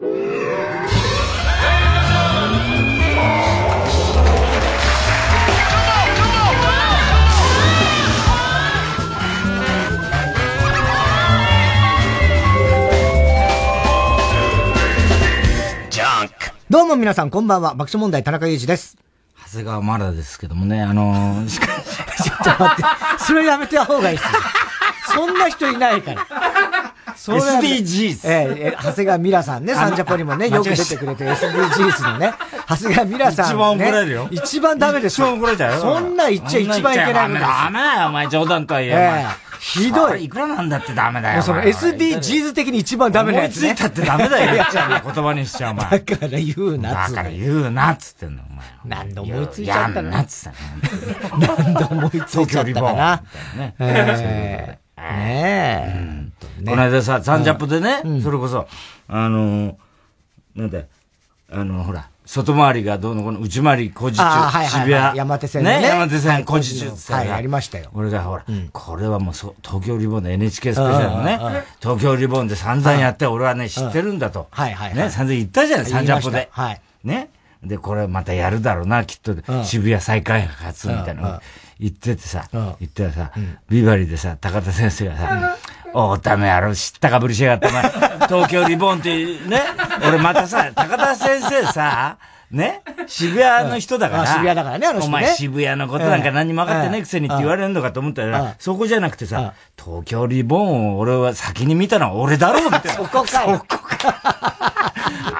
どうも皆さんこんばんは、爆笑問題田中裕二です。長谷川まだですけどもね、あのー、しかし、ちょっと待って、それやめた方がいいっすよ。そんな人いないから。SDGs。ええ長谷川ミラさんね、サンジャポにもね、よく出てくれて SDGs のね、長谷川ミラさん、ね。一番怒られるよ。一番ダメですよ。一番怒られちゃうよ。そんな言っちゃ一番いけないんですダメだよ、お前冗談とは言え。ええひどい。いくらなんだってダメだよ。その SDGs 的に一番ダメなやつ、ね。思いついたってダメだよ、言っちゃう言葉にしちゃう、お前。だから言うなっつだから言うなっつってんの、お前。何度思いついちゃったなっつった何度思いついちゃったかな。ねえ。ねえ。この間さ、サンジャップでね、それこそ、あの、なんだあの、ほら、外回りがどうのこの内回り工事中、はい渋谷。山手線ね。山手線工事中はい、ありましたよ。俺がほら、これはもうそ東京リボンで NHK スペシャルのね、東京リボンで散々やって、俺はね、知ってるんだと。はいはい。ね、散々言ったじゃない、サンジャップで。はい。ね。で、これまたやるだろうな、きっと、渋谷再開発みたいな言っててさ、言ってたさ、ビバリーでさ、高田先生がさ、おためやろ、知ったかぶりしやがった、お前。東京リボンってね、俺またさ、高田先生さ、ね渋谷の人だから。渋谷だからね、あの人、お前渋谷のことなんか何にも分かってないくせにって言われるのかと思ったら、そこじゃなくてさ、東京リボンを俺は先に見たのは俺だろうみたいな。そこかよ。そこか。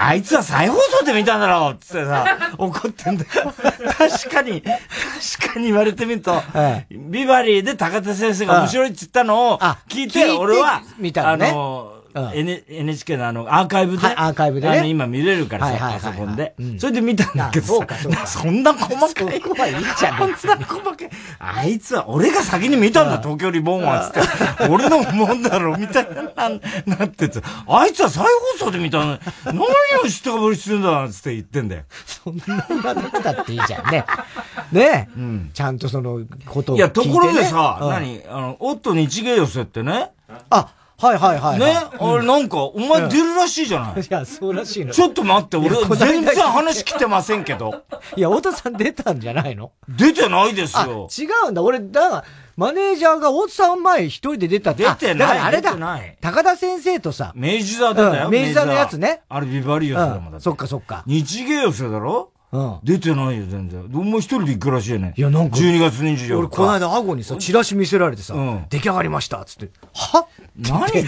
あいつは再放送で見たんだろうつってさ、怒ってんだよ。確かに、確かに言われてみると、ビバリーで高田先生が面白いって言ったのを聞いて、俺は、あの、N、NHK のあの、アーカイブで、アーカイブでね。今見れるからさ、パソコンで。それで見たんだけどそうか、そうか。そんな細かい。そこはいいじゃん。そんな細かい。あいつは、俺が先に見たんだ、東京リボンは、つって。俺のもんだろ、みたいな、なってて。あいつは再放送で見たの何を知ったかぶりしてんだ、つって言ってんだよ。そんな言わなくたっていいじゃんね。ねうん。ちゃんとその、ことをいや、ところでさ、何？あの、おっと日芸寄せってね。あ、はいはいはい。ね、あれなんか、お前出るらしいじゃない？いや、そうらしいの。ちょっと待って、俺、全然話来てませんけど。いや、太田さん出たんじゃないの？出てないですよ。違うんだ。俺、だから、マネージャーが大津さん前一人で出た出てない。だからあれだ。高田先生とさ。明治座だよ。明治座のやつね。あれビバリー寄せだもんだそっかそっか。日芸寄せだろ？うん。出てないよ、全然。お前一人で行くらしいね。いや、なんか。12月24日。俺、この間、顎にさ、チラシ見せられてさ、出来上がりましたつって。は？何って。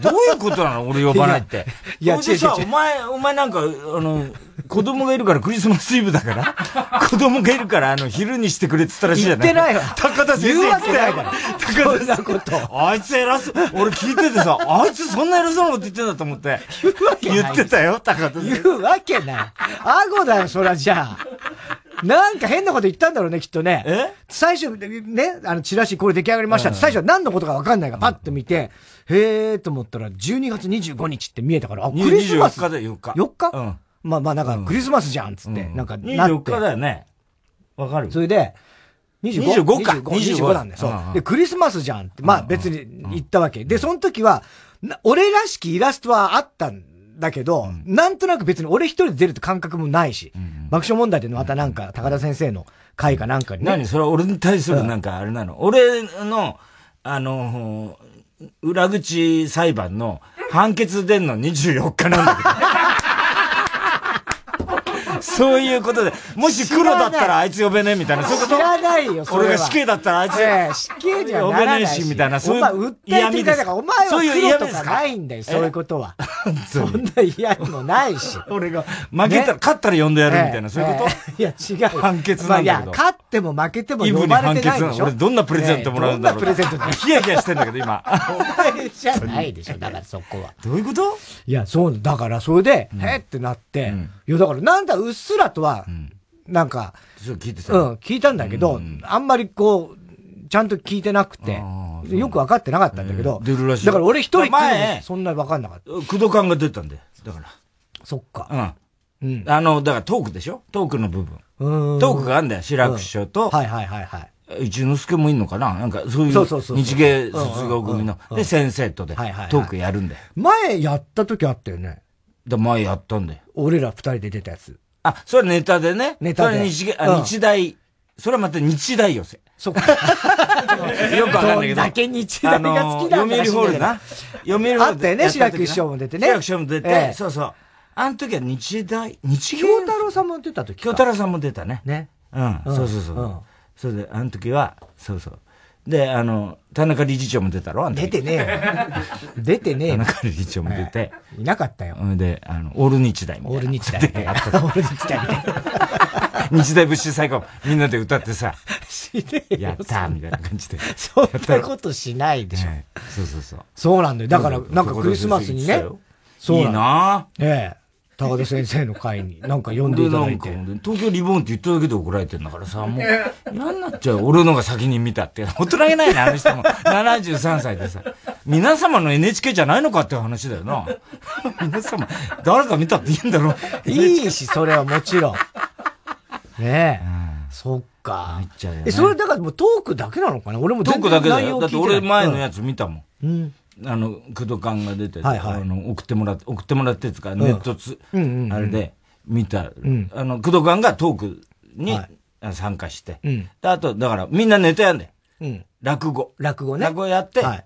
どういうことなの俺呼ばないって。いや、違う違う。お前、お前なんか、あの、子供がいるからクリスマスイブだから 子供がいるから、あの、昼にしてくれって言ったらしいじゃない言ってないわ。高田先生言うわけないから。高田さん。こと。あいつ偉そう。俺聞いててさ、あいつそんな偉そうなこと言ってんだと思って。言うわけない。言ってたよ、高田先生。言うわけない。顎だよ、そらじゃあ。なんか変なこと言ったんだろうね、きっとね。え？最初、ね、あの、チラシこれ出来上がりましたって、最初は何のことかわかんないから、パッと見て、へーと思ったら、12月25日って見えたから、あ、クリスマス。4日で4日？4日うん。まあまあ、なんか、クリスマスじゃん、つって、なんか、なって。24日だよね。わかる？それで、25, 25か。25なんだよ。そう。で、クリスマスじゃんって、まあ別に言ったわけ。で、その時は、俺らしきイラストはあったんだけど、なんとなく別に俺一人で出るって感覚もないし、爆笑問題でまたなんか、高田先生の会かなんかにね。何それ？は俺に対するなんかあれなの、俺の、あの、裏口裁判の判決出んの24日なんだけど。そういうことで、もし黒だったらあいつ呼べねえみたいな、そういうこと？知らないよ、それ俺が死刑だったらあいつ、死刑じゃ呼べねえし、みたいな、そういう嫌味です。お前は黒とかないんだよ、そういうことは。そんな嫌味もないし。俺が、負けたら、勝ったら呼んでやるみたいな、そういうこと？いや、違う。判決なんだけど。勝っても負けても呼ばれてないでしょ。俺どんなプレゼントもらうんだろう。どんなプレゼントヒヤヒヤしてんだけど、今。お前じゃないでしょ、だからそこは。どういうこと？いや、そう、だからそれで、へってなって、いや、だからなんだ、うっすらとは、なんか、聞いてた。うん、聞いたんだけど、あんまりこう、ちゃんと聞いてなくて、よく分かってなかったんだけど、出るらしい。だから俺一人前、そんなに分かんなかった。駆動感が出たんで、だから。そっか。うん。あの、だからトークでしょ？トークの部分。トークがあんだよ、白く師匠と。はいはいはいはい。一之輔もいんのかな？なんか、そういう、日芸卒業組の。で、先生とで、トークやるんだよ。前やった時あったよね。で、前やったんだよ。俺ら二人で出たやつ。あ、それネタでね。ネタで。それ日あ、日大、それはまた日大寄せ。そっか。よくわかんないけど。だけ日大が好きなんだ読売ホールな。読売ホール。あったよね、白く師匠も出てね。白く師匠も出て、そうそう。あの時は日大、日京太郎さんも出た時京太郎さんも出たね。ね。うん、そうそうそう。それで、あの時は、そうそう。で、あの、田中理事長も出たろ出てねえよ。出てねえよ。田中理事長も出て。いなかったよ。で、あの、オール日大みたいな。オール日大。オール日大。日大物資最高、みんなで歌ってさ。やったーみたいな感じで。そんなことしないでしょ。そうそうそう。そうなんだよ。だから、なんかクリスマスにね。そういいなええ。高田先生の会になんか呼んでいただいて。東京リボンって言っただけで怒られてんだからさ、もう、嫌になっちゃう。俺のが先に見たって。大人げないね、あの人も。73歳でさ。皆様の NHK じゃないのかっていう話だよな。皆様、誰か見たっていいんだろう。いいし、それはもちろん。ねえ。そっか。え、それだからもうトークだけなのかな？俺もトークだけだよ。だって俺前のやつ見たもん。うん。あの、駆動感が出て、はいはい、あの、送ってもらって、送ってもらってつか、ネットつ、うんあれで見た、うん、あの、駆動感がトークに、はい、参加して、うん、で、あと、だからみんなネタやんで、うん、落語。落語ね。落語やって、はい、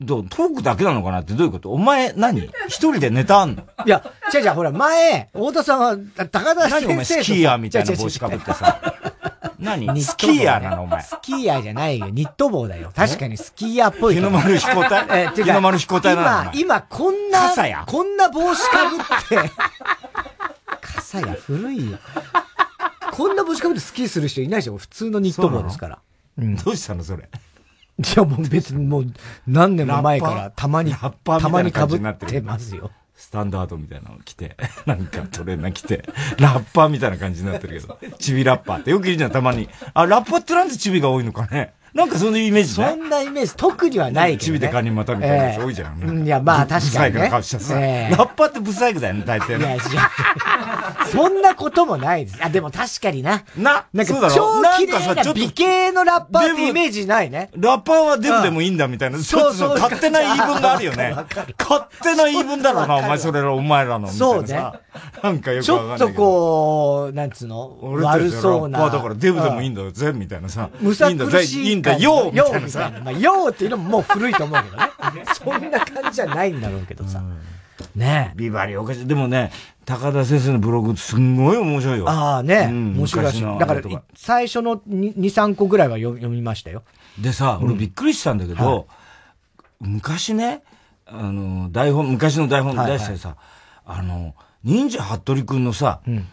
どう、トークだけなのかなってどういうこと？お前何？一人でネタあんの？いや、違う違う、ほら、前、太田さんは、高田先生何お前スキーヤーみたいな帽子かぶってさ。何？スキーヤーなのお前。スキーヤーじゃないよ。ニット帽だよ。確かにスキーヤーっぽい。日の丸飛行隊え、日の丸飛行隊なの今、今こんな、傘や。こんな帽子かぶって。傘や、古いよ。こんな帽子かぶってスキーする人いないでしょ？普通のニット帽ですから。うん。どうしたのそれ？いや、もう別にもう何年も前からたまに、たまにかぶってますよ。スタンダードみたいなの着て、なんかトレーナー着て、ラッパーみたいな感じになってるけど、チビラッパーってよく言うじゃん、たまに。あ、ラッパーってなんでチビが多いのかねなんかそういうイメージそんなイメージ、特にはないけど、ね。チビでカニ股みたいな人多いじゃん。えー、いや、まあ確かに、ね。ブサイクな顔してさ、えー。ラッパーってブサイクだよね、大体ね。いや、そんなこともないです。あ、でも確かにな。な、なんか超綺麗な美形のラッパーってイメージないね。ラッパーはデブでもいいんだみたいな、そうそう。勝手な言い分があるよね。勝手な言い分だろうな、お前それら、お前らの。そうね。なんかよくわかんない。ちょっとこう、なんつうの？悪そうな。ラッパーだからデブでもいいんだよ、全みたいなさ。むさ苦しい。いいんだよ、みたいな。みたいな。まあ、よーっていうのももう古いと思うけどね。そんな感じじゃないんだろうけどさ。ねビバリーおかしい。でもね、高田先生のブログすんごい面白いよ。ああね、うん、面白いらしい。だから、最初の2、3個ぐらいは読みましたよ。でさ、俺びっくりしたんだけど、はい、昔ね、あの、台本、昔の台本出してさ、はいはい、あの、忍者服部くんのさ、うん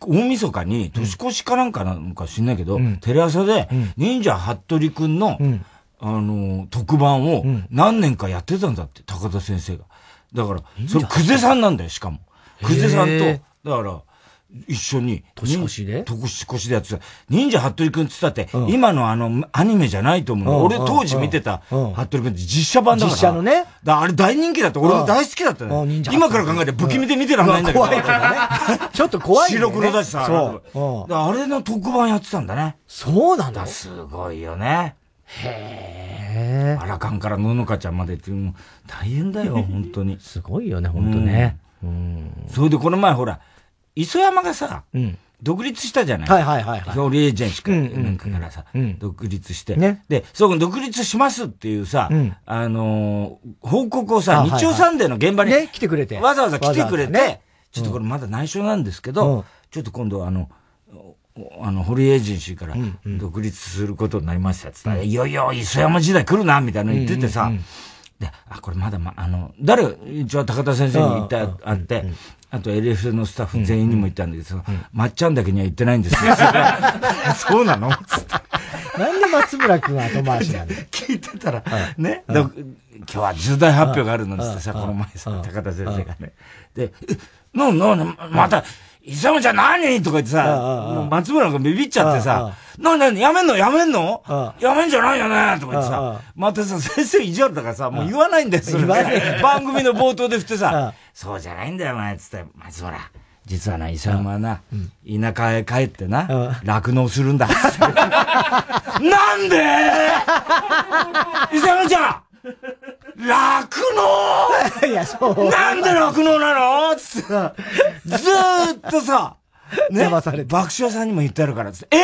大晦日に年越しかなんかなんか知んないけど、うん、テレ朝で、忍者服部くんの、うん、あの、特番を何年かやってたんだって、高田先生が。だから、それ、久世さんなんだよ、しかも。久世さんと、だから、一緒に。年越しで？年越しでやってた。忍者服部くんって言ったって、うん、今のあの、アニメじゃないと思う、うん、俺当時見てた、服部くんって実写版だから。実写のね？だあれ大人気だって、俺も大好きだったね。今から考えて不気味で見てらんないんだけど。怖いけどね。ちょっと怖い、ね。白黒だしさ。そう。あれの特番やってたんだね。そうなんだ。すごいよね。へえ。アラカンからののかちゃんまでっていうの大変だよ、本当に。すごいよね、本当ね。うん。それでこの前ほら、磯山がさ、うん、独立したじゃない？はいはいはい、はい。表エージェンシーなんかからさ、うん、独立して。ね。で、そこ独立しますっていうさ、うん、あのー、報告をさ、日曜サンデーの現場に、ね、来てくれて。わざわざ来てくれて、ね、ちょっとこれまだ内緒なんですけど、ちょっと今度あの、あの、ホリエージェンシーから独立することになりましたっつったら、うん、いよいよ磯山時代来るな、みたいなの言っててさ、で、あ、これまだま、あの、誰、一応高田先生に言ってあって、あと LF のスタッフ全員にも言ったんだけど、うん、まっちゃんだけには言ってないんですよ。そうなの？つって。なんで松村君は後回しなん 聞いてたら、ね、今日は重大発表があるのってさ、この前さ、高田先生がね。で、な、な、また、伊沢ちゃん何？とか言ってさ、松村がビビっちゃってさ、なになにやめんの？やめんの？やめんじゃないよね？とか言ってさ、またさ、先生意地悪だからさ、もう言わないんだよ、それ。番組の冒頭で振ってさ、そうじゃないんだよ、お前、つって、松村。実はな、伊沢はな、田舎へ帰ってな、酪農するんだ。なんで？伊沢ちゃん！楽の いや、そう。なんで楽のなの？つって。さ、ずーっとさ、ね、騙されて。爆笑さんにも言ってあるからつって、え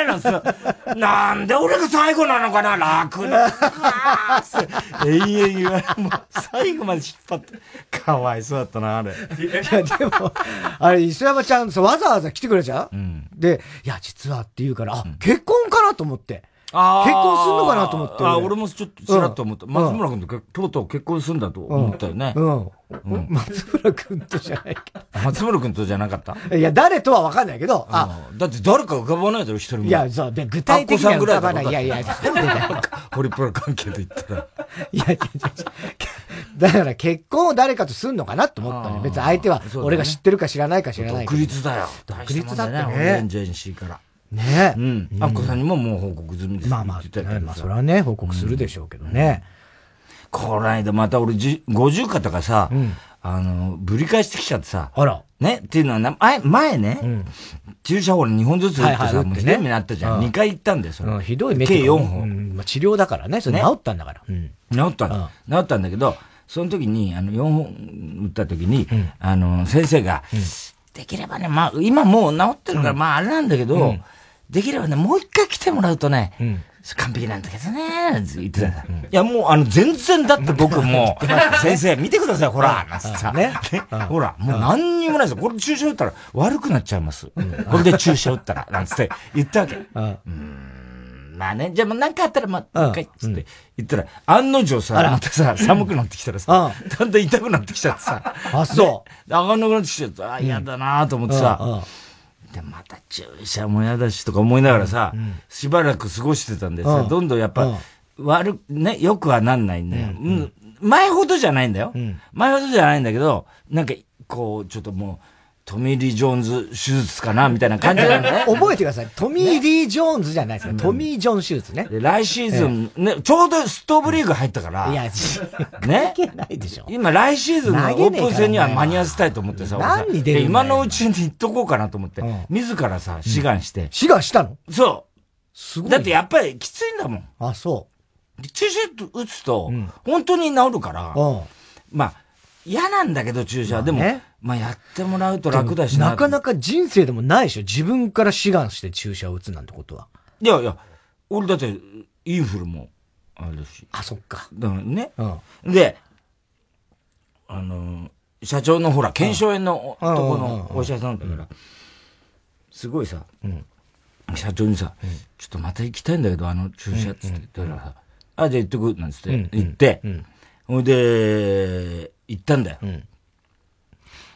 えー、なんつなんで俺が最後なのかな楽のか。つって、永遠言われもう最後まで引っ張って、かわいそうだったな、あれ。いや、でも、あれ、磯山ちゃんさ、わざわざ来てくれちゃう、うん、で、いや、実はって言うから、あ、うん、結婚かなと思って。結婚すんのかなと思って。あ、俺もちょっとちらっと思った。松村君ととうとう結婚するんだと思ったよね。うん。松村君とじゃないか。松村君とじゃなかった？いや、誰とは分かんないけど、あ。だって誰か浮かばないだろ、一人も。いや、そう、で、具体的には浮かばない。いやいや、なんでだよ。ホリプロ関係で言ったら。いやいや、だから結婚を誰かとすんのかなと思ったの別に相手は、俺が知ってるか知らないか知らないか。独立だよ。独立だってね。エンジェンシーから。ねえ。うん。あっこさんにももう報告済みですまあまあ、ね、まあそれはね、報告するでしょうけどね。この間また俺じ、50肩がさ、あの、ぶり返してきちゃってさ。あら。ね、っていうのは前、前ね、注射法2本ずつ打ってさ、もうひどい目になったじゃん。2回行ったんだよ、それ。ひどい目計4本。まあ治療だからね、それ治ったんだから。治ったん治ったんだけど、その時に、あの、4本打った時に、あの、先生が、できればね、まあ、今もう治ってるから、まああれなんだけど、できればね、もう一回来てもらうとね、うん、完璧なんだけどね、言ってた。いや、もう、あの、全然だって僕も、先生、見てください、ほら、なんつってさ。ね。ほら、もう何にもないですよ。これ注射打ったら悪くなっちゃいます。これで注射打ったら、なんつって言ったわけ。うん。まあね、じゃあもう何かあったら、まあ、一回、つって言ったら、案の定さ、またさ、寒くなってきたらさ、だんだん痛くなってきちゃってさ。あ、そう。上がんなくなってきちゃって、あ、嫌だなと思ってさ、で、また注射も嫌だしとか思いながらさ、しばらく過ごしてたんでさ、どんどんやっぱ、悪、ね、よくはなんないんだよ。うん、前ほどじゃないんだよ。前ほどじゃないんだけど、なんか、こう、ちょっともう、トミー・リー・ジョーンズ手術かなみたいな感じなんだね。覚えてください。トミー・リー・ジョーンズじゃないですか。トミー・ジョン手術ね。来シーズン、ね、ちょうどストーブリーグ入ったから。いや、ね。ないでしょ。今、来シーズンのオープン戦には間に合わせたいと思ってさ。何に出る今のうちに言っとこうかなと思って。自らさ、志願して。志願したの？そう。すごい。だってやっぱりきついんだもん。あ、そう。注射打つと、本当に治るから。まあ、嫌なんだけど、注射。でも、まあやってもらうと楽だしな。なかなか人生でもないでしょ。自分から志願して注射を打つなんてことは。いやいや、俺だってインフルもあるし。あ、そっか。だからね。うん、で、あの、社長のほら、腱鞘炎のとこのお医者さんだから、すごいさ、うん、社長にさ、うん、ちょっとまた行きたいんだけど、あの注射っつって言ったらさ、あ、じゃあ行ってく、なんつって、行って、ほいで、行ったんだよ。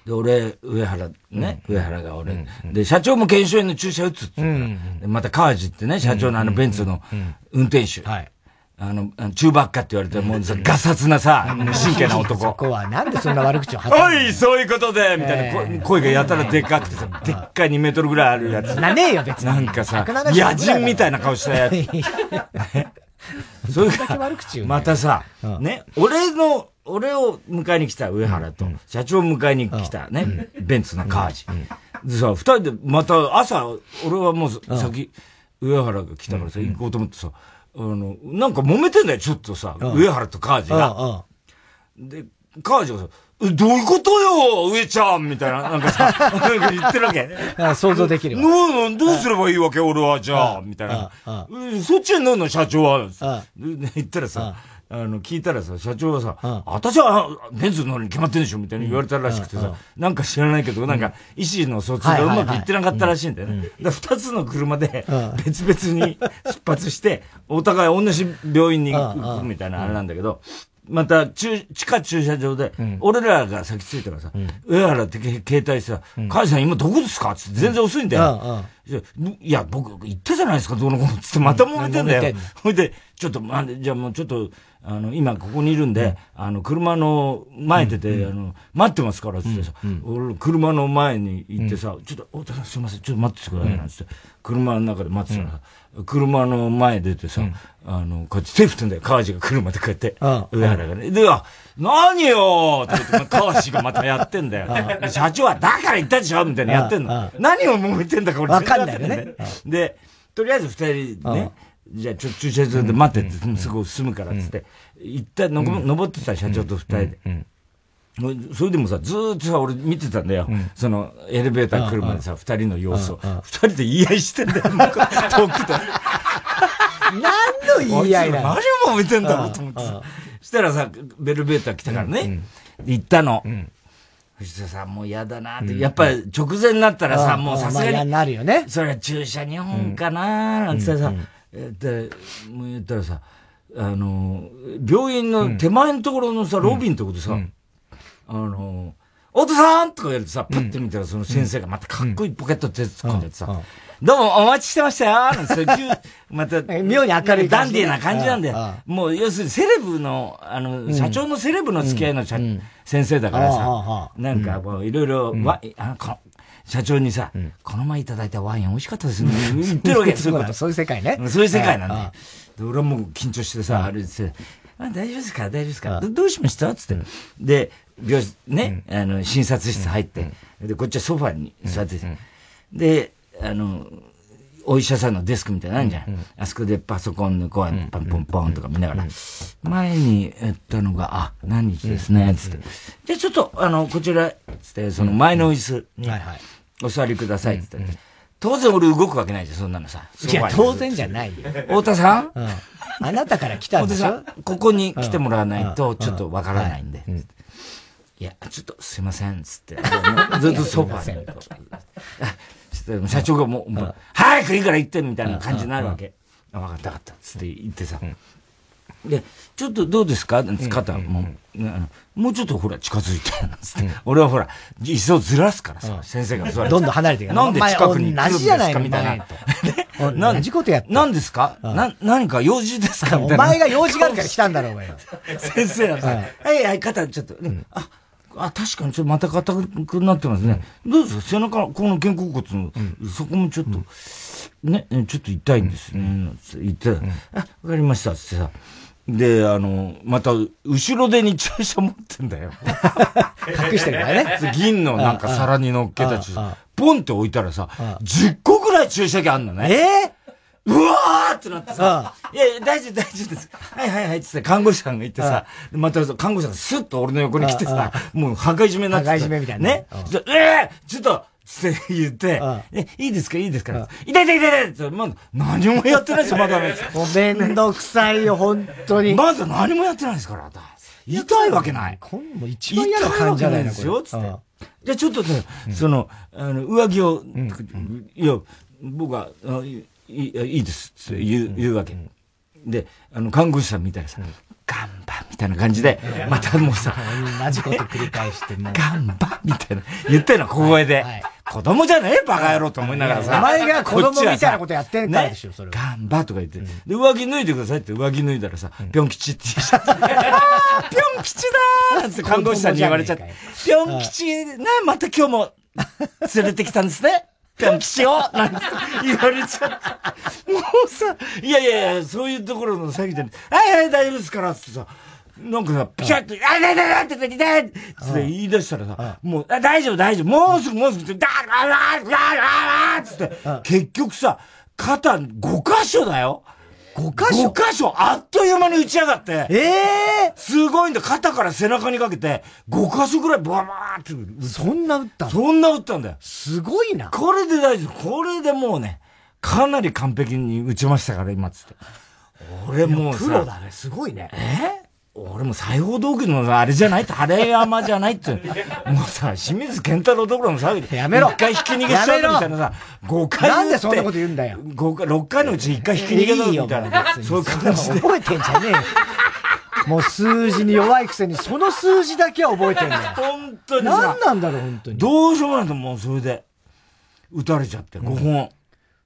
で、俺、上原、ね、上原が俺、で、社長も検証炎の注射打つって言うから、また川地ってね、社長のあのベンツの運転手。はい。あの、中ばっかって言われて、もうさ、ガサツなさ、神経な男。そこは、なんでそんな悪口をおい、そういうことでみたいな声がやたらでかくてさ、でっかい2メートルぐらいあるやつ。なねえよ、別に。なんかさ、野人みたいな顔したやつ。それが、またさ、ね、俺の、俺を迎えに来た上原と、社長を迎えに来たね、ベンツのカージ。でさ、二人でまた朝、俺はもう先、上原が来たからさ、行こうと思ってさ、あの、なんか揉めてんだよ、ちょっとさ、上原とカージが。で、カージがさ、どういうことよ、上ちゃんみたいな、なんかさ、なんか言ってるわけ。想像できるわ。どうすればいいわけ、俺は、じゃあ、みたいな。そっちに乗るの、社長は。言ったらさ、あの、聞いたらさ、社長はさ、私はベンツ乗るに決まってんでしょみたいに言われたらしくてさ、なんか知らないけど、なんか、意思の疎通がうまくいってなかったらしいんだよね。だ二つの車で、別々に出発して、お互い同じ病院に行くみたいなあれなんだけど、また、地下駐車場で、俺らが先着いたからさ、上原って携帯さ、カイさん今どこですかって全然遅いんだよ。いや、僕言ったじゃないですか、どうのこうのつってまた揉めてんだよ。ほいで、ちょっと、まあ、じゃあもうちょっと、あの、今ここにいるんで、あの、車の前出て、あの、待ってますから、つってさ、俺、車の前に行ってさ、ちょっと、おすいません、ちょっと待っててください、なんつって、車の中で待ってたら、車の前出てさ、あの、こうやって手振ってんだよ、川地が車でこうやって、上原がね。で、あ、何よって言って、川地がまたやってんだよ。社長は、だから言ったでしょみたいなやってんの。何を揉めてんだか俺わかんないよね。で、とりあえず二人ね、じゃあちょ、駐車場で待ってって、すぐ進むからっつって、行ったの、登ってた社長と二人で。それでもさ、ずーっとさ、俺見てたんだよ。その、エレベーター来るまでさ、二人の様子を。二人で言い合いしてんだよ、遠くで。何の言い合いなの？何を揉めてんだろうと思ってさ。したらさ、ベルベーター来たからね。行ったの。藤田さんもう嫌だなって、やっぱり直前になったらさ、もうさすがに。なるよね。それは注射2本かななんてさ、で、もう言ったらさ、あの、病院の手前のところのさ、ロビーのところでさ、あの、太田さん！とか言われてさ、パッて見たらその先生がまたかっこいいポケット手突っ込んじゃってさ、どうもお待ちしてましたよ！なんて、また、妙に明るいダンディーな感じなんで、もう要するにセレブの、あの、社長のセレブの付き合いの先生だからさ、なんかもういろいろ、あの、社長にさ、この前いただいたワイン美味しかったですね。言ってるわけそういうこと、そういう世界ね。そういう世界なんで。で俺はもう緊張してさ、歩いてあ、大丈夫ですか？大丈夫ですか？どうしました？つって。で、病室、ね、あの、診察室入って、で、こっちはソファに座ってて、で、あの、お医者さんのデスクみたいなのあるじゃん。あそこでパソコンのこう、パンポンポンとか見ながら、前にやったのが、あ、何日ですね、つって。じゃあちょっと、あの、こちら、つって、その前の椅子に、お座りください、つって。当然俺動くわけないじゃん、そんなのさ。いや、当然じゃないよ。太田さん？あなたから来たんでしょ？ここに来てもらわないと、ちょっとわからないんで。いや、ちょっとすいません、つって。ずっとソファに。社長がもう、もう早くいいから行ってみたいな感じになるわけ。あ、分かった分かった。つって言ってさ。で、ちょっとどうですか？肩もう、もうちょっとほら近づいて、つって。俺はほら、椅子をずらすからさ、先生がどんどん離れていく。なんで近くに来るんですか？みたいな。同じことやった。何ですか？な、何か用事ですか？お前が用事があるから来たんだろ、お前。先生はさ、はいはい、肩ちょっと、あ、あ、確かにちょっとまた硬くなってますね。どうですか？背中、この肩甲骨の、そこもちょっと、ね、ちょっと痛いんですね。言って、あ、わかりました、つってさ。で、あの、また、後ろ手に注射持ってんだよ。隠してるからね。銀のなんか皿に乗っけた注射。ポンって置いたらさ、10個ぐらい注射器あんのね。えうわーってなってさ、いやいや、大丈夫、大丈夫です。はいはいはいってって看護師さんが言ってさ、また看護師さんがスッと俺の横に来てさ、もう破壊締めになって破壊締めみたいな。ね。ええちょっと、って言って、え、いいですか？いいですか？痛い痛い痛い痛いまだ何もやってないですよ、まだ。もうめんどくさいよ、本当に。まだ何もやってないですから、痛いわけない。こんも一番嫌な感じじゃないですよ、つって。じゃあちょっとね、その、あの、上着を、いや、僕は、いいいいですって言う,、言うわけ。で、あの、看護師さんみたいなさ、ガンバみたいな感じで、またもうさ、同じこと繰り返しても。ガンバみたいな。言ってんの、小声で。子供じゃねえバカ野郎と思いながらさ。お前が子供みたいなことやってんからでしょ、それガンバとか言って。で、上着脱いでくださいって上着脱いだらさ、ぴょん吉って言っちゃって。ぴょん吉だーって看護師さんに言われちゃって。ぴょん吉、ね、また今日も連れてきたんですね。ぴょん吉をなんて言われちゃった。もうさ、いやいやいや、そういうところの詐欺じゃない。はいはい、大丈夫ですからってさ、なんかさ、ピシャッと、あ、痛い痛い痛い痛いって言い出したらさ、もう、あ、大丈夫大丈夫、もうすぐもうすぐ、だー、あー、あー、あー、つって、結局さ、肩5箇所だよ。5箇所 ?5 箇所あっという間に打ち上がって。ええー、すごいんだ。肩から背中にかけて、5箇所ぐらいババーって。そんな打ったそんな打ったんだよ。すごいな。これで大丈夫。これでもうね、かなり完璧に打ちましたから、今つって。俺もうさ。プロだね。すごいね。え？俺も裁縫道具のあれじゃない晴れ山じゃないって。もうさ、清水健太郎どころの騒ぎで。やめろ一回引き逃げしちゃうみたいなさ、5回なんでそんなこと言うんだよ。5回、6回のうち1回引き逃げたみたいな。そういう感じで。覚えてんじゃねえよ。もう数字に弱いくせに、その数字だけは覚えてんだよ。本当に何なんだろう、本当に。どうしようもないともうそれで、撃たれちゃって、5本。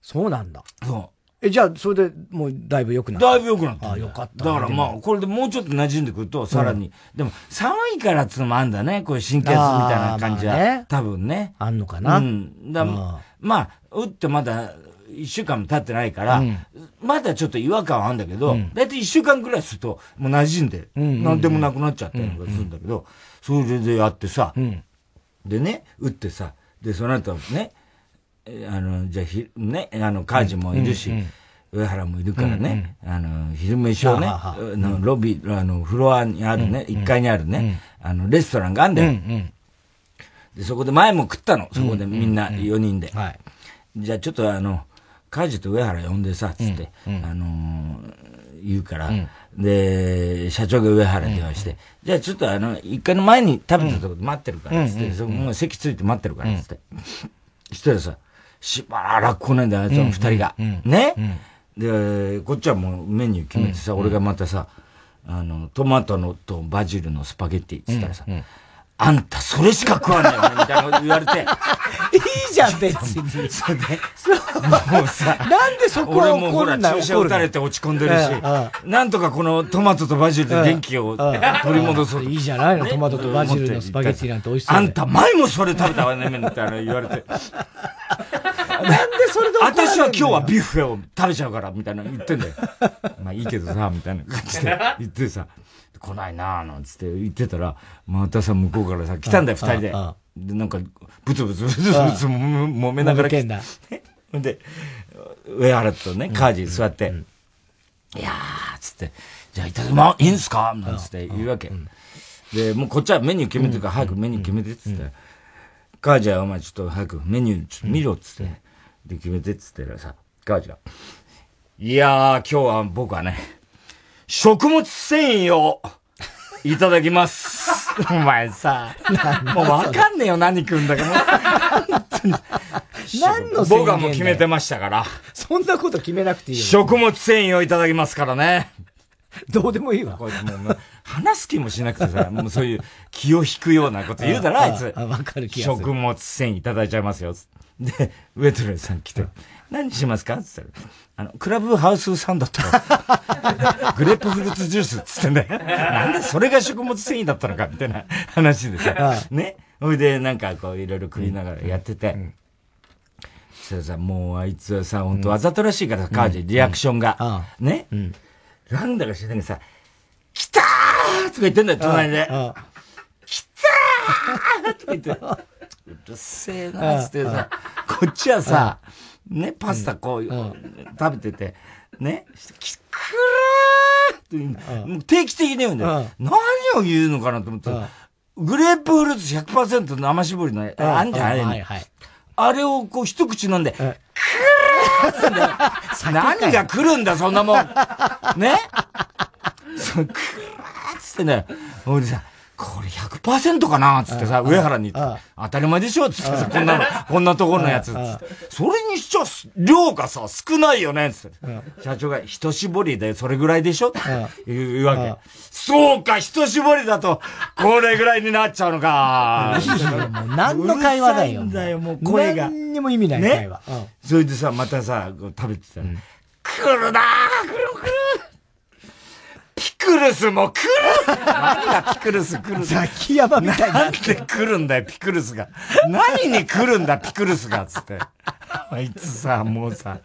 そうなんだ。そう。え、じゃあ、それでもうだいぶ良くなっただいぶ良くなった。あ、よかった。だからまあ、これでもうちょっと馴染んでくると、さらに、うん、でも、寒いからっつうのもあんだね。こういう神経痛みたいな感じは。ね、多分ね。あんのかな？うん。だまあ、打ってまだ、一週間も経ってないから、うん、まだちょっと違和感はあるんだけど、だいたい一週間くらいすると、もう馴染んで、なんでもなくなっちゃったりとかするんだけど、それでやってさ、でね、打ってさ、で、その後ね、あの、じゃあひ、ね、あの、カージもいるし、上原もいるからね、あの、昼飯をね、のロビー、あの、フロアにあるね、1階にあるね、あの、レストランがあんだよ。で、そこで前も食ったの、そこでみんな4人で。じゃあちょっとあの、カジと上原呼んでさ、つって、あの言うから、で、社長が上原に電話して、じゃあちょっとあの、一回の前に食べたとこで待ってるから、つって、そこもう席ついて待ってるから、つって。そしたらさ、しばらく来ないんだよ、あいつの二人が。ね、で、こっちはもうメニュー決めてさ、俺がまたさ、あの、トマトのとバジルのスパゲッティって言ったらさ、あんたそれしか食わないよね、みたいなこと言われて。じゃん、別に。それで。もうさ、なんでそこは俺もほら、注射打たれて落ち込んでるし、なんとかこのトマトとバジルで元気を取り戻そう。いいじゃないの、トマトとバジルのスパゲッティなんて美味しそう。あんた前もそれ食べたわね、みたいな言われて。なんでそれで私は今日はビュッフェを食べちゃうから、みたいな言ってんだよ。まあいいけどさ、みたいな感じで 言ってさ。来ないなぁ、なんつって言ってたら、またさ、向こうからさ、来たんだよ、二人で。で、なんか、ブツブツブツブツ揉めながら来て。で、上原とね、カージ座って、いやー、つって、じゃあいただきま、いいんすか？なんつって言うわけ。で、もうこっちはメニュー決めてるから、早くメニュー決めてっつって、カージはお前ちょっと早くメニューちょっと見ろっつって、で、決めてっつってさ、カージが、いやー、今日は僕はね、食物繊維をいただきます。お前さ、もうわかんねえよ、何食うんだか。も何の僕はもう決めてましたから。そんなこと決めなくていいよ。食物繊維をいただきますからね。どうでもいいわ。これもう話す気もしなくてさ、もうそういう気を引くようなこと言うだろ、あいつ。わかる気がする。食物繊維いただいちゃいますよ。で、ウェトレスさん来て、何しますか？って言ったら、あの、クラブハウスサンドと、グレープフルーツジュースっつってね。なんでそれが食物繊維だったのかみたいな話でさ。ね。ほいで、なんかこう、いろいろ食いながらやってて。うんそしたらさ、もうあいつはさ、本当わざとらしいからさ、カージ、リアクションが。ね。なんだか知らないけどさ、来たーとか言ってんだよ、隣で。来たーとか言って。うるせえな、つってさ、こっちはさ、ね、パスタこう、食べてて、ね、きくらーって、もう定期的に言うんだよ。何を言うのかなと思って、グレープフルーツ100%生搾りの、あんじゃないあれをこう一口飲んで、くーって何が来るんだ、そんなもん。ね。くーってね、俺さ、これ100%かなつってさ、上原に言って、当たり前でしょつってさ、こんなの、こんなところのやつ。それにしちゃ、量がさ、少ないよねつって。社長が、一絞りでそれぐらいでしょ？って言うわけ。そうか、一絞りだと、これぐらいになっちゃうのか。何の会話だよ。だよ、もう声が。何にも意味ない会話。それでさ、またさ、食べてたら、来るなーピクルスも来る何がピクルス来るザキヤマみたいな。なんで来るんだよ、ピクルスが。何に来るんだ、ピクルスが、つって。あいつさ、もうさ、わ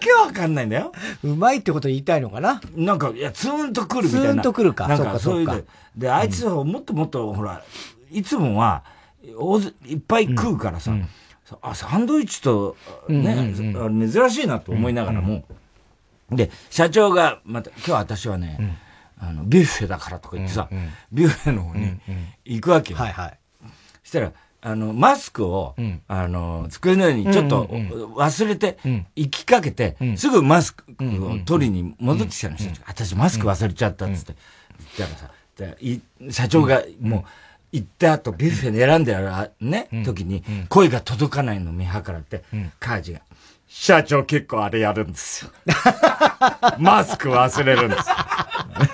けわかんないんだよ。うまいってこと言いたいのかな？なんか、いや、ツーンと来るみたいな。ツーンと来るか。なんか、そういうで。で、あいつはもっともっと、ほら、いつもは、いっぱい食うからさ、あ、サンドイッチと、ね、珍しいなと思いながらも、で、社長が、また、今日私はね、あの、ビュッフェだからとか言ってさ、うんうん、ビュッフェの方に行くわけよ。はいはい。そしたら、あの、マスクを、うん、あの、机の上にちょっと忘れて、行きかけて、うん、すぐマスクを取りに戻ってきたの、うん、私マスク忘れちゃったっつって。言ったらさ、い社長がもう、行った後、ビュッフェで選んでやる、ね、時に、声が届かないのを見計らって、カージが、社長結構あれやるんですよ。マスク忘れるんですよ。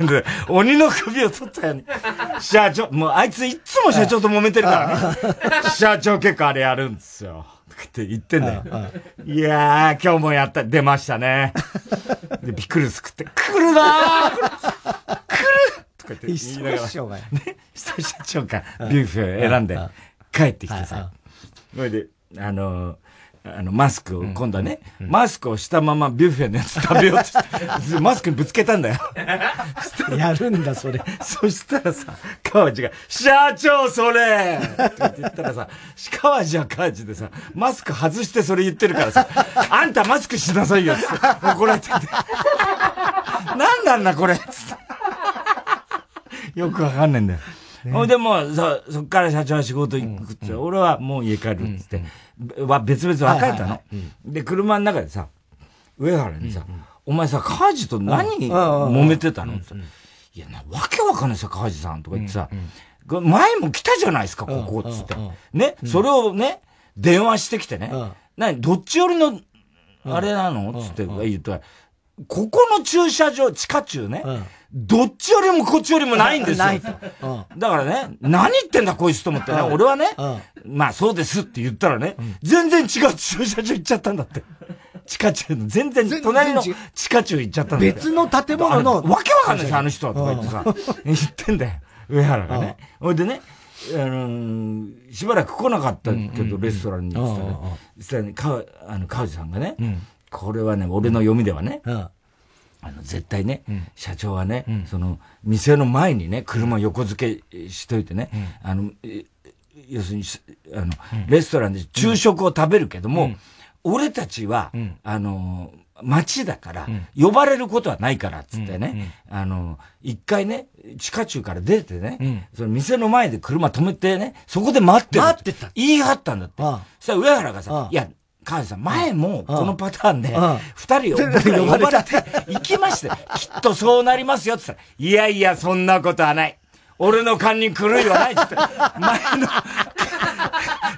で、鬼の首を取ったように。社長、もうあいついつも社長と揉めてるからね。社長結構あれやるんですよ。って言ってんだよ。いやー、今日もやった、出ましたね。で、ピクルス食って、来るなー来るとか言って言いながら。ね、社長がビュッフェを選んで帰ってきてさ。それで、あのー、あの、マスクを、今度はね、マスクをしたままビュッフェのやつ食べようとして、マスクにぶつけたんだよ。やるんだ、それ。そしたらさ、川地が、社長、それって言ったらさ、川地は川地でさ、マスク外してそれ言ってるからさ、あんたマスクしなさいよ、つって怒られてて。なんなんだ、これ、つって。よくわかんないんだよ。ほ、いでもそ、そっから社長は仕事行くって、俺はもう家帰るっつって、は別々別れたの。で、車の中でさ、上原にさ、お前さ、カジと何揉めてたの？って。いや、な、わけわかんないさ、カジさんとか言ってさ、前も来たじゃないですか、ここ、つって。ね、それをね、電話してきてね、何、どっち寄りの、あれなの？つって言ったら、ここの駐車場、地下駐ね、どっちよりもこっちよりもないんですよ。ない。と。だからね、何言ってんだこいつと思ってね、俺はね、まあそうですって言ったらね、全然違う駐車場行っちゃったんだって。地下駐の、全然隣の地下駐行っちゃったんだ別の建物の。わけわかんないですあの人はとか言ってさ、言ってんだよ。上原がね。ほいでね、あのしばらく来なかったけど、レストランに行ってたら、そしたらね、か、あの、川地さんがね、これはね、俺の読みではね、あの、絶対ね、うん、社長はね、うん、その、店の前にね、車横付けしといてね、うん、あの、要するに、あの、レストランで昼食を食べるけども、俺たちは、あの、街だから、呼ばれることはないから、つってね、あの、一回ね、地下中から出てね、その店の前で車止めてね、そこで待ってる。待ってた。言い張ったんだって。そしたら上原がさ、いや、川地さん、前もこのパターンで、二人を呼ばれて行きまして、きっとそうなりますよって言ったら、いやいや、そんなことはない。俺の勘に狂いはないって言って、前の、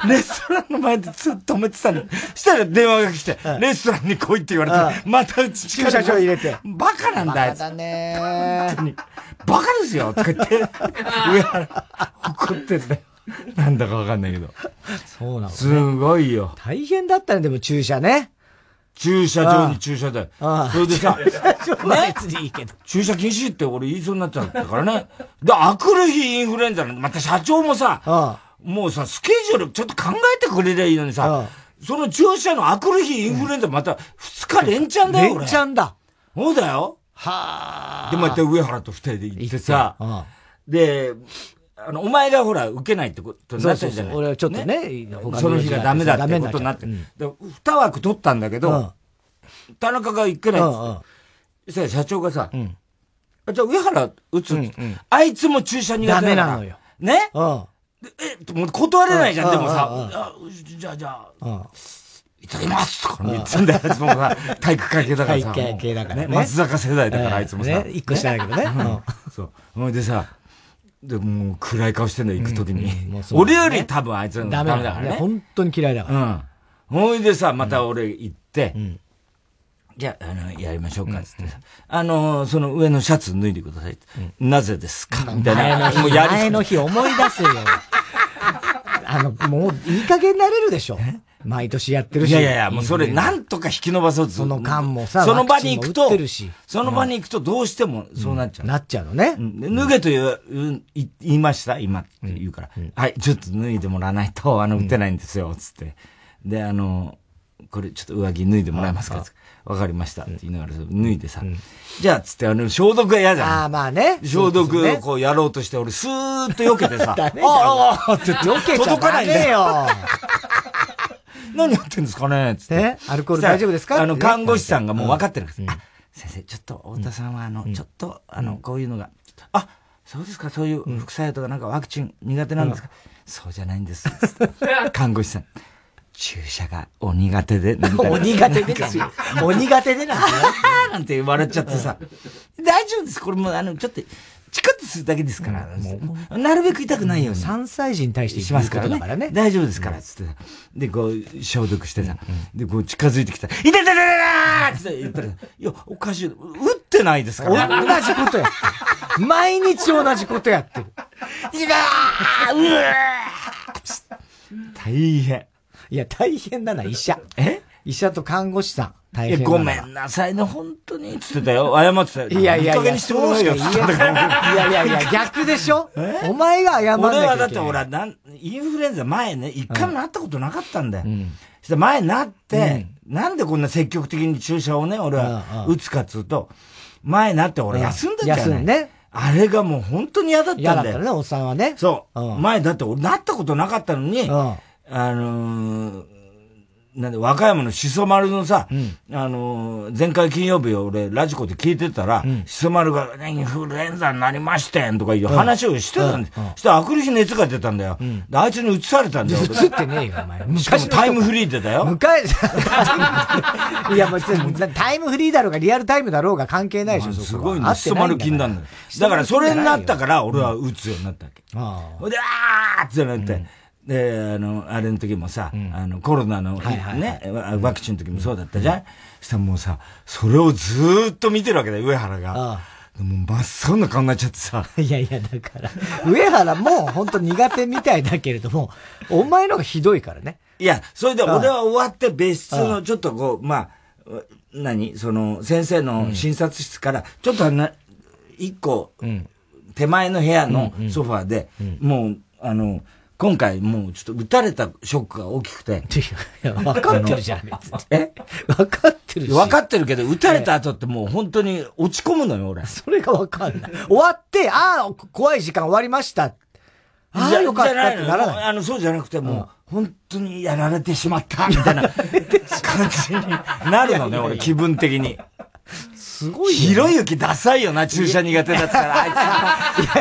レストランの前でずっと止めてたの。したら電話が来て、レストランに来いって言われて、また駐車場入れて。バカなんだよ。バカだねバカですよとか言って、上原怒ってんだよ。なんだかわかんないけど。そうなの、ね、すごいよ。大変だったね、でも駐車ね。駐車場に駐車だよ。それでさ、ね、別にいいけど。駐車禁止って俺言いそうになっちゃったからね。で、あくる日インフルエンザの、また社長もさ、もうさ、スケジュールちょっと考えてくれりゃいいのにさ、その駐車のあくる日インフルエンザまた2日連チャンだよ、連チャンだ。そうだよ。はあ。で、また上原と二人で行ってさ、で、あの、お前がほら、受けないってことになったじゃない？俺はちょっとね、ねその日がダメだってことになって。二枠取ったんだけど、田中が行けないって。社長がさ、じゃあ上原打つ、あいつも注射苦手ダメなのよ。ね？え、もう断れないじゃん、でもさ、じゃあじゃあ、いただきますとか言ってんだよ、あいつもさ、体育会系だからさ。体育会系だからね。松坂世代だから、あいつもさ。一個下だけどね。そう。ほいでさ、で、もう暗い顔してんだよ、行くときに。俺より多分あいつダメだからね。本当に嫌いだから。うん。ほいでさ、また俺行って、じゃあ、あの、やりましょうか、つってさ。あの、その上のシャツ脱いでください。なぜですか？みたいな。もうや前の日思い出せよ。あの、もういい加減なれるでしょ。毎年やってるし。いやいやもうそれなんとか引き伸ばそうとその間もさ、その場に行くと、その場に行くとどうしてもそうなっちゃう。なっちゃうのね。脱げという、言いました今って言うから。はい、ちょっと脱いでもらわないと、あの、打てないんですよ、つって。で、あの、これちょっと上着脱いでもらえますか？わかりましたって言いながら脱いでさ、じゃあつってあの消毒が嫌じゃん。ああまあね。消毒をこうやろうとして俺スーッと避けてさ、ああって避けちゃダメよ。何やってんですかね？つって。アルコール大丈夫ですか？あの、看護師さんがもう分かってるんです。あ、先生、ちょっと、太田さんは、あの、ちょっと、あの、こういうのが、あ、そうですか、そういう副作用とかなんかワクチン苦手なんですか？そうじゃないんです。看護師さん。注射がお苦手で、お苦手で。お苦手でなんて。なんて笑っちゃってさ。大丈夫です。これもあの、ちょっと、チクッとするだけですから、なるべく痛くないように。3歳児に対してしますからね。大丈夫ですから、つって。で、こう、消毒してさ。で、こう、近づいてきたら、痛い痛い痛い痛いって言ったら、いや、おかしい。打ってないですから。同じことやってる。毎日同じことやってる。いやーうわー大変。いや、大変だな、医者。え？医者と看護師さん。大変ごめんなさいね、本当に。つってたよ。謝ってたよ。いやいやいや、そうしか言えない。いやいやいや、逆でしょお前が謝んなきゃ俺はだって俺はなん、インフルエンザ前ね、一回もなったことなかったんだよ。うんして前なって、うん、なんでこんな積極的に注射をね、俺は打つかっつうと、前なって俺休んでたじゃない。休んね。あれがもう本当に嫌だったんだよ。嫌だったね、おっさんはね。そう。前だって俺なったことなかったのに、あのー、なんで、和歌山のしそ丸のさ、うん、あのー、前回金曜日を俺、ラジコで聞いてたら、しそ丸が、ね、インフルエンザになりましてんとかいう話をしてたんで、うん、そしたら、あくる日熱が出たんだよ。で、あいつに移されたんだよ。移ってねえよ、お前。しかもタイムフリーでだよ。昔、いや、もう、タイムフリーだろうが、リアルタイムだろうが関係ないでしょ、すごいね、しそ丸金なんだよ。だから、それになったから、俺は打つようになった。わけ。ほ、うんで、あーってなって、で、あの、あれの時もさ、うん、あの、コロナのね、ワクチンの時もそうだったじゃん、そしたらもうさ、それをずーっと見てるわけだよ、上原が。ああ。もう真っ青な顔になっちゃってさ。いやいや、だから、上原も本当苦手みたいだけれども、お前のがひどいからね。いや、それで俺は終わって別室のちょっとこう、まあ、何？その、先生の診察室から、ちょっとな、一個、手前の部屋のソファーで、もう、あの、今回もうちょっと撃たれたショックが大きくて。いや、分かってるじゃん。え？分かってるし。分かってるけど、撃たれた後ってもう本当に落ち込むのよ、俺。それが分かんない。終わって、ああ、怖い時間終わりました。ああ、よかったってならない。あの、そうじゃなくて、もう、本当にやられてしまった、みたいな 感じになるのね、俺、気分的に。すごいひろゆきダサいよな、注射苦手だったら、あ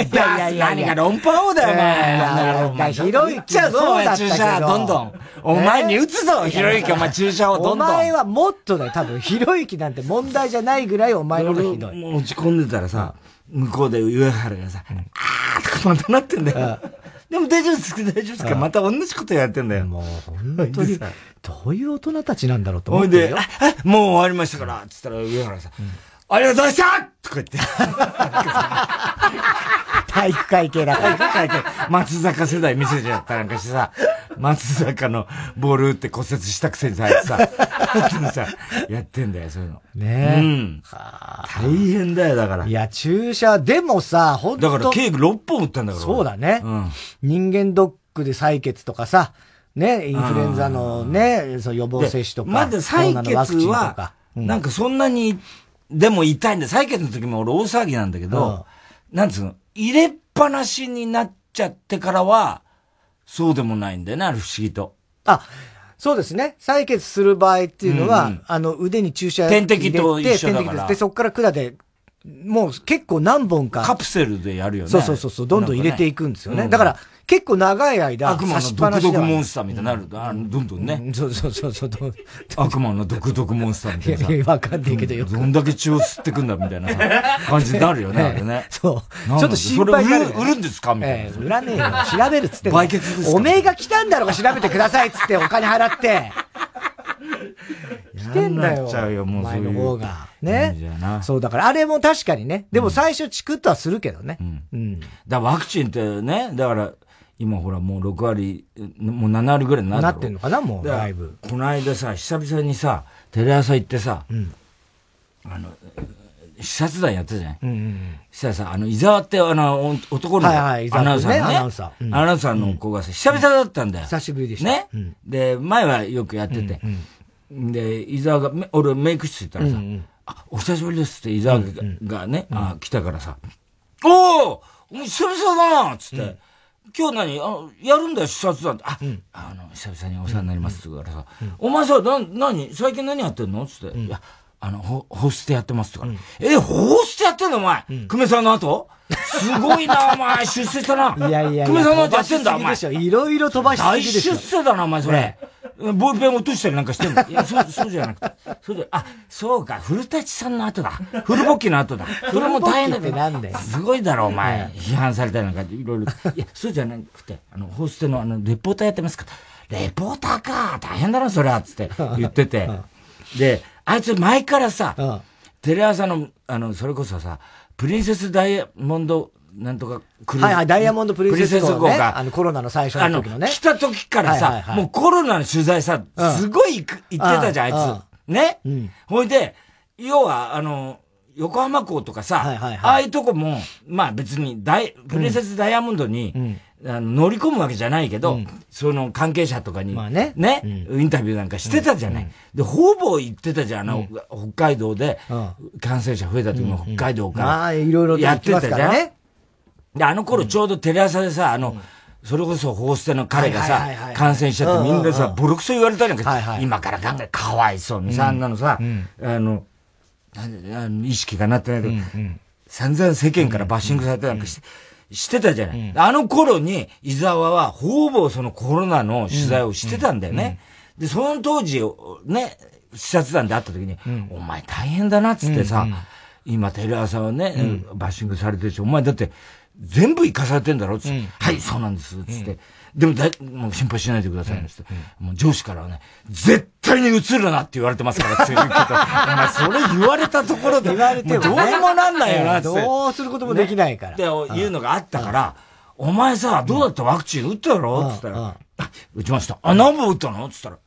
いつ。いやいやいや何が論破王だよ、お前。ひろゆきそうだ注射、どんどん。お前に打つぞ、ひろゆき、お前注射をどんどん。お前はもっとだよ、多分。ひろゆきなんて問題じゃないぐらいお前のがひどい。落ち込んでたらさ、向こうで上原がさ、あーとかまたなってんだよ。でも大丈夫です。か大丈夫ですか？また同じことやってんだよ。もう本当に、どういう大人たちなんだろうと思って。ほいで、もう終わりましたから、つったら上原さ、ありがとうございましたとか言って。体育会系だ。体育会系。松坂世代見せちゃったなんかしてさ、松坂のボール打って骨折したくせにさ、さ、さ、やってんだよ、そういうの。ねえ。うん。大変だよ、だから。いや、注射、でもさ、ほんと。だから、ケーキ6本打ったんだから。そうだね。うん。人間ドックで採血とかさ、ね、インフルエンザのね、そう予防接種とか。まだ採血は、なんかそんなに、でも痛いんだ。採血の時も俺大騒ぎなんだけど、なんつうの、入れっぱなしになっちゃってからは、そうでもないんだよね、ある不思議と。あ、そうですね。採血する場合っていうのは、うんうん、あの、腕に注射点滴と一緒だから。で、そこから管でもう結構何本か。カプセルでやるよね。そうそうそう、どんどん入れていくんですよね。ねうん、だから、結構長い間、悪魔の毒毒モンスターみたいになると、あの、どんどんね。そうそうそうそう。悪魔の毒毒モンスターみたいな。いやいや、わかんないけどよどんだけ血を吸ってくんだみたいな 感じになるよね、あれね。そう。ちょっと心配になる、売るんですかみたいな。売らねえよ。調べるっつって。売血ですおめえが来たんだろうが調べてくださいっつってお金払って。来てんだよ。ちゃうよ、もう前の方が。ね。そう、だからあれも確かにね。でも最初チクッとはするけどね。うん。だワクチンってね、だから、今ほらもう6割、もう7割ぐらいにななってんのかな、もう、だいぶ。この間さ、久々にさ、テレ朝行ってさ、うん、あの、視察団やったじゃんうん、したらさ、あの、伊沢って、あの、男の、はいはい、アナウンサーね。アナウンサー。アナウンサーの子がさ、久々だったんだよ。久しぶりでした。ね。で、前はよくやってて。で、伊沢が、俺メイク室行ったらさ、あ、お久しぶりですって伊沢がね、あ来たからさ、おお久々だなつって、今日何？あやるんだよ、視察団って。あ、あの、久々にお世話になりますってからさ、お前さ、な、何？最近何やってんの？つって、いや、あの、ホホステやってますとか、うん、え、ホステやってんのお前、うん、久米さんの後？すごいな、お前、出世したな。いやいや久米さんの後やってんだ、お前。いろいろ飛ばしすぎでしょ。大出世だな、お前、それ。ボールペン落としたりなんかしてんの？いや、そう、そうじゃなくて。そうで、あ、そうか、古舘さんの後だ。古ボッキの後だ。それも大変だけど。すごいだろ、お前。批判されたりなんか、いろいろ。いや、そうじゃなくて、あの、ホステの、あの、レポーターやってますかレポーターか、大変だな、それは、つって言ってて。で、あいつ前からさ、テレ朝の、あの、それこそさ、プリンセスダイヤモンドなんとか来る。はいはい、ダイヤモンドプリンセス号、ね、が。あの、コロナの最初の時のね。来た時からさ、もうコロナの取材さ、すごい行ってたじゃん、あいつ。ね、うん、ほいで、要は、あの、横浜港とかさ、はいはいはい、ああいうとこも、まあ別に大、プレセスダイヤモンドに、うん。あの乗り込むわけじゃないけど、うん、その関係者とかに、まあね、ね、うん、インタビューなんかしてたじゃない。うん、で、ほぼ言ってたじゃん、あの、北海道で感染者増えた時も北海道から。まあ、いろいろやってたじゃん。ね、で、あの頃ちょうどテレ朝でさ、あの、それこそホーステの彼がさ、感染しちゃってみんなさ、ボロクソ言われたりなんか、今から考え、かわいそうにさ、あんなのさ、あの、意識がなってないと、散々世間からバッシングされたりなんかして、してたじゃない。うん、あの頃に、伊沢はほぼそのコロナの取材をしてたんだよね。で、その当時、ね、視察団で会った時に、お前大変だなっつってさ、今テレ朝はね、バッシングされてるし、お前だって全部生かされてんだろっつって、はい、そうなんです、つって。でもだ、もう心配しないでください、ね、って、もう上司からはね、絶対に映るなって言われてますから、って言うけど、お前それ言われたところで、言われても、どうにもなんないよな、って。どうすることもできないから。っていうのがあったから、お前さ、どうだった？ワクチン打ったやろつったら、打ちました。あ、何本打ったの？つったら、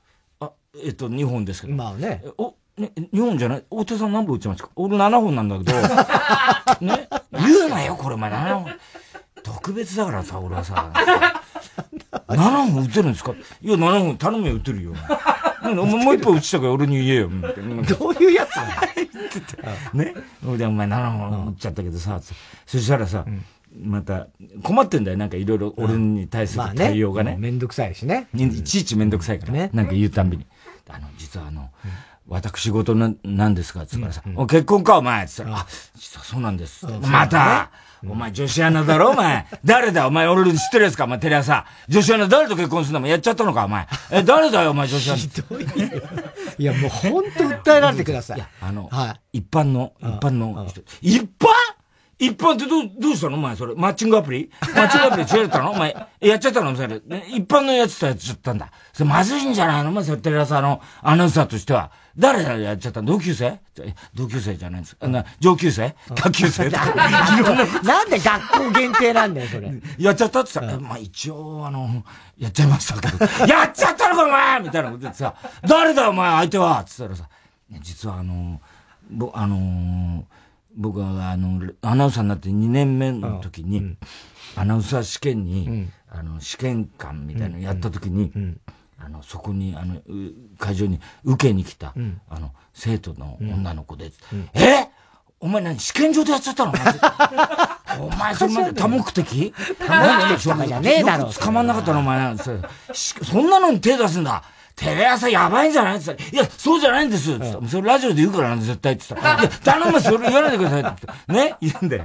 あ、えっと、2本ですけど。まあね。お、ね、2本じゃない？大手さん何本打ちましたか？俺7本なんだけど、ね、言うなよ、これ、お前7本。特別だからさ、俺はさ。7本打てるんですか？いや、7本頼むよ、打てるよ。もう一本打ちたから俺に言えよ。どういうやつなの ね？で、お前7本打っちゃったけどさ、そしたらさ、また、困ってんだよ。なんかいろいろ俺に対する対応がね。めんどくさいしね。いちいちめんどくさいからね。なんか言うたんびに。あの、実はあの、私事な、なんですか？つったらさ、お結婚かお前。つったら、あ、実はそうなんです。また、お前女子アナだろお前。誰だお前俺知ってるやつか？お前テレ朝。女子アナ誰と結婚するの？もやっちゃったのか？お前。え、誰だよ？お前 女子アナ。ひどいいやもうほんと訴えられてください。いや、あの、はい、一般の、一般の人。一般？一般ってどう、どうしたの？お前それ。マッチングアプリ？マッチングアプリ違ったの？お前。やっちゃったの？それ。一般のやつとやっちゃったんだ。それまずいんじゃないの？お前それテレ朝のアナウンサーとしては。誰がやっちゃった？の同級生？同級生じゃないんです。な上級生？下級生？なんで学校限定なんだよ、それ。やっちゃったってさ、まあ一応、あの、やっちゃいましたけど、やっちゃったのかお前みたいなこと言ってさ、誰だお前相手は？つったらさ、実はあの、ぼ、あの僕はあの、アナウンサーになって2年目の時に、アナウンサー試験に、あの、試験官みたいなのやった時に、あの、そこに、あの、会場に受けに来た、うん、あの、生徒の女の子で、うん、え？お前何試験場でやっちゃったの お前それまで多目的？多目的とかじゃねえだろ。捕まんなかったの？お前。そんなのに手出すんだ。テレ朝やばいんじゃないって言った。ら、いや、そうじゃないんです。って。言った。それラジオで言うからな、絶対って言った。ら、いや、頼む、それ言わないでくださいって言って。ね？言うんだよ。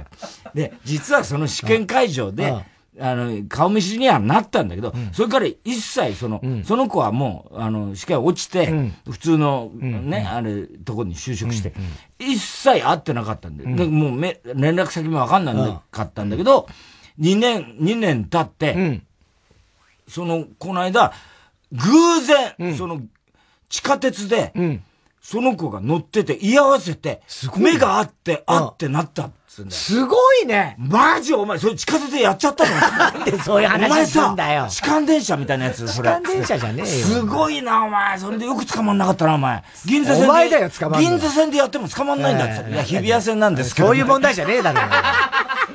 で、実はその試験会場で、あの、顔見知りにはなったんだけど、うん、それから一切その、うん、その子はもう、あの、試験落ちて、うん、普通のね、あれ、とこに就職して、一切会ってなかったんで、でもうめ、連絡先もわかんなかったんだけど、2年、2年経って、その、この間、偶然、その、地下鉄で、その子が乗ってて、居合わせて、目があって、あってなったすごいねマジお前、それ地下鉄でやっちゃったの？なんでそういう話すんだよ。痴漢電車みたいなやつ、それ。痴漢電車じゃねえよ。すごいな、お前。それでよく捕まんなかったな、お前。銀座線で。お前だよ、捕まん銀座線でやっても捕まんないんだって。いや、日比谷線なんですけど。そういう問題じゃねえだろ。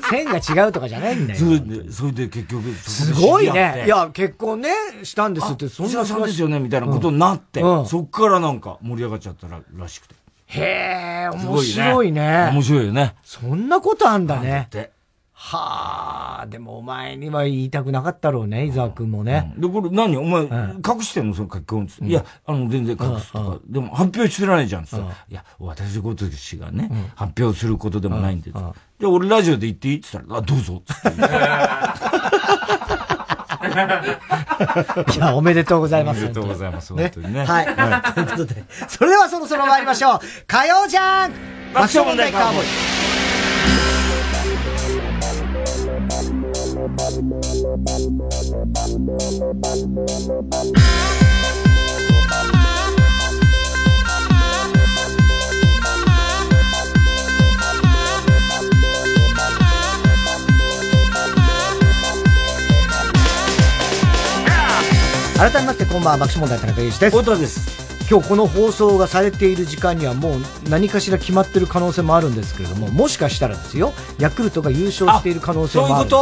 線が違うとかじゃないんだよ。それで、それで結局、すごいね。いや、結婚ね、したんですって、そんなさんですよね、みたいなことになって、そっからなんか盛り上がっちゃったら、らしくて。へえ、面白いね。面白いよね。そんなことあんだね。はあ、でもお前には言いたくなかったろうね、伊沢くんもね。で、これ何？お前、隠してんの？その結婚いや、あの、全然隠すとか。でも発表してないじゃん。いや、私事氏がね、発表することでもないんで。じゃあ俺ラジオで言っていい？って言ったら、あ、どうぞ。いや、おめでとうございます。おめでとうございます。本当にね。はい。ということで、それではそろそろ参りましょう。火曜じゃん爆笑問題カーボーイ。改めましてこんばんは爆笑問題田中裕二です太田です今日この放送がされている時間にはもう何かしら決まってる可能性もあるんですけれども、もしかしたらですよ、ヤクルトが優勝している可能性もあるんですよ。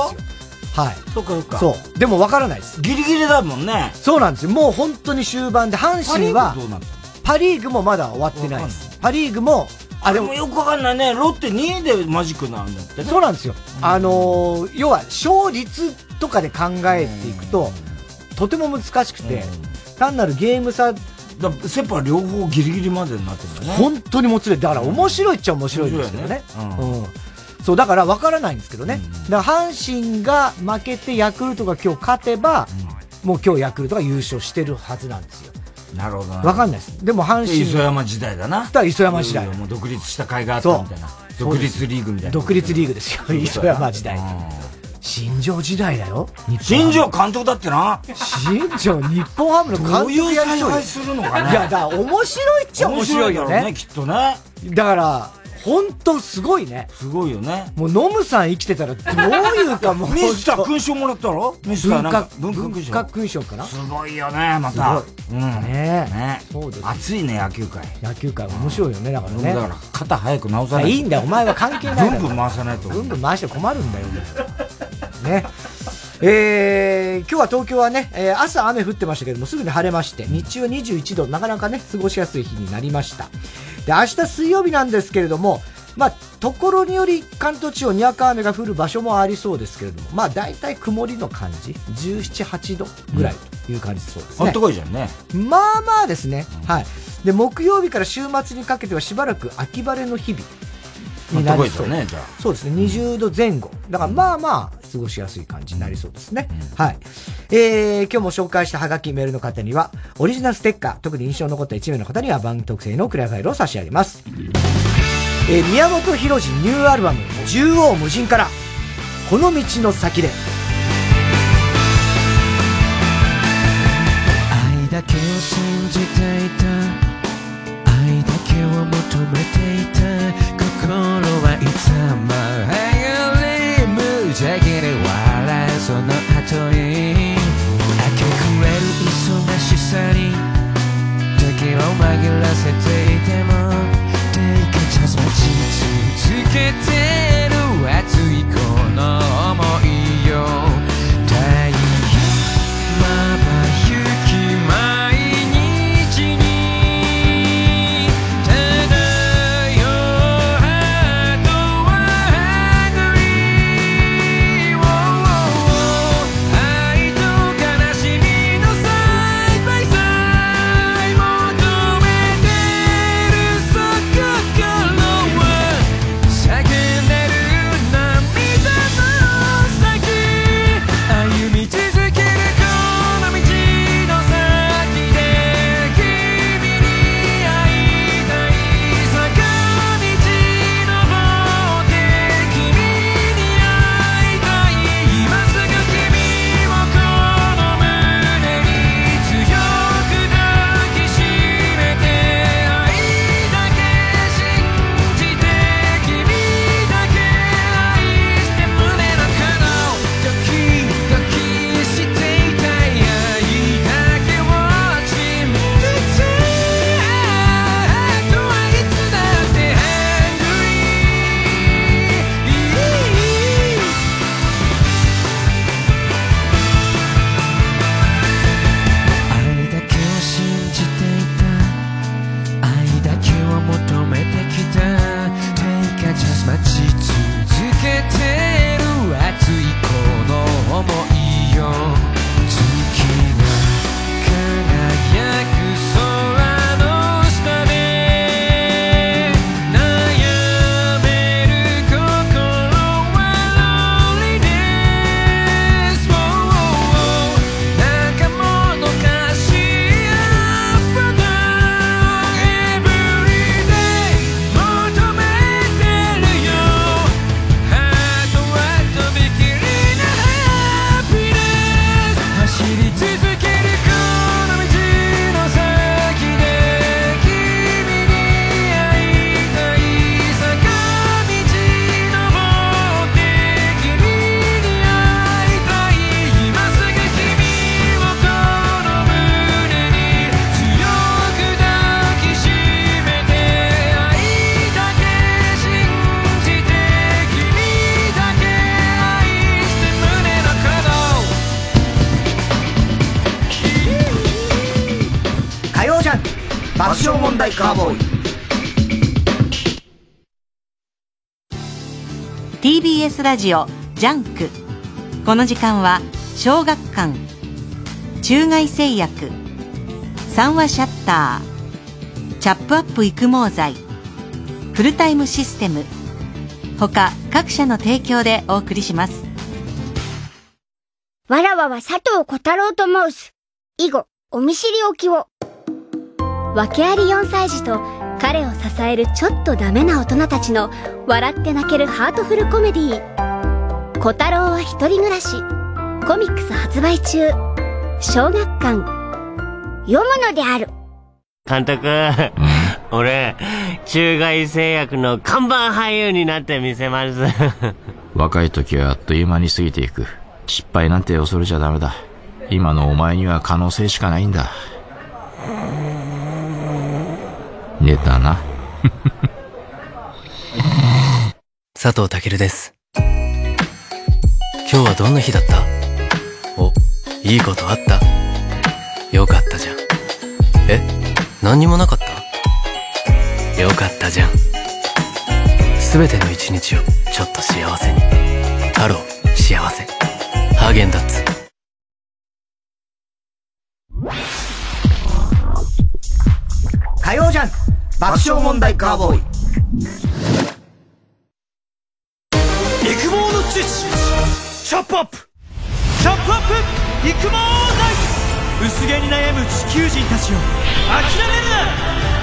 はい。そうかそうか。そう。でもわからないです。ギリギリだもんね。そうなんですよ。もう本当に終盤で、阪神は、パリーグもまだ終わってないです。パリーグも、あ、でもよくわかんないね。ロッテ2位でマジックなんだって、ね、そうなんですよ。あのー、要は、勝率とかで考えていくと、とても難しくて、単なるゲーム差、だセパ両方ギリギリまでになってるね。本当にもつれだから面白いっちゃ面白いですよね。ねうん、うんそう、だから分からないんですけどね。うん、だから阪神が負けてヤクルトが今日勝てば、うん、もう今日ヤクルトが優勝してるはずなんですよ。なるほど分かんないです。でも阪神。磯山時代だな。磯山時代。もう独立した甲斐があったみたいな。独立リーグみたいな。独立リーグですよ、磯山時代。新庄時代だよ。新庄監督だってな。新庄、日本ハムの監督やりそうするのかね。いや、だ面白いっちゃ面白いよね。ね、きっとね。だから、本当すごいね。すごいよね。もうノムさん生きてたらどういうかもう。ミスター勲章もらったろミスター文化文化勲章？かな？すごいよね、また。うん。ねねそうです。熱いね、野球界。野球界面白いよね、だからね。だから肩早く直さないいいんだよ、お前は関係ない。ぐんぐん回さないと。ぐんぐん回して困るんだよ。ね。えー、今日は東京はね、えー、朝雨降ってましたけども、すぐに晴れまして、日中は21度、なかなかね、過ごしやすい日になりました。で、明日水曜日なんですけれども、まあ、ところにより関東地方にわか雨が降る場所もありそうですけれども、まあ、大体曇りの感じ、17、8度ぐらいという感じそうですね。あったかいじゃんね。まあまあですね。はい。で、木曜日から週末にかけてはしばらく秋晴れの日々。になりそう。ね、じゃそうですね、20度前後。だからまあまあ、過ごしやすい感じになりそうですね。うん、はい。えー、今日も紹介したハガキメールの方には、オリジナルステッカー、特に印象に残った1名の方には番組特製のクリアファイルを差し上げます。えー、宮本浩次ニューアルバム「縦横無尽」から「この道の先で」愛だけを信じていた愛だけを求めていた心はいつも。はやり無邪気で笑うその後に。明け暮れる忙しさに。時を紛らせていても待ち続けてる熱いこの想い。カーボーイ。TBS ラジオ JUNK。この時間は小学館。中外製薬。三和シャッター。チャップアップ育毛剤。フルタイムシステム。他各社の提供でお送りします。わらわは佐藤小太郎と申す。以後お見知りおきを訳あり4歳児と彼を支えるちょっとダメな大人たちの笑って泣けるハートフルコメディー小太郎は一人暮らしコミックス発売中小学館読むのである監督、俺、中外製薬の看板俳優になってみせます。若い時はあっという間に過ぎていく。失敗なんて恐れちゃダメだ。今のお前には可能性しかないんだ。寝たな。佐藤健です。今日はどんな日だった？お、いいことあった？よかったじゃん。え何にもなかった？よかったじゃん。すべての一日をちょっと幸せに。ハロー、幸せ。ハーゲンダッツ。火曜ジャンク。爆笑問題カーボーイ。育毛の知識チャップアップ。チャップアップ。育毛剤薄毛に悩む地球人たちよ諦める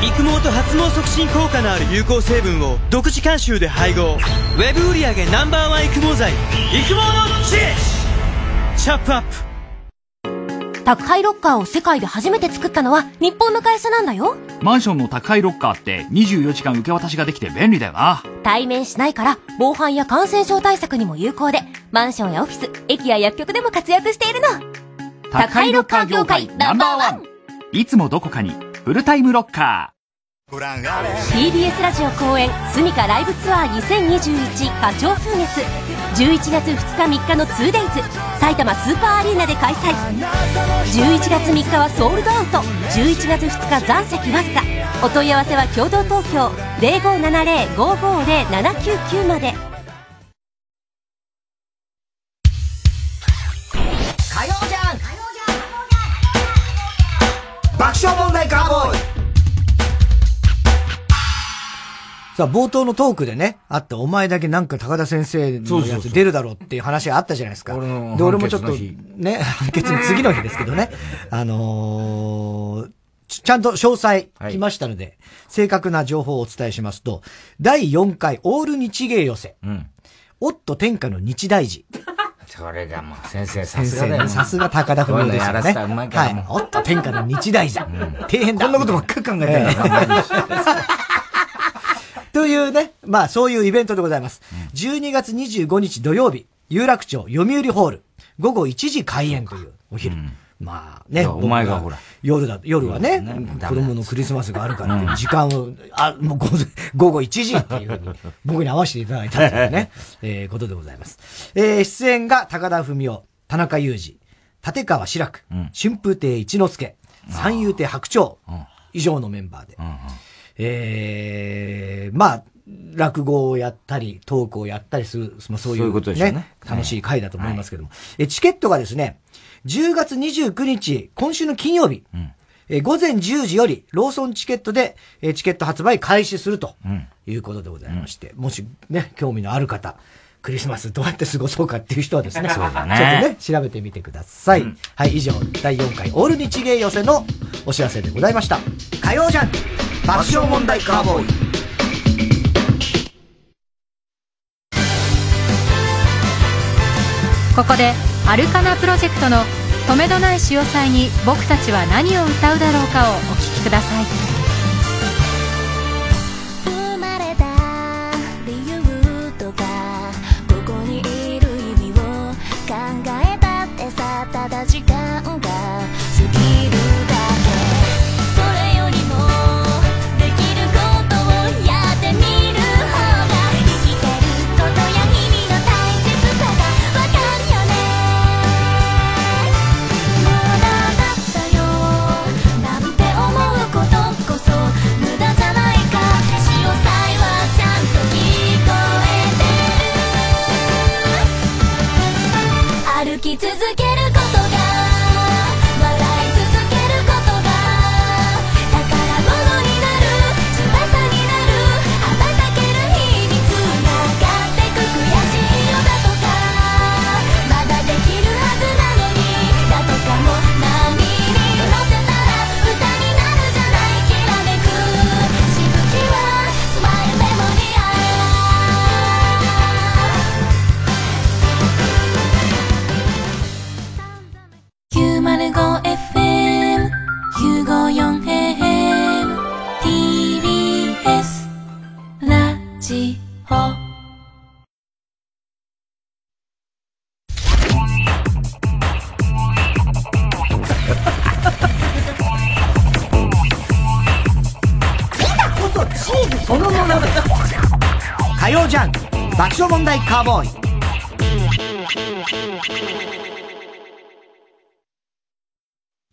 な。育毛と発毛促進効果のある有効成分を独自監修で配合。ウェブ売上 Ｎｏ.1 育毛剤。育毛の知識チ。ョップアップ。宅配ロッカーを世界で初めて作ったのは日本の会社なんだよ。マンションの宅配ロッカーって24時間受け渡しができて便利だよな。対面しないから防犯や感染症対策にも有効で、マンションやオフィス、駅や薬局でも活躍しているの。宅配ロッカー業界ナンバーワンいつもどこかにフルタイムロッカー。TBS ラジオ公演スミカライブツアー2021花鳥風月。11月2日3日の 2days 埼玉スーパーアリーナで開催。11月3日はソールドアウト。11月2日残席わずか。お問い合わせは共同東京。0570-550-799まで。爆笑問題カーボーイ。さあ、冒頭のトークでね、あったお前だけなんか高田先生のやつ出るだろうっていう話があったじゃないですか。で、俺もちょっと、ね、判決の次の日ですけどね、あのーちちゃんと詳細来ましたので、正確な情報をお伝えしますと、第4回オール日芸寄せ、オット天下の日大寺。それがもう先生さ先すがさすが高田文夫ですよね。はい。おっと、天下の日大寺。底辺だ。こんなことばっかり考えてる。というね、まあそういうイベントでございます。12月25日土曜日、有楽町読売ホール、午後1時開演というお昼。まあね、お前がほら。夜だ、夜はね、子供のクリスマスがあるから時間を、あ、もう午後1時っていうふうに、僕に合わせていただいたというね、えーことでございます。えー出演が高田文夫、田中裕二、立川志らく、春風亭一之輔、三遊亭白鳥、以上のメンバーで。えー、まあ、落語をやったり、トークをやったりする、まあ、そういう,、そういうことでね。楽しい回だと思いますけども。えチケットがですね、10月29日、今週の金曜日、えー午前10時より、ローソンチケットで、えーチケット発売開始すると。いうことでございまして、もしね、興味のある方、クリスマスどうやって過ごそうかっていう人はですね、そうだね。ちょっとね、調べてみてください。はい、以上、第4回オール日芸寄せのお知らせでございました。火曜ジャンク爆笑問題カーボーイ。ここでアルカナプロジェクトの「止めどない潮騒に僕たちは何を歌うだろうか」をお聴きくださいカーボーイ。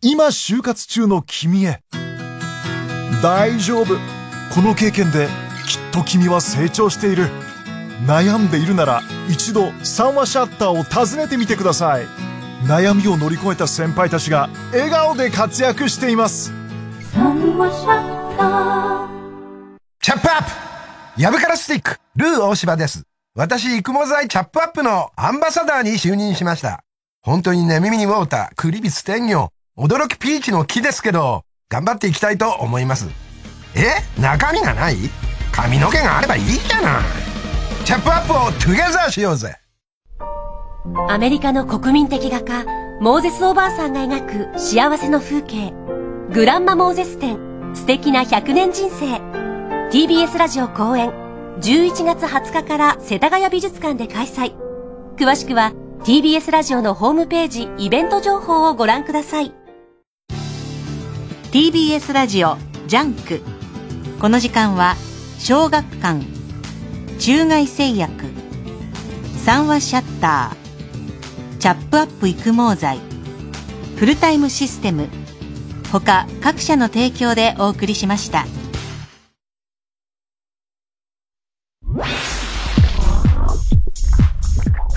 今就活中の君へ。大丈夫。この経験できっと君は成長している。悩んでいるなら一度三話シャッターを訪ねてみてください。悩みを乗り越えた先輩たちが笑顔で活躍しています。チャップアップ。ヤブカラスティック、ルー大柴です。私、育毛剤チャップアップのアンバサダーに就任しました。本当にね、耳にウォーター、クリビス天魚、驚きピーチの木ですけど、頑張っていきたいと思います。え？中身がない？髪の毛があればいいじゃない。チャップアップをトゥゲザーしようぜ。アメリカの国民的画家、モーゼスおばあさんが描く幸せの風景。グランマ・モーゼス展、素敵な100年人生。TBS ラジオ後援、11月20日から世田谷美術館で開催。詳しくは TBS ラジオのホームページ、イベント情報をご覧ください。TBS ラジオジャンクこの時間は小学館中外製薬三和シャッターチャップアップ育毛剤フルタイムシステム他各社の提供でお送りしました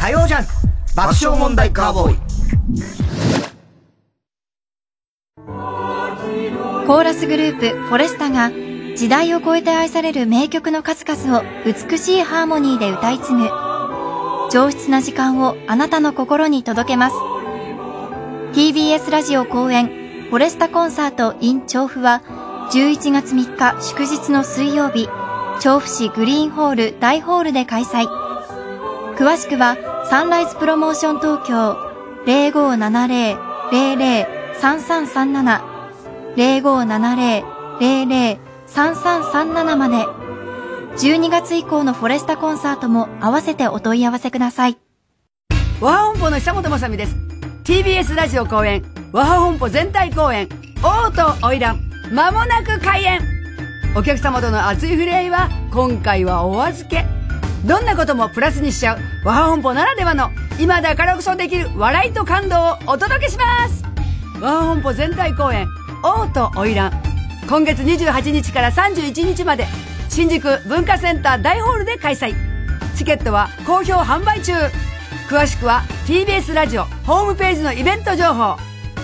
火曜ジャン爆笑問題カーボーイ。コーラスグループフォレスタが時代を超えて愛される名曲の数々を美しいハーモニーで歌い継ぐ。上質な時間をあなたの心に届けます。TBS ラジオ公演フォレスタコンサート in 調布は11月3日祝日の水曜日調布市グリーンホール大ホールで開催。詳しくはサンライズプロモーション東京0570-003337 0570-003337まで。12月以降のフォレスタコンサートも合わせてお問い合わせください。和ハ本舗の久本雅美です。TBS ラジオ公演和ハ本舗全体公演王と花魁まもなく開演。お客様との熱い触れ合いは今回はお預け。どんなこともプラスにしちゃう。和ハ本舗ならではの今だからこそできる笑いと感動をお届けします。和ハ本舗全体公演王と花魁今月28日から31日まで新宿文化センター大ホールで開催。チケットは好評販売中。詳しくは TBS ラジオホームページのイベント情報。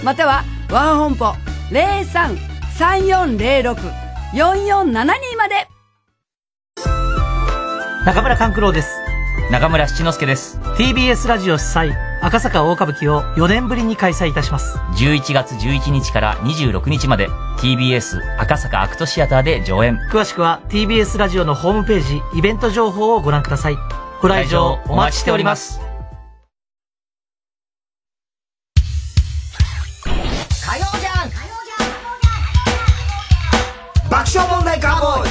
または和ハ本舗0334064472まで。中村勘九郎です。中村七之助です。TBS ラジオ主催、赤坂大歌舞伎を4年ぶりに開催いたします。11月11日から26日まで TBS 赤坂アクトシアターで上演。詳しくは TBS ラジオのホームページ、イベント情報をご覧ください。ご来場お待ちしております。火曜ジャンク爆笑問題カーボーイ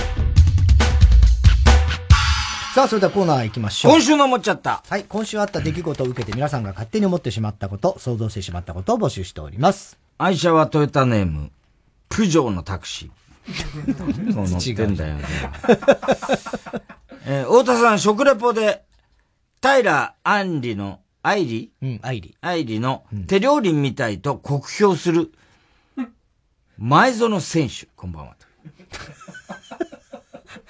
さあ、それではコーナー行きましょう。今週の思っちゃった。はい、今週あった出来事を受けて皆さんが勝手に思ってしまったこと、想像してしまったことを募集しております。愛車はトヨタネーム、プジョーのタクシー。もう乗ってんだよね。えー太田さん、食レポで、平安里の、愛理？うん、愛理。愛理の手料理みたいと酷評する、前園選手、こんばんは。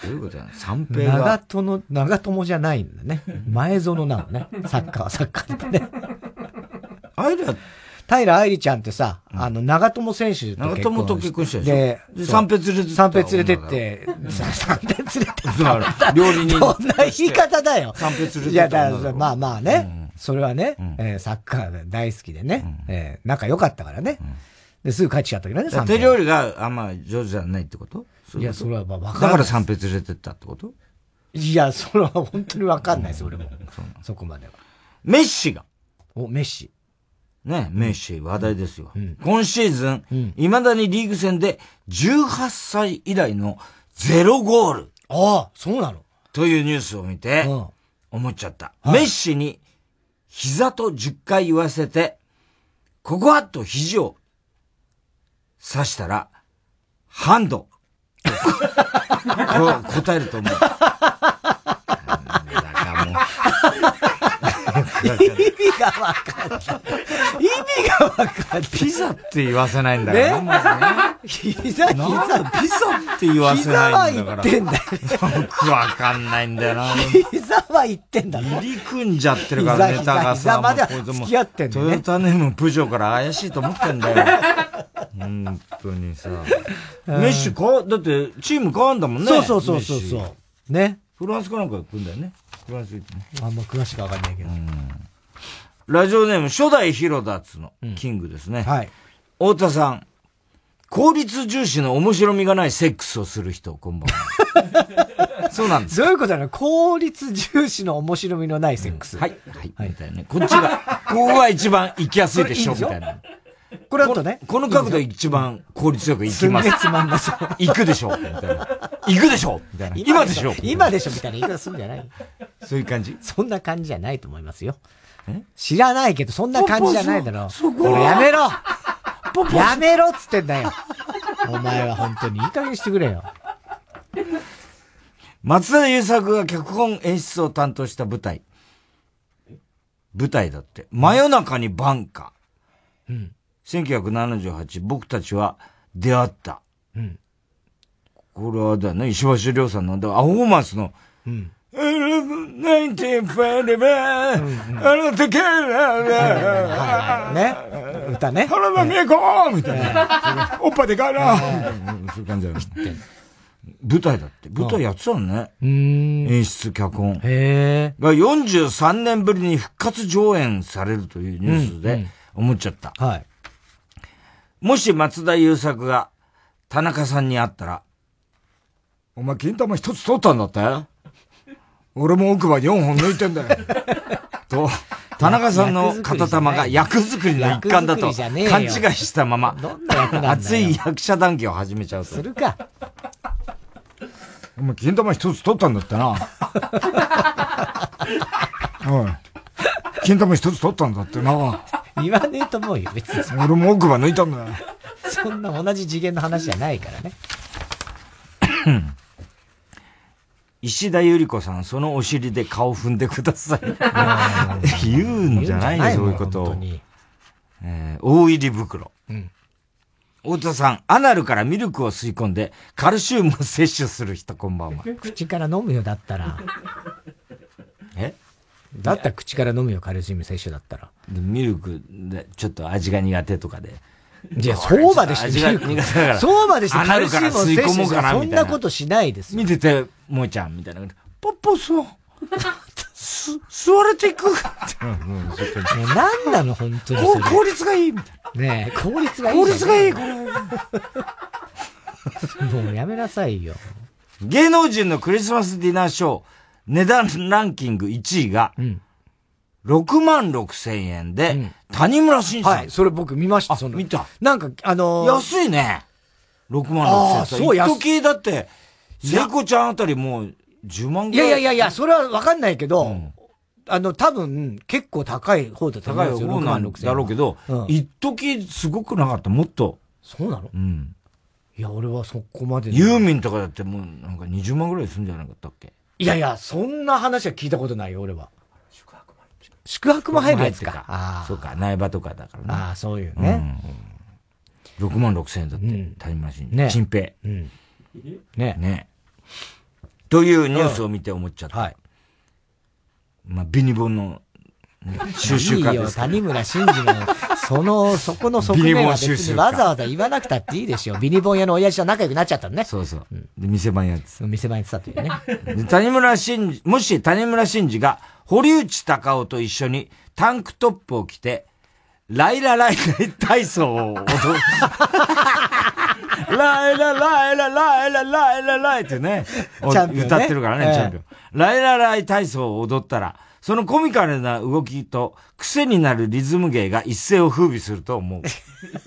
どういうことや三平長が。友、長友じゃないんだね。前園なのね。サッカーはサッカーでね。愛理は、平愛理ちゃんってさ、あの、長友選手と長結婚友と結婚したでしょ？で、三平連れて三平連れてって、三平連れてった。だから料理人どんな言い方だよ。三平連れてったいや、だから、まあまあね。それはね、えーサッカー大好きでね、えー仲良かったからね。で、すぐ帰っちゃったけどね、三平手料理があんま上手じゃないってこと？いやそれはまあわかんないだから三平連れてったってこと？いや、それは本当にわかんないです、俺も。そこまでは。メッシが。お、メッシ。ね、メッシ話題ですよ。今シーズン、未だにリーグ戦で18歳以来のゼロゴール。ああ、そうなのというニュースを見て、思っちゃった。メッシに膝と10回言わせて、ここはと肘を刺したら、ハンド。こ答えると思う。意味がわかんない。意味がわかんない。ピザって言わせないんだから、ねね。膝、ピザって言わせないんだから。膝は言ってんだよ。よくわかんないんだよな。膝は言ってんだろ。入り組んじゃってるから、膝ネタがさ。膝まで付き合ってんだよねトヨタネームプジョーから怪しいと思ってんだよ。本当にさ。メッシか、だって、チーム変わんだもんね。そうそうそうそう。ね。フランスかなんか行くんだよね。フランス行ってね。あんま詳しくわかんないけど。ラジオネーム、初代ヒロダッツのキングですね。はい。太田さん、効率重視の面白みがないセックスをする人、こんばんは。そうなんです。どういうことなの？効率重視の面白みのないセックス。はい。はい。みたいなね。こっちが、ここが一番行きやすいでしょ、みたいな。これだとね。この角度一番効率よく行きます。つまんなそう行くでしょ、みたいな。行くでしょ、みたいな。今でしょ。今でしょみたいな言い方するんじゃないそういう感じ？そんな感じじゃないと思いますよ。知らないけど、そんな感じじゃないだろ。これやめろやめろっつってんだよ。お前は本当にいい加減してくれよ。松田優作が脚本演出を担当した舞台。舞台だって。真夜中にバンカ。うん。1978、僕たちは出会った。うん。これはだよね、石橋亮さんの、だからアフォーマンスの、うん。1945、あの時から、ね。歌ね。原田美恵子みたいな。おっぱいでかいな。そういう感じだよ。舞台だって。舞台やってたのね。演出、脚本。へが43年ぶりに復活上演されるというニュースで思っちゃった。はい。もし松田優作が田中さんに会ったら、お前金玉一つ取ったんだって？俺も奥歯4本抜いてんだよ。と、田中さんの片玉が役作りの一環だと勘違いしたまま熱い役者談義を始めちゃうと。するか。お前金玉一つ取ったんだってな。おい。金玉一つ取ったんだってな。言わねえと思うよ、別に。俺も奥歯抜いたんだよ。そんな同じ次元の話じゃないからね。石田ゆり子さん、そのお尻で顔踏んでください。言うんじゃないよ、そういうことを。えー大入り袋。うん太田さん、アナルからミルクを吸い込んで、カルシウムを摂取する人、こんばんは。口から飲むよ、だったら。えだったら口から飲むよ、カルシウム摂取だったら。でミルクで、ちょっと味が苦手とかで。いや、そうまでして味が苦手だから。そうまでしてアナルから吸い込もうかな、みたいな。そんなことしないです見てて、もえちゃん、みたいな。ポッポスを、す、吸われていく。もう何なの、本当に。効率がいい、みたいな。ねえ、効率がいい。効率がいい、これ。もうやめなさいよ。芸能人のクリスマスディナーショー、値段ランキング1位が、6万6千円で、谷村新司。はい、それ僕見ました、その。見た。なんか、あのー安いね。6万6あー千円。そう安い一時だって、聖子ちゃんあたりもう10万いぐらい。やいやいやいや、それはわかんないけど、あの、多分、結構高い方だと思高いいますよ、6方なん万6千だろうけど、一時すごくなかった、もっと。そうなの？うん。いや、俺はそこまで。ユーミンとかだってもうなんか20万ぐらいするんじゃなかったっけ？いやいや、そんな話は聞いたことないよ、俺は。宿泊も入るやつか。ああ。そうか、苗場とかだからね。ああ、そういうね。うん、6万6千円だって、谷村新司。ね新平。うん。ね。ね。というニュースを見て思っちゃった。はい。まあ、ビニボンの、収集家いいよ、ですから谷村新司の、その、そこの側面は別にわざわざ言わなくたっていいでしょ。ビニボン屋の親父と仲良くなっちゃったのね。そうそう。で、店番やってた。店番やってたというね。で谷村新司、もし谷村新司が堀内隆夫と一緒にタンクトップを着て、ライラライライ体操を踊る。ライラライラライラライラライってね、歌ってるからね、ええチャンピオン。ライラライ体操を踊ったら、そのコミカルな動きと癖になるリズム芸が一世を風靡すると思う。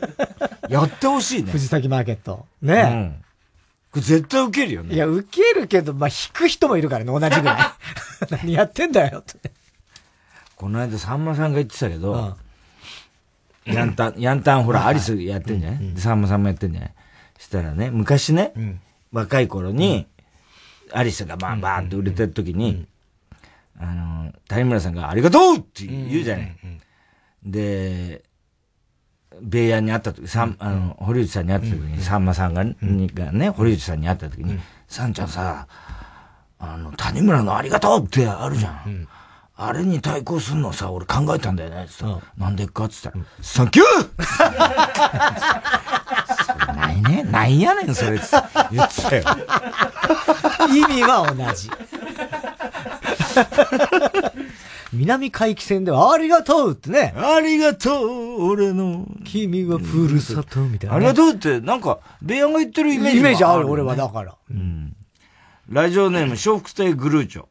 やってほしいね。藤崎マーケット。ね、うん。これ絶対受けるよね。いや、受けるけど、まあ、弾く人もいるからね、同じぐらい。何やってんだよ、って。この間さんまさんが言ってたけど、ヤンタン、ヤンタンほら、アリスやってんじゃない、でさんまさんもやってんじゃない？したらね、昔ね、若い頃に、アリスがバンバーンって売れてる時に、あの、谷村さんがありがとうって言うじゃない。で、米安に会った時、さん、あの、堀内さんに会った時に、さんまさんがね、がね、堀内さんに会った時に、さんちゃんさ、あの、谷村のありがとうってあるじゃん。あれに対抗するのさ、俺考えたんだよね。って言っなんでかって言ったら、サンキューないね。なんやねん、それ言ってたよ。意味は同じ。南海域線では、ありがとうってね。ありがとう、俺の。君はふるさと、みたいな、ありがとうって、なんか、米安が言ってるイメージイメージある、俺はだから。うん。ラジオネーム、笑福亭グルーチョ。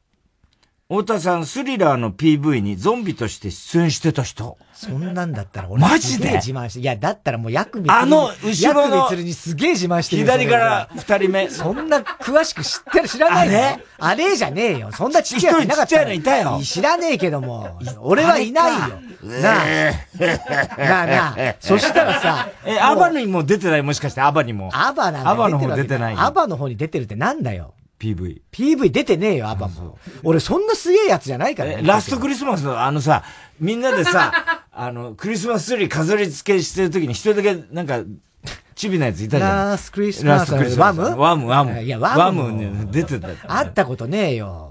太田さん、スリラーの PV にゾンビとして出演してた人。そんなんだったら俺マジで？自慢して。いや、だったらもうヤクミあの後ろのヤクミツルにすげえ自慢してるよ左から二人目。そんな詳しく知ってる知らないのあれ？あれじゃねえよ。そんなちっちゃいやついなかったちっちゃいのいたよ知らねえけども。俺はいないよ。なあ。なあなあ。そしたらさ。え、アバにも出てない？もしかしてアバにも。アバなんかアバの方出てないアバの方に出てるってなんだよ。PV。PV 出てねえよ、アバも。俺そんなすげえやつじゃないからね。ラストクリスマスのあのさ、みんなでさ、あの、クリスマスツリー飾り付けしてる時に一人だけなんか、チビなやついたじゃん。ラストクリスマスラストクリスマス。ワム？ワム、ワム。いやワムもね、出てた。会ったことねえよ。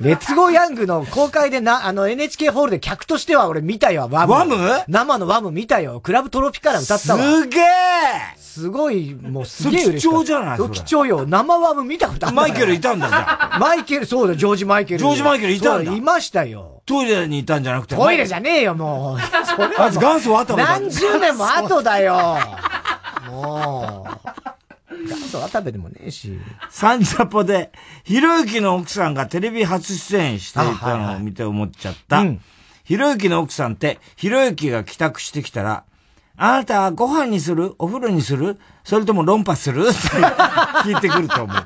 レッツゴーヤングの公開でな、あの NHK ホールで客としては俺見たよ、ワム。ワム？生のワム見たよ。クラブトロピカラ歌ったわ。すげえすごい、もうすげえ嬉しかった。貴重じゃない貴重よ。生ワム見たことあるマイケルいたんだじゃ マイケル、そうだ、ジョージ・マイケル。ジョージマイケルいたんだいましたよ。トイレにいたんじゃなくて。トイレじゃねえよ、もう。それはもうまず元祖は後だ何十年も後だよ。もう。元祖渡部でもねえし。サンジャポで、ひろゆきの奥さんがテレビ初出演していたのを見て思っちゃった。ひろゆきの奥さんって、ひろゆきが帰宅してきたら、あなたご飯にする？お風呂にする？それとも論破する？って聞いてくると思う。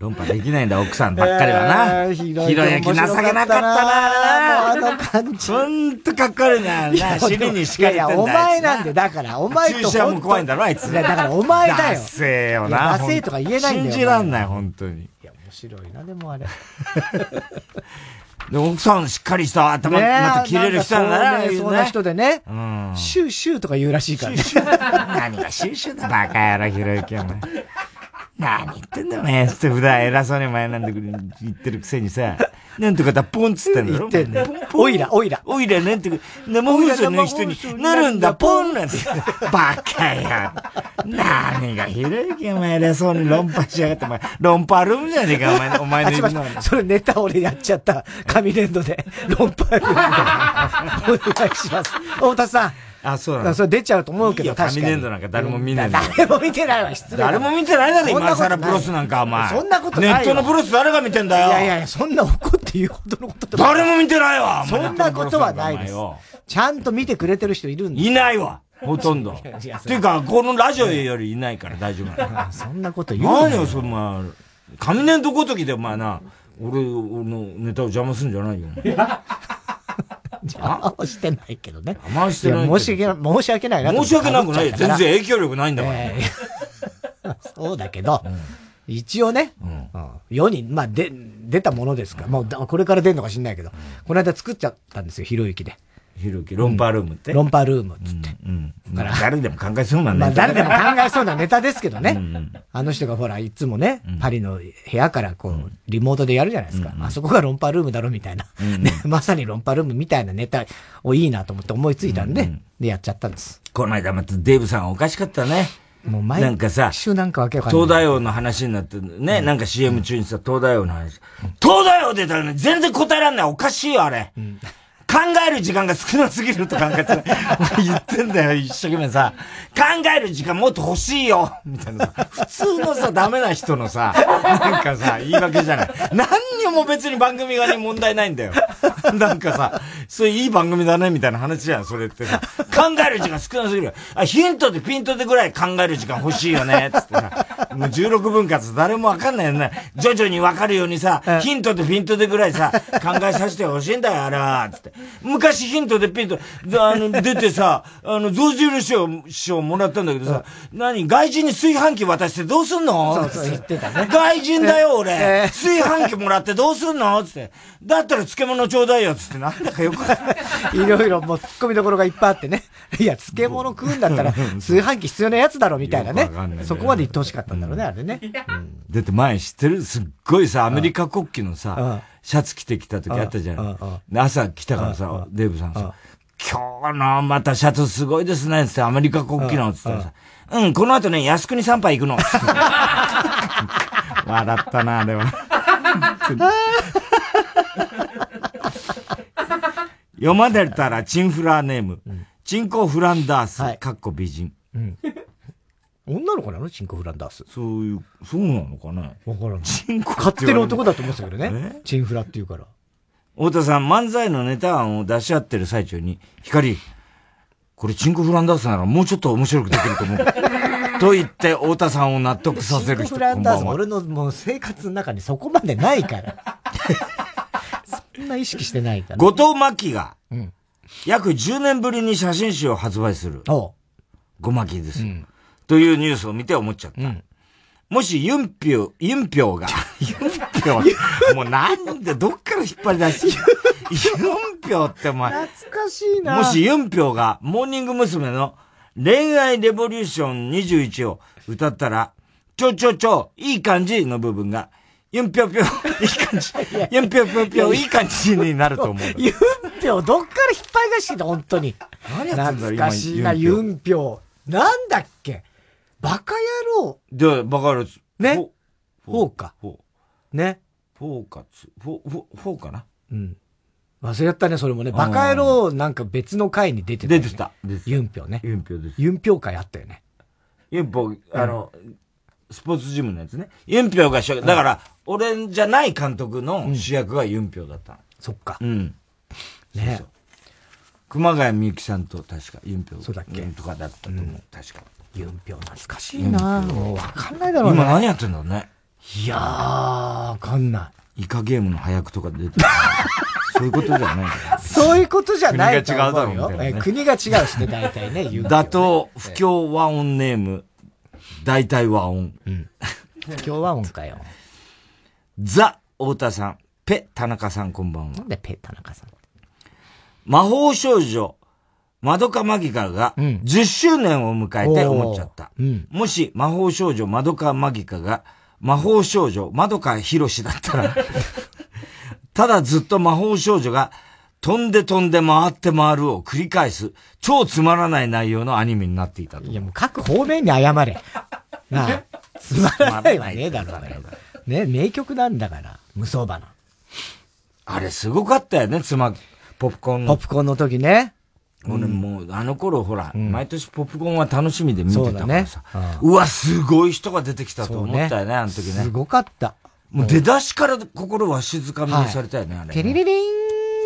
論破できないんだ、奥さんばっかりはな。えーひひろゆき情けなかったな、あの感じ。ほんとかっこ悪いな、な、尻に敷かれてんだいやいや、お前なんで、だから、お前と。注射も怖いんだろ、あいつ。いや、だからお前だよ。ダセえよな。ダセえとか言えないんだよ。信じらんない、本当に。いや、面白いな、でもあれ。で、奥さんしっかりした頭、また切れる人なんねそんな人でね。うん。シューシューとか言うらしいからね。何がシューシューだ、バカ野郎、ひろゆき、お前。何言ってんだよ、お前。って普段偉そうにお前なんだ言ってるくせにさ、なんとかだ、ポンっつってんだろ。言ってんね。おいら、おいら。おいらなんて、生放送の人になるんだ、ポンなんて。バカや。何がひろゆき、お前偉そうに論破しやがって、お前、論破ルームじゃねえか、お前、お前のあ、すいま言うの。それネタ俺やっちゃった。紙粘土で。論破ルームでお願いします。太田さん。あ、そうなの？それ出ちゃうと思うけど、い確かに。紙粘土なんか誰も見ない誰も見てないわ、失礼だ。誰も見てないだろ、今更プロスなんか、お前。そんなことないわネットのプロス誰が見てんだよ。いやいやいや、そんな怒って言うほどのこと誰も見てないわそんなことはないです。ちゃんと見てくれてる人いるんですいないわ。ほとんど。っていうか、このラジオよりいないから大丈夫。そんなこと言うな何よ、そんな、紙粘土ごときでお前な、俺のネタを邪魔するんじゃないよ。邪魔はしてないけどね。邪魔はしてない申し訳ない、申し訳ないな申し訳なくないよ。全然影響力ないんだから。ええ。そうだけど、一応ね、うん。世に、まあ、で、出たものですから、もうだ、これから出るのか知んないけど、この間作っちゃったんですよ、ひろゆきで。ひろゆき、ロンパールームって？ロンパールームっつって。うん。だから誰でも考えそうなんだまあ、よ。誰でも考えそうなネタですけどね。あの人がほら、いつもね、パリの部屋からこう、リモートでやるじゃないですか。あそこがロンパールームだろみたいな。ね、まさにロンパールームみたいなネタをいいなと思って思いついたんで、で、やっちゃったんです。この間またデーブさんおかしかったね。もう毎なんかさ、週なんかわけわかんない。東大王の話になってね、なんか CM 中にさ、東大王の話。東大王出たらね、全然答えらんない。おかしいよ、あれ。考える時間が少なすぎると考えて、言ってんだよ、一生懸命さ。考える時間もっと欲しいよみたいなさ。普通のさ、ダメな人のさ、なんかさ、言い訳じゃない。何にも別に番組側に問題ないんだよ。なんかさ、それいい番組だねみたいな話じゃん、それってさ。考える時間少なすぎる。あ、ヒントでピントでぐらい考える時間欲しいよね、つってさ。もう16分割誰もわかんないよね。徐々にわかるようにさ、ヒントでピントでぐらいさ、考えさせてほしいんだよ、あれは、つって。昔ヒントでピント、あの、出てさ、あの、象印を、賞もらったんだけどさ、何外人に炊飯器渡してどうすんの？そうそう言ってたね。外人だよ、俺。えー炊飯器もらってどうすんの？つって。だったら漬物ちょうだいよ、つって。なんだかよくい。いろいろもう突っ込みどころがいっぱいあってね。いや、漬物食うんだったら、炊飯器必要なやつだろ、みたいなねよくわかんないね。そこまで言ってほしかったんだろうね、あれね。だって前知ってる？すっごいさ、アメリカ国旗のうんさ、シャツ着てきた時あったじゃうんうんん。で朝来たからさ、デーブさんさ、今日のまたシャツすごいですね、つってアメリカ国旗の、つったらさ、うん、この後ね、靖国参拝行くの。笑ったな、あれは。読まれたらチンフラーネーム、チンコフランダース、かっこ美人。うん。女の子なの？チンコフランダース。そういう、そうなのかね？わからん。チンコ勝手に男だと思ってたけどね。チンフラって言うから。太田さん、漫才のネタ案を出し合ってる最中に、光、これチンコフランダースならもうちょっと面白くできると思う。と言って、太田さんを納得させる人、チンコフランダース、俺のもう生活の中にそこまでないから。そんな意識してないから。後藤真希がうん、約10年ぶりに写真集を発売する。おごまきです、というニュースを見て思っちゃった。もしユンピョ、ユンピョが、ユンピョ、もうなんでどっから引っ張り出して、ユンピョってお前、懐かしいなもしユンピョがモーニング娘。の恋愛レボリューション21を歌ったら、ちょちょちょ、いい感じの部分が、ユンピョピョ、いい感じ、ユンピョピョピョ、いい感じになると思う。ユンピョどっから引っ張り出してんだ、本当に。何やってんだ懐かしいな、今ユンピョ。なんだっけ？バカ野郎。で、バカるね。フォーか。フォー。ね。フォーカツ、フォー、フォー、フォーかな？うん。忘れちゃったね、それもね。バカ野郎なんか別の回に出てた、出てた。ユンピョね。ユンピョです。ユンピョ会あったよね。ユンピョ、あの、スポーツジムのやつね。ユンピョが主役、だから、俺じゃない監督の主役がユンピョだったの。そっか。うん。ねそうそう熊谷みゆきさんと確かユンピョ。そうだっけとかだったと思う。確か。ユンピョ懐かしいなもうわかんないだろうね。今何やってんだろうね。いやー、わかんない。イカゲームの早くとか出てる。そういうことじゃない。そういうことじゃないと思うよ。国が違うだろうねえ国が違うしね、大体ね、ユンピョ打倒不協和音ネーム、大体和音。今日は音かよ。ザ・太田さん、ペ・田中さんこんばんは。なんでペ・田中さん。魔法少女、マドカマギカが10周年を迎えて思っちゃった。うん。もし魔法少女マドカマギカが魔法少女マドカヒロシだったら、ただずっと魔法少女が飛んで飛んで回って回るを繰り返す超つまらない内容のアニメになっていたと。いやもう各方面に謝れ。なあ、つまらないわねえだろうね。ね、名曲なんだから、無双花。あれすごかったよね、つま、ポップコーンの。ポップコーンの時ね。俺もう、あの頃ほら、毎年ポップコーンは楽しみで見てたからさ。そうだねうわ、すごい人が出てきたと思ったよね、あの時ね。すごかった。もう出だしから心は静かみにされたよね、あれね。テレレリン、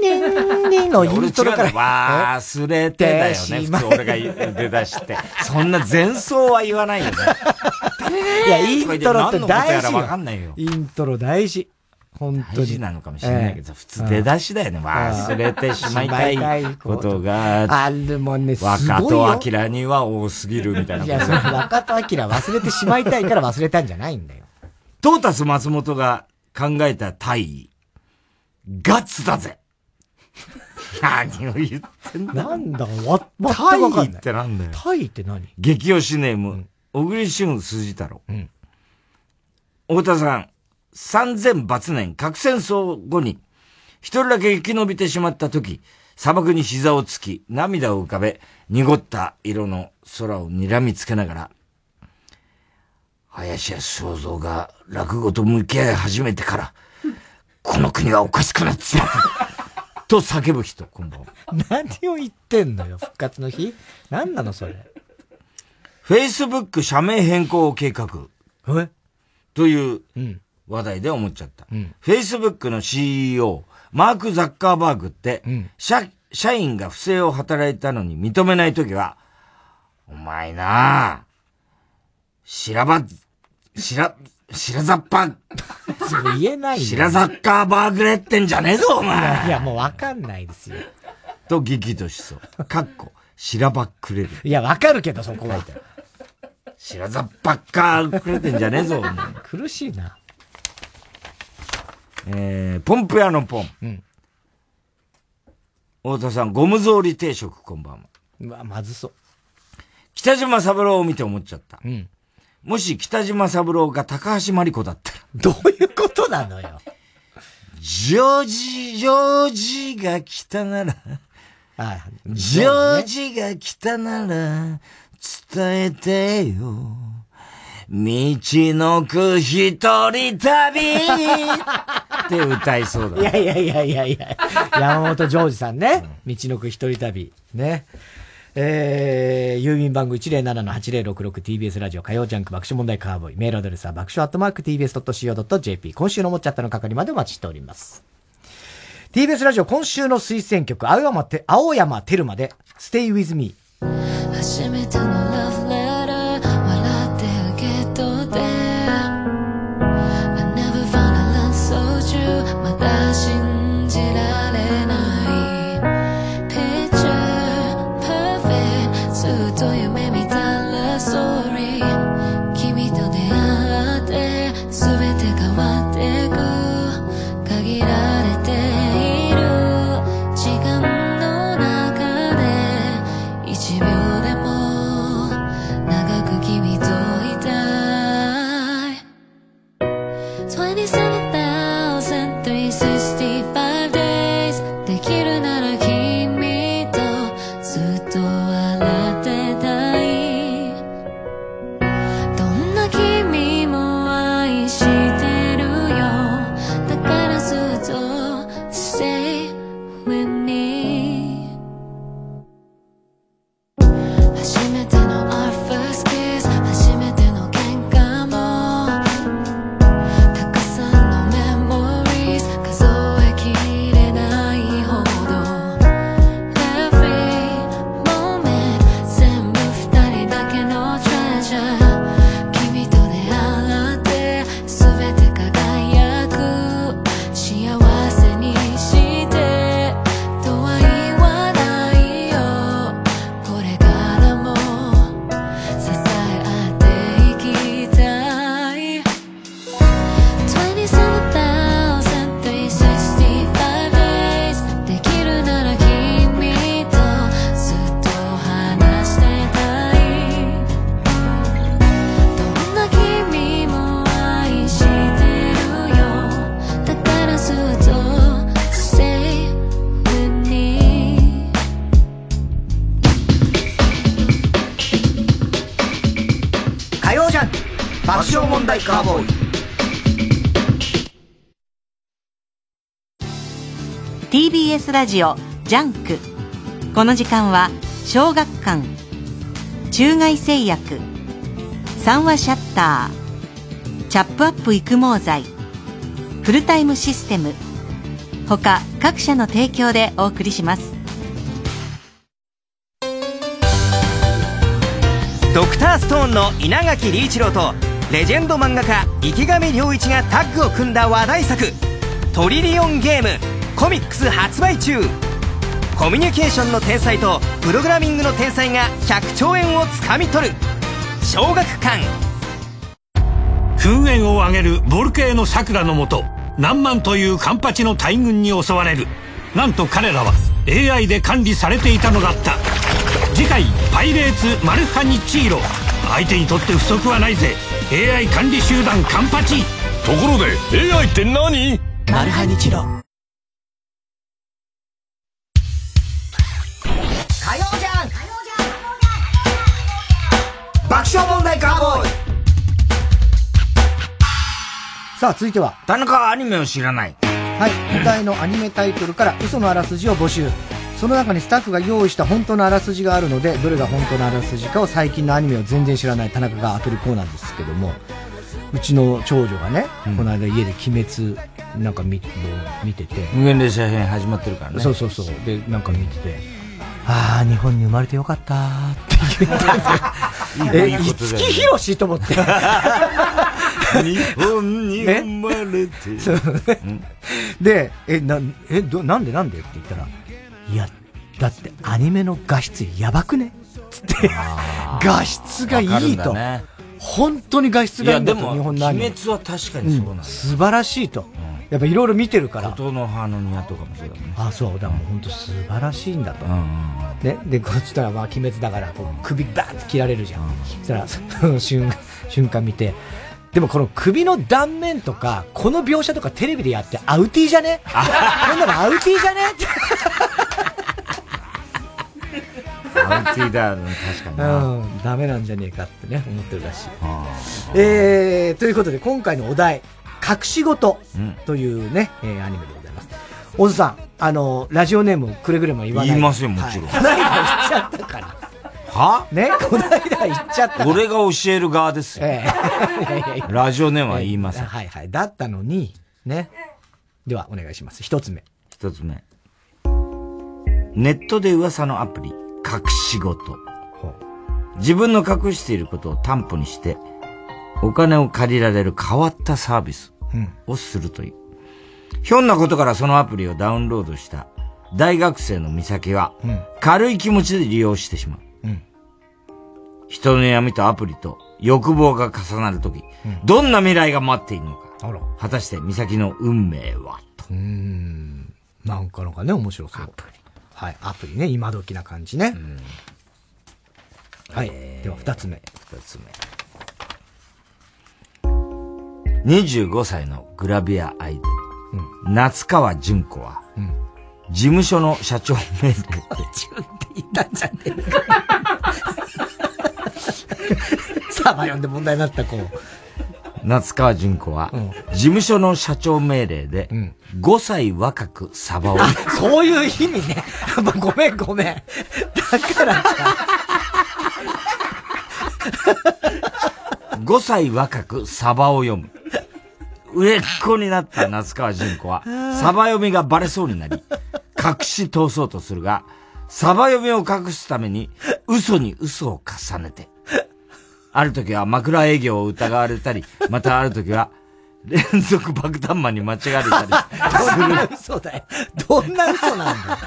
リン、リンのイントロから。わ忘れてだよね、普通俺が出だして。そんな前奏は言わないよね。いや、イントロって大事。イントロ大事。本当に。大事なのかもしれないけど、普通出だしだよね。忘れてしまいたいいことが、あるもんね、若よ。戸明には多すぎるみたいな。いや、若戸明忘れてしまいたいから忘れたんじゃないんだよ。トータス松本が考えた大義。ガッツだぜ何を言ってんだなんだかわ、わかんない。義ってなんだよ。タイって何？激推しネーム、小栗旬筋太郎。太田さん、三千抜年核戦争後に、一人だけ生き延びてしまった時、砂漠に膝をつき、涙を浮かべ、濁った色の空を睨みつけながら、林家正蔵が落語と向き合い始めてから、この国はおかしくなってしまった。と叫ぶ人、こんばんは。何を言ってんのよ、復活の日？何なの、それ？Facebook 社名変更計画。え？という話題で思っちゃった。Facebook の CEO、マーク・ザッカーバーグって、社、社員が不正を働いたのに認めないときは、お前なあ、しらば、しら、しらざっぱ、言えないよしらザッカーバーグレってんじゃねえぞ、お前いや、もうわかんないですよ。と激怒しそう。かっこ、しらばっくれる。いや、わかるけど、そこは。しらざっぱっかくれてんじゃねえぞ、お前苦しいな。えー、ポンプ屋のポン。うん。太田さん、ゴム草履定食、こんばんは。うわ、まずそう。北島三郎を見て思っちゃった。うん。もし北島三郎が高橋真理子だったら。どういうことなのよ。ジョージ、ジョージが来たなら、あジョージが来たなら、伝えてよ。道のく一人旅って歌いそうだ。いやいやいやいやいや。山本ジョージさんね。道のく一人旅。ね。えー、郵便番号 107-8066TBS ラジオ火曜ジャンク爆笑問題カーボーイ。メールアドレスは爆笑アットマーク TBS.CO.JP。今週の思っちゃったの係までお待ちしております。TBS ラジオ今週の推薦曲、青山て、青山テルマで Stay With Me。初めてのラジオジャンク。この時間は小学館中外製薬三和シャッターチャップアップ育毛剤フルタイムシステム他各社の提供でお送りします。ドクターストーンの稲垣理一郎とレジェンド漫画家池上良一がタッグを組んだ話題作「トリリオンゲーム」コミックス発売中。コミュニケーションの天才とプログラミングの天才が100兆円をつかみ取る。小学館。噴煙を上げるボルケーノ桜のもと何万というカンパチの大軍に襲われる。なんと彼らは AI で管理されていたのだった。次回「パイレーツマルハニチーロ」相手にとって不足はないぜ。AI 管理集団カンパチ。ところで AI って何？マルハニチロさあ、続いては。田中はアニメを知らない。はい。はい、お題のアニメタイトルから嘘のあらすじを募集。その中にスタッフが用意した本当のあらすじがあるので、どれが本当のあらすじかを最近のアニメを全然知らない田中が当てるコーナーですけども、うちの長女がね、この間家で鬼滅なんか見見てて、無限列車編始まってるからね。そうそうそう。で、なんか見てて、ああ、日本に生まれてよかったーって言って て、え、五木ひろしと思って。日本に生まれて。そうで、え、な、え、ど、なんでなんで？って言ったら、いや、だってアニメの画質やばくね？つって、画質がいいと。だね本当に画質がいいんだと、日本のアニメ。鬼滅は確かにそうなんだよ素晴らしいと。やっぱいろいろ見てるから。琴の葉の庭とかもそうだもんね。あ、そう、だからもう本当素晴らしいんだと。うんうんね、で、こっちらはまあ鬼滅だから、こう首バーって切られるじゃん。そしたら、その瞬瞬間見て、でもこの首の断面とか、この描写とかテレビでやってアウティーじゃね？こんなのアウティーじゃね？アウティーだ、確かにな。うん、ダメなんじゃねえかってね、思ってるらしい。えー、ということで今回のお題、隠し事というね、えーアニメでございます。小津さん、あの、ラジオネームくれぐれも言わないで。言いますよもちろんはいこの間言っちゃったから。は？ね、この間言っちゃった。俺が教える側ですよ。ええ ラジオネームは言いません。はいはい。だったのに、ね。では、お願いします。一つ目。一つ目。ネットで噂のアプリ、隠し事。自分の隠していることを担保にして、お金を借りられる変わったサービスうん。をするという。ひょんなことからそのアプリをダウンロードした大学生の美咲は、うん。軽い気持ちで利用してしまう。うん人の闇とアプリと欲望が重なるとき、どんな未来が待っているのか。果たして美咲の運命は？うーん。なんかのがね、面白そう。アプリ。はい、アプリね、今時な感じね。はい。では、二つ目。二つ目。25歳のグラビアアイドル、夏川純子は、事務所の社長命令で、言ったんじゃねえか。サーバー読んで問題になった子。夏川純子は、事務所の社長命令で、5歳若くサバを、そういう意味ね。ごめんごめん。だからじ5 歳若くサバを読む。売れっ子になった夏川純子は、サバ読みがバレそうになり、隠し通そうとするが、サバ読みを隠すために、嘘に嘘を重ねて、ある時は枕営業を疑われたり、またある時は、連続爆弾魔に間違われたりすどんなる。嘘だよ。どんな嘘なんだよ。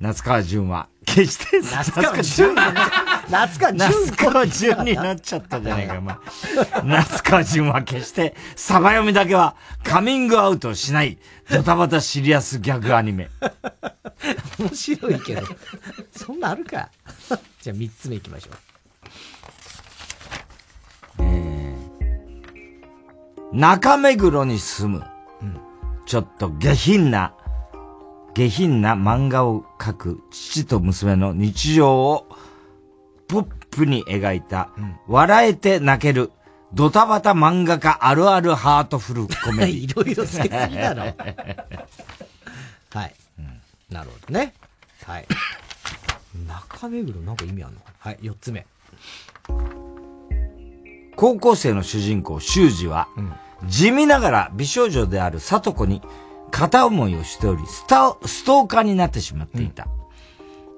夏川純は、決して、夏川純になっちゃ夏川純夏川純になっちゃったじゃないか、お前。夏川純は決して、サバ読みだけはカミングアウトしない、ドタバタシリアスギャグアニメ。面白いけど。そんなあるか。じゃあ三つ目行きましょう。中目黒に住む、ちょっと下品な、下品な漫画を描く父と娘の日常をポップに描いた、笑えて泣ける、ドタバタ漫画家あるあるハートフルコメディ。いろいろつけすぎだろ。はい。なるほどね。はい。中目黒なんか意味あるのはい、四つ目。高校生の主人公、修二は、地味ながら美少女である里子に片思いをしており、スタストーカーになってしまっていた。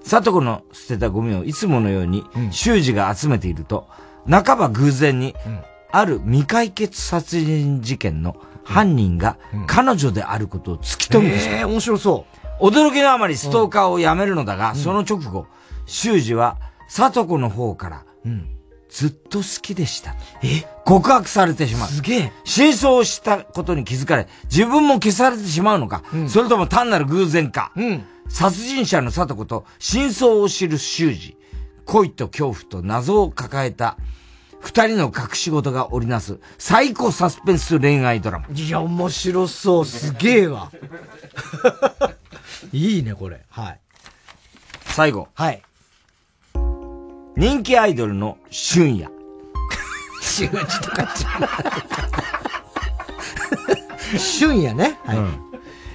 里子の捨てたゴミをいつものように修二が集めていると、半ば偶然に、ある未解決殺人事件の犯人が彼女であることを突き止めてしまう。えー、面白そう。驚きのあまりストーカーをやめるのだが、その直後、修二は、里子の方から、ずっと好きでした。告白されてしまう。すげえ。真相を知ったことに気づかれ、自分も消されてしまうのか、それとも単なる偶然か。殺人者の里子と真相を知る修二。恋と恐怖と謎を抱えた、二人の隠し事が織りなす、最高サスペンス恋愛ドラマ。いや、面白そう。すげえわ。いいね、これ。はい。最後。はい。人気アイドルの春夜。春二とか俊也ね。はい。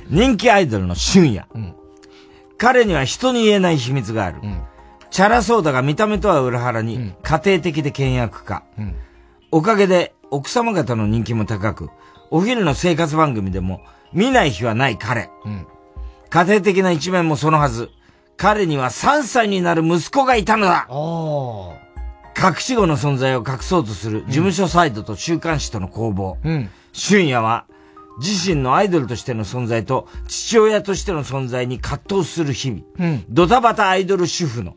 人気アイドルの俊也。彼には人に言えない秘密がある。チャラそうだが見た目とは裏腹に、家庭的で倹約家。おかげで奥様方の人気も高く、お昼の生活番組でも見ない日はない彼。家庭的な一面もそのはず。彼には3歳になる息子がいたのだ隠し子の存在を隠そうとする事務所サイドと週刊誌との攻防。うん。俊也は自身のアイドルとしての存在と父親としての存在に葛藤する日々。うん。ドタバタアイドル主婦の、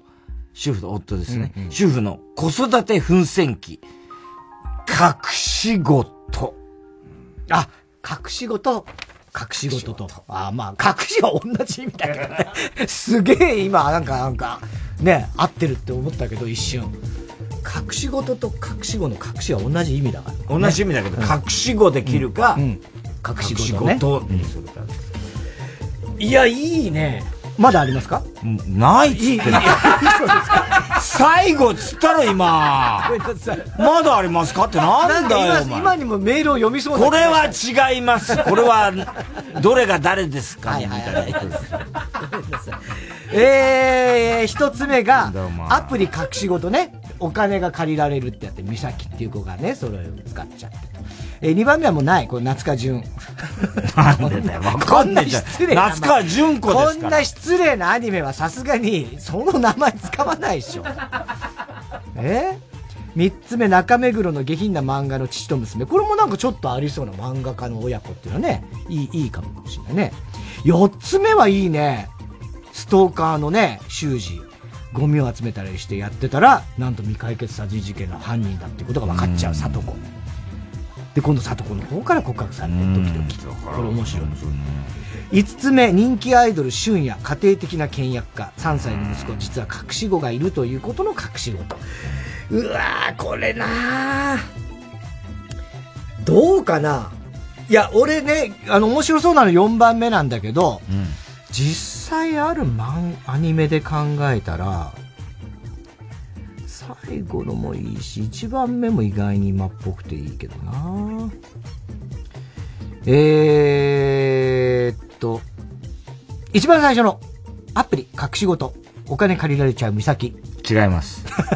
主婦の夫ですね。主婦の子育て奮戦記。隠し子と。あ、隠し子と、隠し事と。あまあ、隠しは同じ意味だけどね。すげえ今、なんか、なんか、ね、合ってるって思ったけど、一瞬。隠し事と隠し子の隠しは同じ意味だから、ね。同じ意味だけど、隠し子で切るか、うんうん隠し事にするか。いや、いいね。まだありますか？ないっつって最後っつったろ今。まだありますかってなんだよ今今にもメールを読みそうなこれは違います。これは、どれが誰ですか？みたいな。えー、一つ目が、アプリ隠し事ね、お金が借りられるってやって、美咲っていう子がね、それを使っちゃって。えー、二番目はもうない、これ夏川淳。なんでだよ、こんな失礼な。夏川淳子ですこんな失礼なアニメはさすがに、その名前使わないでしょ。え？三つ目、中目黒の下品な漫画の父と娘。これもなんかちょっとありそうな漫画家の親子っていうのはね、いい、いいかもしれないね。四つ目はいいね。ストーカーのね、修二。ゴミを集めたりしてやってたら、なんと未解決殺人事件の犯人だっていうことが分かっちゃう、里子。で、今度里子の方から告白されて、ドキドキ。これ面白い。五つ目、人気アイドル、俊也、家庭的な倹約家、3歳の息子、実は隠し子がいるということの隠し子と。うわー、これなーどうかな？いや、俺ね、あの、面白そうなの4番目なんだけど、実際ある漫、アニメで考えたら、最後のもいいし、1番目も意外に今っぽくていいけどなえーっと、一番最初のアプリ、隠し事、お金借りられちゃう美咲。違います。消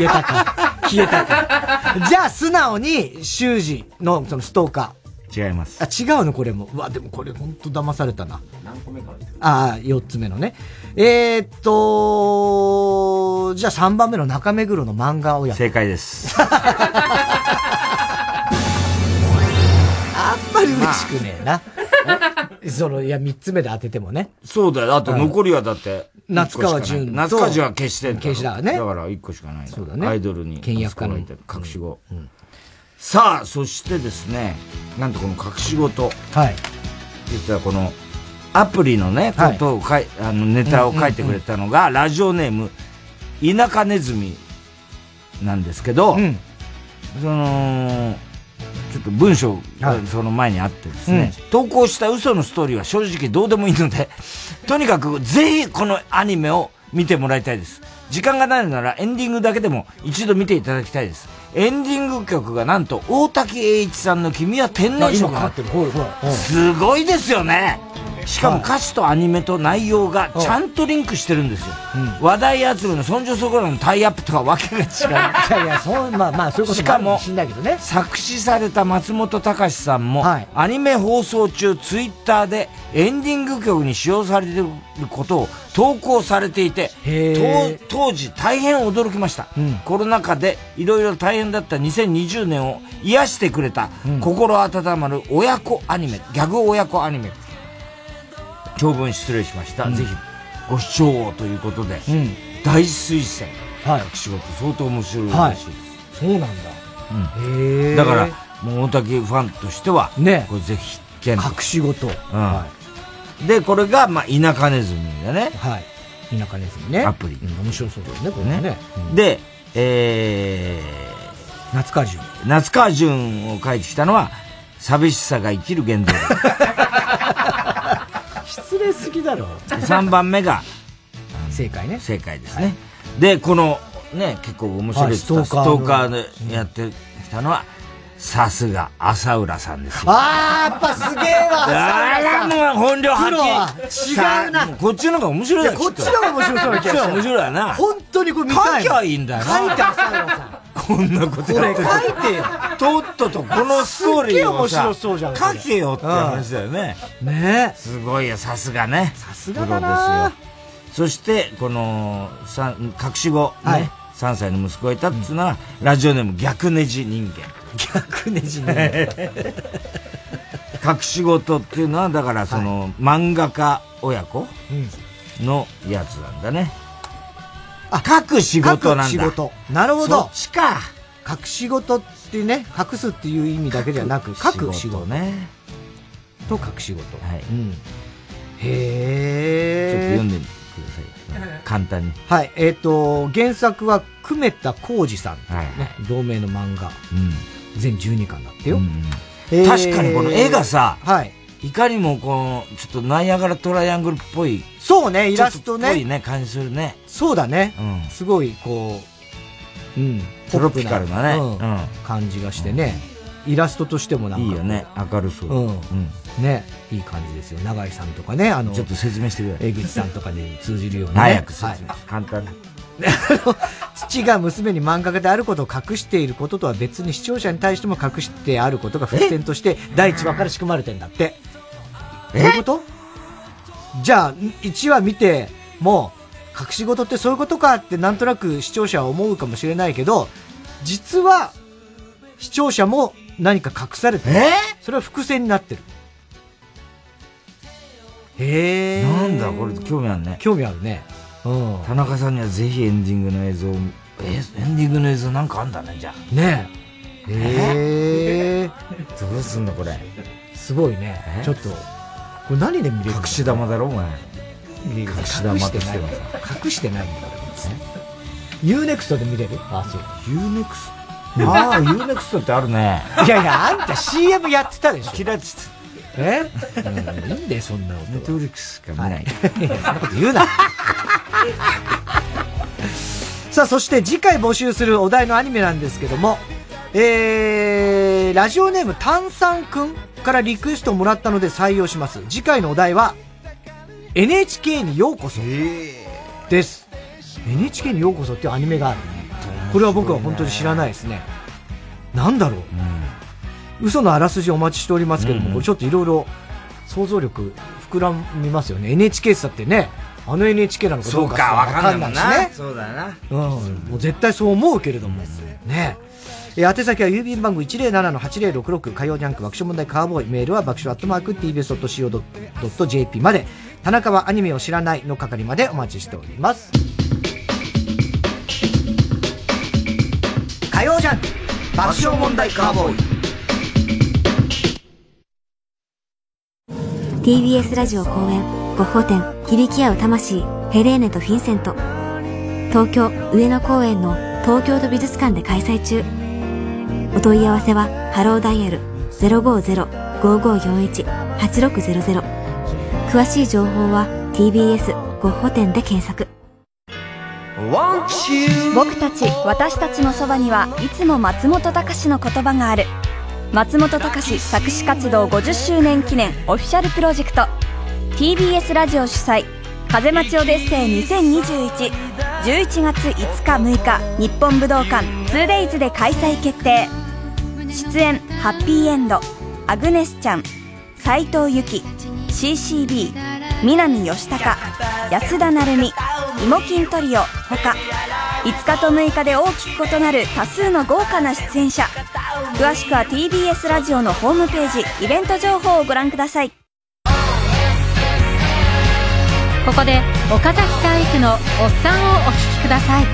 えたか。消えたか。じゃあ、素直に、修二のそのストーカ違います。ー。あ、違うのこれも。うわ、でもこれほんと騙されたな。何個目かああ、四つ目のね。えー、っと、じゃあ3番目の中目黒の漫画をや正解です。あんまり嬉しくねえな。その、いや、三つ目で当ててもね。そうだよ。だって残りはだって、夏川淳と夏川淳は消してんだろ消しだからねだから一個しかないんだそうだねアイドルに。倹約家の息子がいて隠し子。さあ、そしてですね、なんとこの隠し事。はい。実はこの、アプリのね、はい。ことを書い、あの、ネタを書いてくれたのが、ラジオネーム、田舎ネズミなんですけど、その、ちょっと文章がその前にあってですね、投稿した嘘のストーリーは正直どうでもいいので、とにかくぜひこのアニメを見てもらいたいです。時間がないのならエンディングだけでも一度見ていただきたいです。エンディング曲がなんと大滝栄一さんの君は天然色あ今かかってる。ほらほら。うん。すごいですよね。しかも歌詞とアニメと内容がちゃんとリンクしてるんですよ。話題集めのそんじょそこらのタイアップとはわけが違う。い。やいや、そう、まあまあ、そういうことしかもしんないけどね。作詞された松本隆さんも、アニメ放送中ツイッターでエンディング曲に使用されていることを投稿されていてー。当当時大変驚きました、コロナ禍でいろいろ大変だった2020年を癒してくれた、心温まる親子アニメギャグ親子アニメ長文失礼しました、ぜひご視聴をということで、大推薦はい仕事相当面白いらしいです、そうなんだ。へえ。だから、もう大竹ファンとしては、ねこれぜひ必見。隠し事。うん。で、これが、まあ、田舎ネズミだね。はい。田舎ネズミね。アプリ。面白そうだよね、これね。ね。で、えー、夏川淳。夏川淳を書いてきたのは、寂しさが生きる原動 失礼すぎだろ。力。3番目が、正解ね。正解ですね。で、この、ね、結構面白いはいストーカーでやってきたのは、さすが、浅浦さんですよ。あー、やっぱすげえわ、あら、もう本領発揮。違うな。こっちの方が面白いよいやこっちの方が面白そうな気がするこっちが面白いよな。本当にこれ見たい。書きゃいいんだよな。書いて浅浦さん。こんなことやって書いてよ。とっととこのストーリーをさ書けよって話だよね。ねすごいよ、さすがね。さすがだな。そして、この、隠し子、はいね。3歳の息子がいたっていうのは、ラジオネーム逆ネジ人間。逆ネジ人間。隠し事っていうのは、だからその、漫画家親子のやつなんだね。あ、書く仕事なんだ。事。なるほど。そっちか。隠し事ってね、隠すっていう意味だけではなく、書く仕事。ね。と隠し事。はい。うん。ちょっとへ読んでみてください。簡単に。はい。えっ、と、原作は久米田浩二さん、ねはい同名の漫画。うん。全12巻だってよ。確かにこの絵がさ、はい。いかにもこう、ちょっとナイアガラトライアングルっぽい。そうね、イラストねっぽいね、感じするね。そうだね。うんすごい、こう、うん。トロピカルなねうん感じがしてね。イラストとしてもなんか。いいよね。明るそう。うん。ね。いい感じですよ。永井さんとかね、あの、ちょっと説明してくれ。江口さんとかで通じるような、ね。早く説明はい。簡単に。父が娘に漫画家であることを隠していることとは別に視聴者に対しても隠してあることが伏線として第1話から仕組まれてんだって。どういうこと？じゃあ、1話見ても、隠し事ってそういうことかってなんとなく視聴者は思うかもしれないけど、実は、視聴者も何か隠されてる。それは伏線になってる。へえ。なんだ、これ興味あるね。興味あるね。うん。田中さんにはぜひエンディングの映像を、え、エンディングの映像なんかあんだね、じゃあ。ねえ。へえ。どうすんの、これ。すごいね。ちょっと、これ何で見れる隠し玉だろ、お前。隠隠し玉としては隠してないんだから。ユーネクストで見れる？あ、そう。ユーネクスト？ああ、ユーネクストってあるね。いやいや、あんた CM やってたでしょ。キラチえ？うんいいんだよ、そんなこと。ネットフリックスしか見ない。いやそんなこと言うな。さあ、そして次回募集するお題のアニメなんですけども、えー、ラジオネーム炭酸くんからリクエストをもらったので採用します。次回のお題は、NHK にようこそです。NHK にようこそっていうアニメがある。これは僕は本当に知らないですね。なんだろう。嘘のあらすじお待ちしておりますけども、これちょっといろいろ想像力膨らみますよね。NHK さってね、あの NHK なのかどうかさわかんないしね。そうだよな。うん、もう絶対そう思うけれども。ねえ。宛先は郵便番号107-8066火曜ジャンク爆笑問題カーボーイメールは爆笑アットマーク TBS.CO.jp まで田中はアニメを知らないの係までお待ちしております火曜ジャンク爆笑問題カーボーイ TBS ラジオ公演ゴッホ展響き合う魂ヘレーネとフィンセント。東京上野公園の東京都美術館で開催中。お問い合わせはハローダイヤル050-5541-8600詳しい情報は TBS ゴッホ展で検索。僕たち私たちのそばにはいつも松本隆の言葉がある。松本隆作詞活動50周年記念オフィシャルプロジェクト。TBS ラジオ主催風待ちオデッセイ2021 11月5日6日日本武道館 2days で開催決定。出演ハッピーエンドアグネスちゃん斉藤由貴 CCB 南吉高安田成美イモキントリオほか5日と6日で大きく異なる多数の豪華な出演者。詳しくは TBS ラジオのホームページイベント情報をご覧ください。ここで岡崎体育の「おっさん」をお聴きください。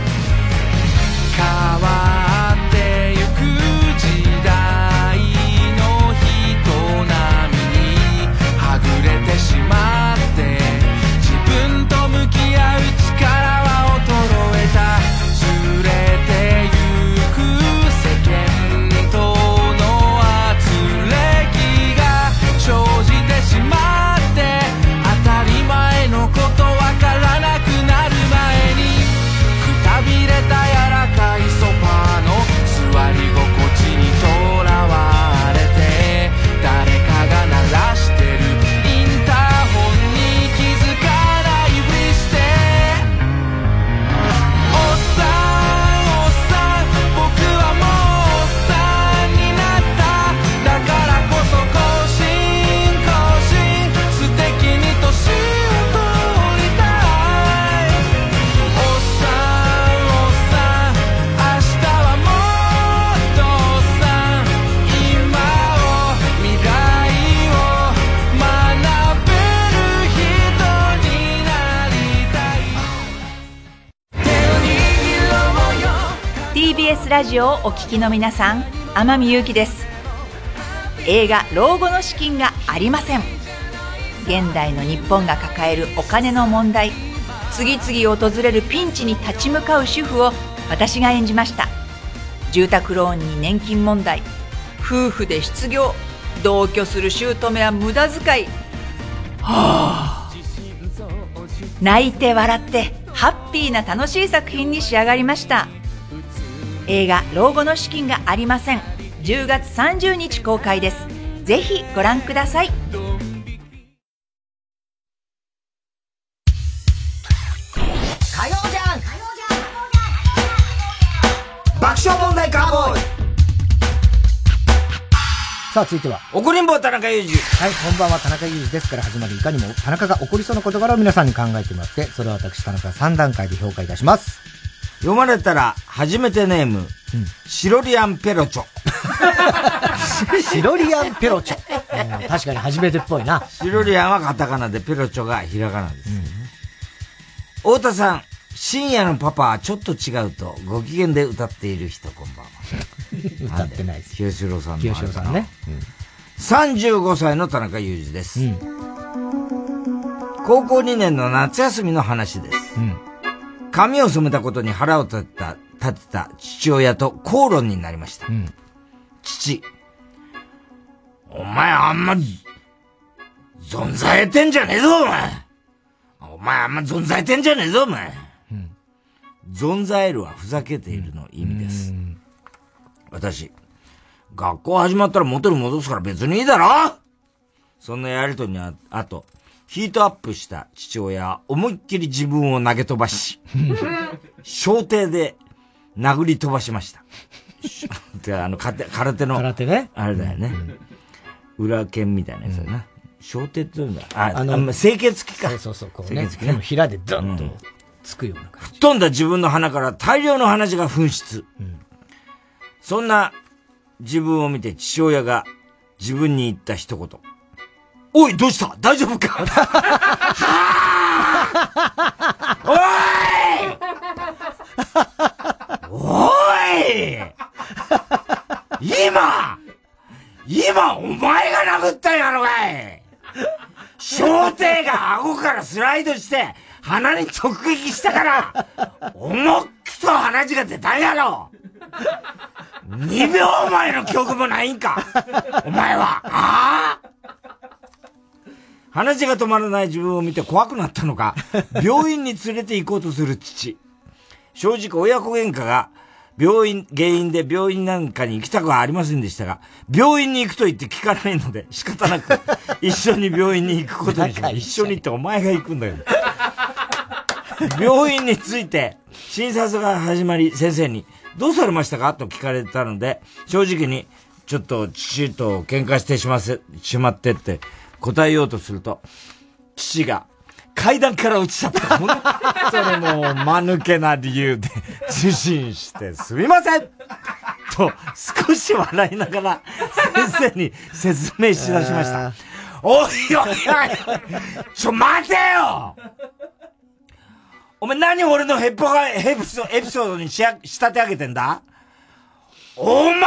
オをお聞きの皆さん天海祐希です。映画「老後の資金がありません」現代の日本が抱えるお金の問題。次々訪れるピンチに立ち向かう主婦を私が演じました。住宅ローンに年金問題。夫婦で失業。同居する姑は無駄遣い。はあ泣いて笑ってハッピーな楽しい作品に仕上がりました。映画「老後の資金がありません」10月30日公開ですぜひご覧ください火曜じゃん爆笑問題カーボーイさあ、続いては。怒りんぼ田中裕二。はい、こんばんは、田中裕二ですから始まるいかにも、田中が起こりそうな事柄を皆さんに考えてもらって、それを私、田中3段階で評価いたします。読まれたら、初めてネーム、シロリアンペロチョ。シロリアンペロチョ。うん確かに初めてっぽいな。シロリアンはカタカナで、ペロチョがひらがなです。太田さん、深夜のパパはちょっと違うと、ご機嫌で歌っている人、こんばんは。歌ってないです。清志郎さんの。清志郎さんね。35歳の田中裕二です。高校2年の夏休みの話です。髪を染めたことに腹を立てた、立てた父親と口論になりました。父。お前あんま、存在得てんじゃねえぞ、お前お前あんま存在得てんじゃねえぞ、お前、存在えるはふざけているの意味です。私、学校始まったら元に戻すから別にいいだろそんなやりとりにああと、ヒートアップした父親は思いっきり自分を投げ飛ばし、小艇で殴り飛ばしました。であの、空手空手の、空手ね。あれだよね。裏剣みたいなやつだな。小手って言うんだ？あ、ああのの、清潔機か。そうそうそう、こうね。清潔機でも平でドンとつくような感吹っ飛んだ自分の鼻から大量の鼻血が噴出。そんな自分を見て父親が自分に言った一言。おい、どうした？大丈夫か？おい！おい！今！今お前が殴ったんやろがい！小艇が顎からスライドして鼻に直撃したから思っきと鼻血が出たんやろ！2秒前の記憶もないんか？お前は？ああ？鼻血が止まらない自分を見て怖くなったのか、病院に連れて行こうとする父。正直親子喧嘩が病院、原因で病院なんかに行きたくはありませんでしたが、病院に行くと言って聞かないので仕方なく一緒に病院に行くことにしま。一緒にってお前が行くんだよ。病院に着いて診察が始まり先生にどうされましたか？と聞かれたので、正直にちょっと父と喧嘩してしませ、しまってって答えようとすると、父が階段から落ちちゃった。本当にもう、間抜けな理由で受診してすみませんと、少し笑いながら先生に説明しだしました。おいおいおいちょ待てよお前何俺のヘッポがエピソエピソードにしや仕立て上げてんだ？お前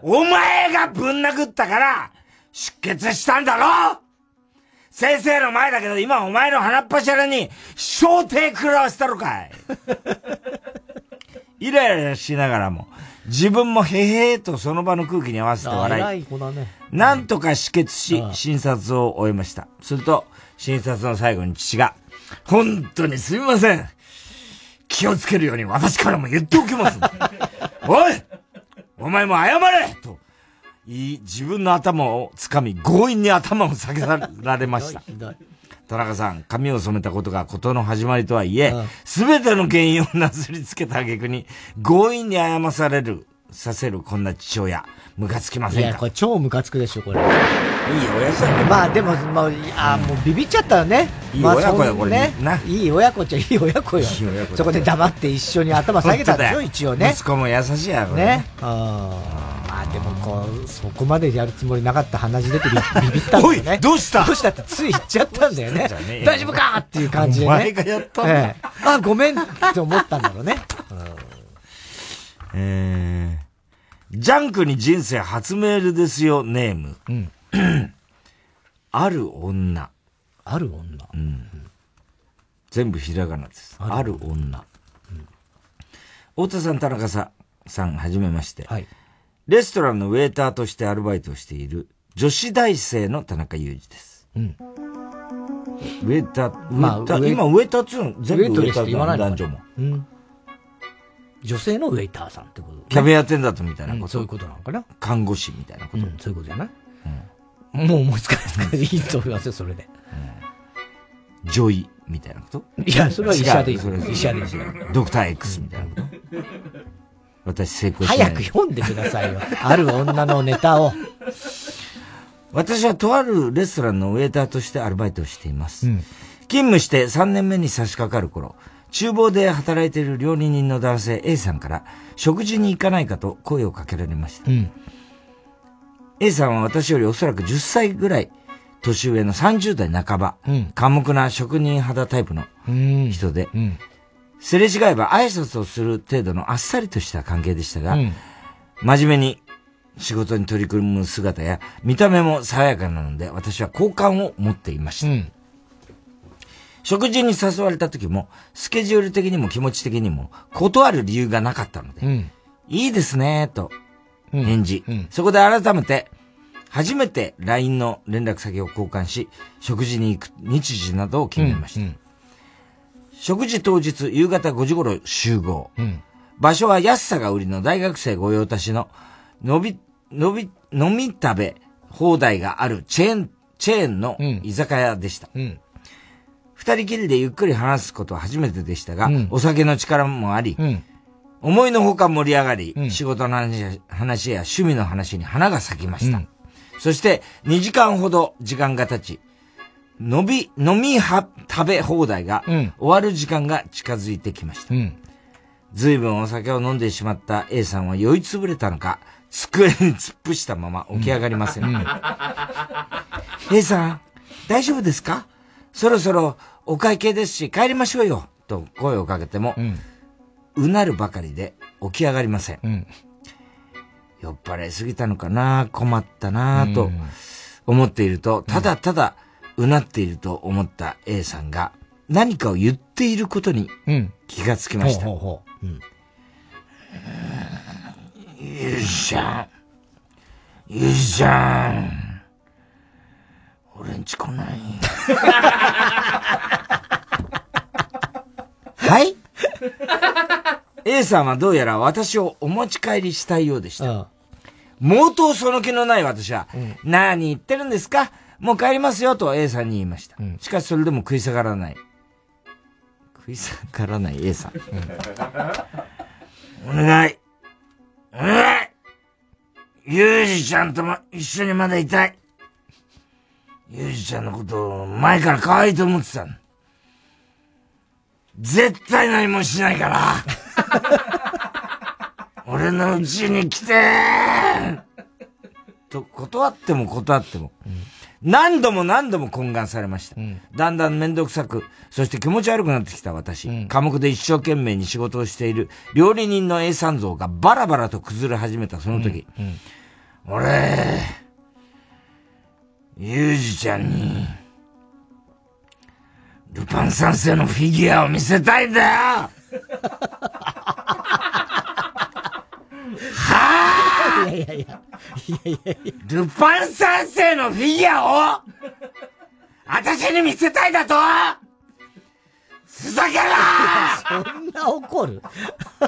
お前がぶん殴ったから出血したんだろ？先生の前だけど今お前の鼻っ柱に小艇食らわせたのかいイライラしながらも自分もへへーとその場の空気に合わせて笑いね。なんとか止血し、診察を終えました。すると、診察の最後に父が、本当にすみません。気をつけるように私からも言っておきます。おいお前も謝れと自分の頭を掴み、強引に頭を下げられました。田中さん、髪を染めたことが事の始まりとはいえ、すべての原因をなすりつけた挙句に、強引に謝される、させるこんな父親、ムカつきまいや、せんか？これ超ムカつくでしょ、これ。いい親父だね。まあでも、もう、あもうビビっちゃったよね。いいまあ親子よこれね。いい親子っちゃいい親子よ。そこで黙って一緒に頭下げたんでしょ、一応ね。息子も優しいやろね。ああまあでもこう、そこまでやるつもりなかった鼻血出てビ ビビったんだよね。どうした？どうしたってつい言っちゃったんだよね大丈夫かっていう感じでね。お前がやったんだええあ、ごめんって思ったんだろうね。えー、ジャンクに人生初メールですよ、ネーム。ある女。ある女？うん。全部ひらがなです。ある女。太田さん、田中さん、さん、はじめまして。レストランのウェーターとしてアルバイトをしている女子大生の田中裕二です。うん。ウェーター、ウェまあーター、ウェ今ウェーターっつうの？全部ウェーターな男女も。うん。女性のウェイターさんってこと、ね、キャビンアテンダントみたいなこと、うんそういうことなのかな？看護師みたいなこと。うん、そういうことじゃない、もう思いつかないですけど、いいと思いますよ、それで。女医みたいなこと？いやそれは医者でいい医者でいいドクター X みたいなこと私成功しない。早く読んでくださいよ。ある女のネタを。私はとあるレストランのウェーターとしてアルバイトをしています。勤務して3年目に差し掛かる頃、厨房で働いている料理人の男性 A さんから食事に行かないかと声をかけられました。うん。A さんは私よりおそらく10歳ぐらい年上の30代半ば、うん寡黙な職人肌タイプのうん。人で、うん。すれ違えば挨拶をする程度のあっさりとした関係でしたが、うん真面目に仕事に取り組む姿や見た目も爽やかなので私は好感を持っていました。食事に誘われた時も、スケジュール的にも気持ち的にも、断る理由がなかったので、うん。いいですね、と、返事。そこで改めて、初めて LINE の連絡先を交換し、食事に行く日時などを決めました。食事当日夕方5時頃集合。うん。場所は安さが売りの大学生御用達の、のび、のび、飲み食べ放題があるチェーン、チェーンの居酒屋でした。うん。二人きりでゆっくり話すことは初めてでしたが、うんお酒の力もあり、うん。思いのほか盛り上がり、仕事の話や話や趣味の話に花が咲きました。そして、2時間ほど時間が経ち、飲み、飲みは、食べ放題が、終わる時間が近づいてきました。うん。随分お酒を飲んでしまった A さんは酔いつぶれたのか、机に 突っ伏したまま起き上がりません。A さん、大丈夫ですか？そろそろお会計ですし帰りましょうよ。と声をかけても、うなるばかりで起き上がりません。酔っ払いすぎたのかな？困ったなと思っていると、ただただうなっていると思った A さんが何かを言っていることに気がつきました。ほうほうほう。うん。ゆうじちゃん。ゆうじちゃん。俺んち来ない。はい？?A さんはどうやら私をお持ち帰りしたいようでした。毛頭その気のない私は、何言ってるんですか？もう帰りますよと A さんに言いました。しかしそれでも食い下がらない。食い下がらない A さん。お願い。お願いゆうじちゃんとも一緒にまだいたい。ゆうじちゃんのことを前から可愛いと思ってたの。絶対何もしないから。俺の家に来てと断っても断っても、何度も何度も懇願されました。だん。だんめんどくさく、そして気持ち悪くなってきた私、寡黙で一生懸命に仕事をしている料理人の A 三像がバラバラと崩れ始めたその時、俺、ゆうじちゃんに、ルパン三世のフィギュアを見せたいんだよはあいやいやいや。いやいやいや。ルパン三世のフィギュアを私に見せたいだと？ふざけるなそんな怒る？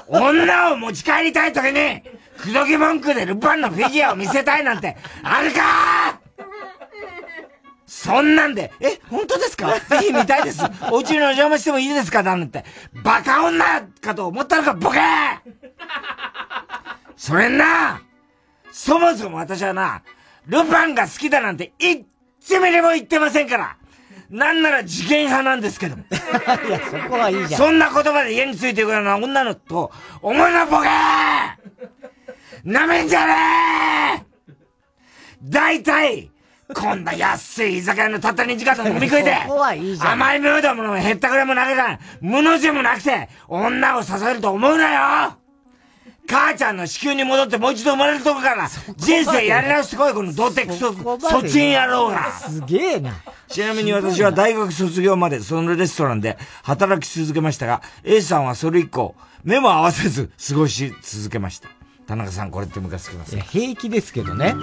女を持ち帰りたい時に、くどき文句でルパンのフィギュアを見せたいなんて、あるか？そんなんで、え、本当ですか？ぜひ見たいです。お家にお邪魔してもいいですか？なんて、バカ女かと思ったのか、ボケそれにな、そもそも私はな、ルパンが好きだなんて一ミリも言ってませんから。なんなら事件派なんですけども。いや、そこはいいじゃん。そんな言葉で家についていくような女のと、思いのボケなめんじゃねえ大体、こんな安い居酒屋のたった2時間の飲み食いで、甘いムードもへったくれも投げら無の字もなくて、女を支えると思うなよ母ちゃんの子宮に戻ってもう一度生まれるとこから、人生やり直してこい、この童貞クソ、そちん野郎が。すげえな。ちなみに私は大学卒業までそのレストランで働き続けましたが、A さんはそれ以降、目も合わせず過ごし続けました。田中さん、これってムカつきますか平気ですけどね。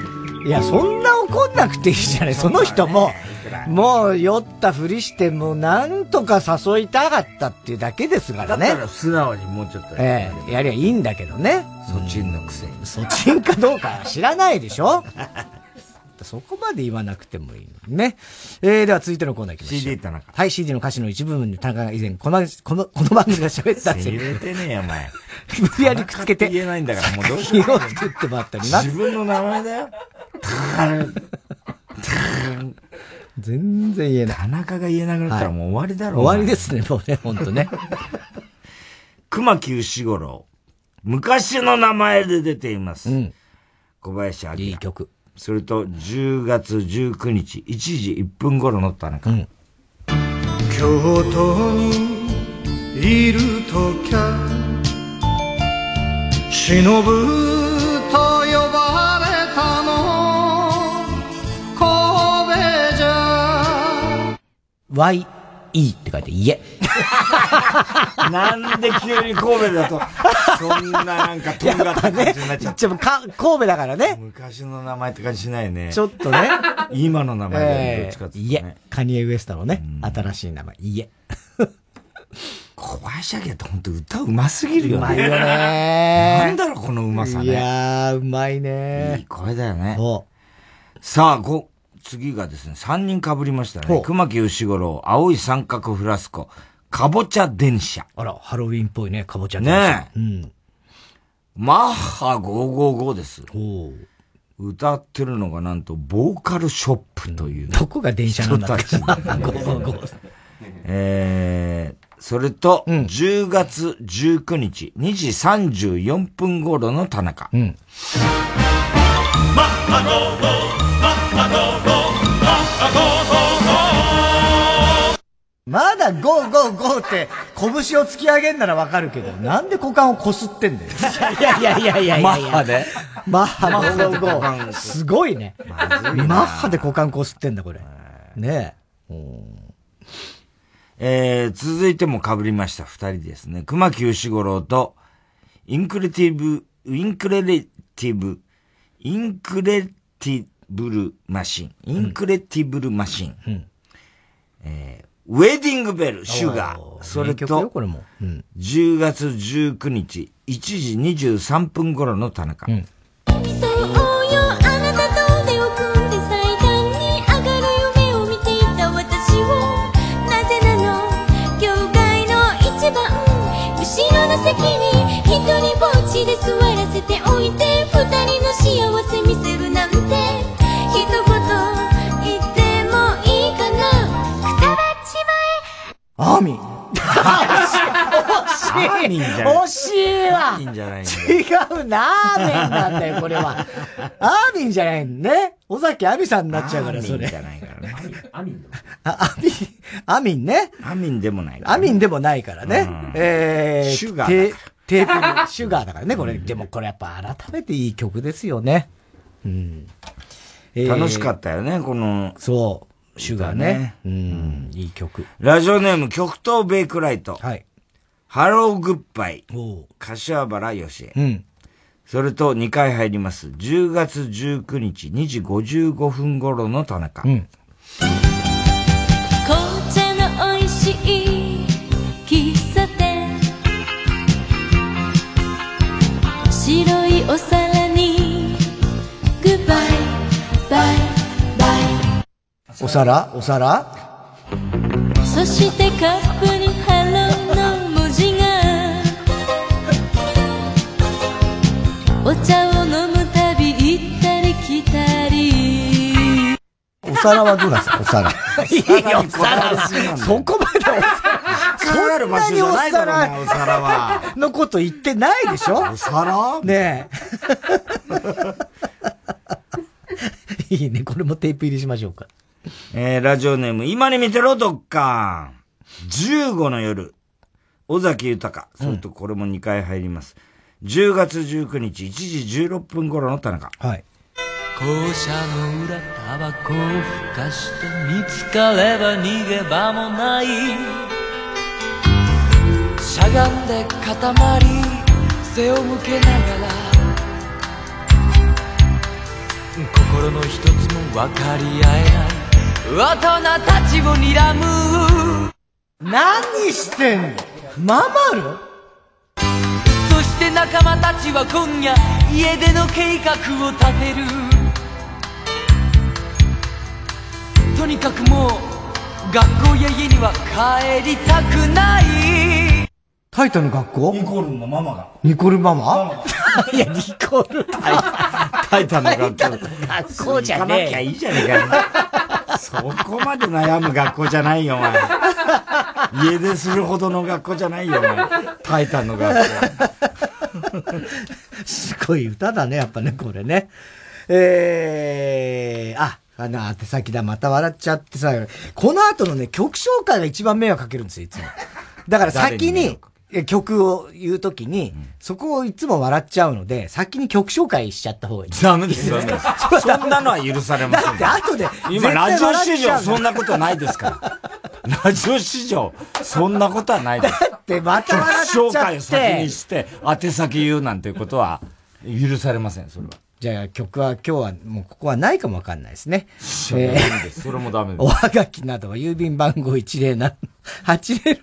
いや、そんな怒んなくていいじゃない。その人も、もう酔ったふりして、もうなんとか誘いたかったっていうだけですからね。だったら素直にもうちょっとええやりゃいいんだけどね。そちんのくせに。そちんかどうか知らないでしょ そこまで言わなくてもいいね。えー、では続いてのコーナー行きましょう。CD 田中。はい、CD の歌詞の一部分で田中が以前、この、この、この番組が喋った言えてねえよ、お前。無理やりくっつけて。言えないんだから、もうどうし色を作ってもらっております。自分の名前だよ。全然言えない。田中が言えなくなったらもう終わりだろ、終わりですね、もうね、ほんとね。熊木牛五郎。昔の名前で出ています。小林明。いい曲。それと、10月19日、1時1分頃の田中。京都にいるときゃ忍ぶと呼ばれたの神戸じゃ YE って書いて家。なんで急に神戸だと、そんななんかとんがった感じになっちゃう。でもか、神戸だからね。昔の名前って感じしないね。ちょっとね。今の名前だよね、どっえちかってーいうとね。家。カニエ・ウエストのね、新しい名前、家。小林明って本当歌うますぎるよね。うまいよねなんだろう、このうまさね。いやー、うまいねいい声だよね。さあ、ご、次がですね、3人被りましたね。熊木牛五郎、青い三角フラスコ、かぼちゃ電車。あら、ハロウィンっぽいね、かぼちゃ電車。ねえ。うん。マッハ555です。歌ってるのがなんと、ボーカルショップという、どこが電車なんだっけ人たちで555 えー、それと、10月19日、2時34分頃の田中。うん。マッハゴーゴーマッハゴーゴーマッハゴーゴーゴーまだゴーゴーゴーって拳を突き上げんならわかるけど、なんで股間をこすってんだよ。いやいやいやいやいや。マッハでマッハゴーゴーすごいね。マッハで股間こすってんだ、これ。ねえー、続いても被りました二人ですね。熊木牛五郎と、インクレティブ、インクレレティブ、インクレティブルマシン、インクレティブルマシン、えーウェディングベル、シュガー、それと、これも。うん。10月19日、1時23分頃の田中。そうよせ見せるなんて一言言ってもいいかなくたばっちアーミン。惜しい惜しいわいいんじゃないの違うな、アーメンなんだよ、これは。アーミンじゃないのね。尾崎亜美さんになっちゃうから、それ。アーミンじゃないからね。アミンあ、アミン、アミンね。アミンでもない。アミンでもないからね。えー、シュガーだテテープに、シュガーだからね、これ。でもこれやっぱ改めていい曲ですよね。うん。楽しかっったよね、この。そう。シュガーね。うん、いい曲。ラジオネーム、極東ベイクライト。はい。ハローグッバイ。柏原義恵。うん。それと2回入ります。10月19日2時55分頃の田中。うん。紅茶の美味しいお皿に。グッバイバイバお皿？お皿？イそしてカップにハローの文字が。お茶を飲むたび行ったり来たり。お皿はどうなんですか？お皿。いいよ、お皿そこまでお皿。かかる場所じゃないだろうなお皿は。のこと言ってないでしょ？お皿ね いいね。これもテープ入りしましょうか。えー、ラジオネーム、今に見てろ、どっか。15の夜。尾崎豊。それとこれも2回入ります。10月19日1時16分頃の田中。はい。校舎の裏タバコをふかして見つかれば逃げ場もないしゃがんで固まり背を向けながら心の一つも分かり合えない大人たちを睨む。何してんの？ママルそして仲間たちは今夜家出の計画を立てる。とにかくもう学校や家には帰りたくないタイタンの学校？ニコルのママが。ニコルママ？いや、ニコルタイタンの学校。学校じゃねえ行かなきゃいいじゃねえかよ。そこまで悩む学校じゃないよ、お前。家出するほどの学校じゃないよ、お前。タイタンの学校。すごい歌だね、やっぱね、これね。えー、あ、あの、手先だ、また笑っちゃってさ、この後のね、曲紹介が一番迷惑かけるんですよ、いつも。だから先に、え曲を言うときに、そこをいつも笑っちゃうので、先に曲紹介しちゃった方がいい。ダメです、ダメです。そんなのは許されません。だって後で、今、ラジオ史上そんなことないですから。ラジオ史上、そんなことはないです。だってまた笑っちゃって曲紹介を先にして、宛先言うなんていうことは、許されません、それは。じゃあ曲は今日はもうここはないかもわかんないですね。いやダメですそれもダメですおはがきなどは郵便番号107 8066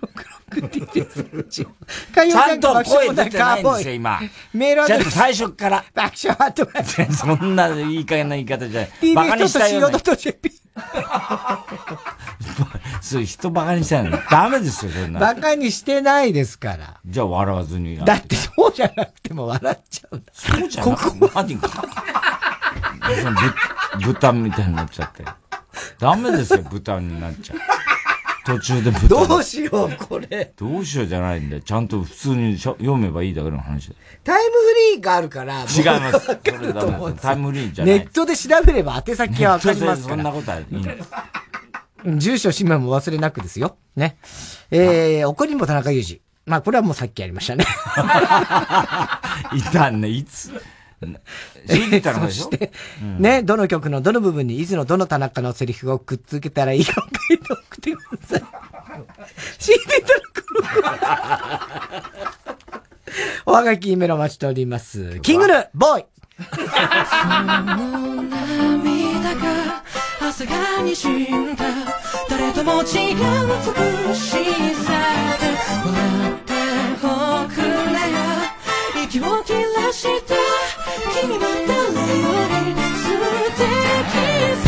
TBS ちゃんと声出てないんですよ、今。メールアドレスちゃんと最初から。爆笑ハットマーク。そんないい加減な言い方じゃない。バカにしたような。TBS.CO.JP。そう、人バカにしたの。ダメですよ、そんな。バカにしてないですから。じゃあ笑わずに。だってそうじゃなくても笑っちゃうんだ。そうじゃなくて、何か。そのぶ豚みたいになっちゃって。ダメですよ、豚になっちゃう。途中で豚。どうしよう、これ。どうしようじゃないんだよ。ちゃんと普通にしょ読めばいいだけの話だよ。タイムフリーがあるから。違います。それダメ。タイムフリーじゃない。ネットで調べれば宛先はわかりますから。そんなことはいいんです。住所、氏名も忘れなくですよ。ね。えー、怒りんぼ田中裕二。まあ、これはもうさっきやりましたね。いたね、いつ。CD 田中でしょ？そして、ね、どの曲のどの部分にいつのどの田中のセリフをくっつけたらいいかを書いて送ってください。CD 田中おはがきメロ待ちしております。キングヌー、ボーイ。涙が朝がにじんだ。誰とも違う美しさで笑っておくれよ息を切らした君は誰より素敵さ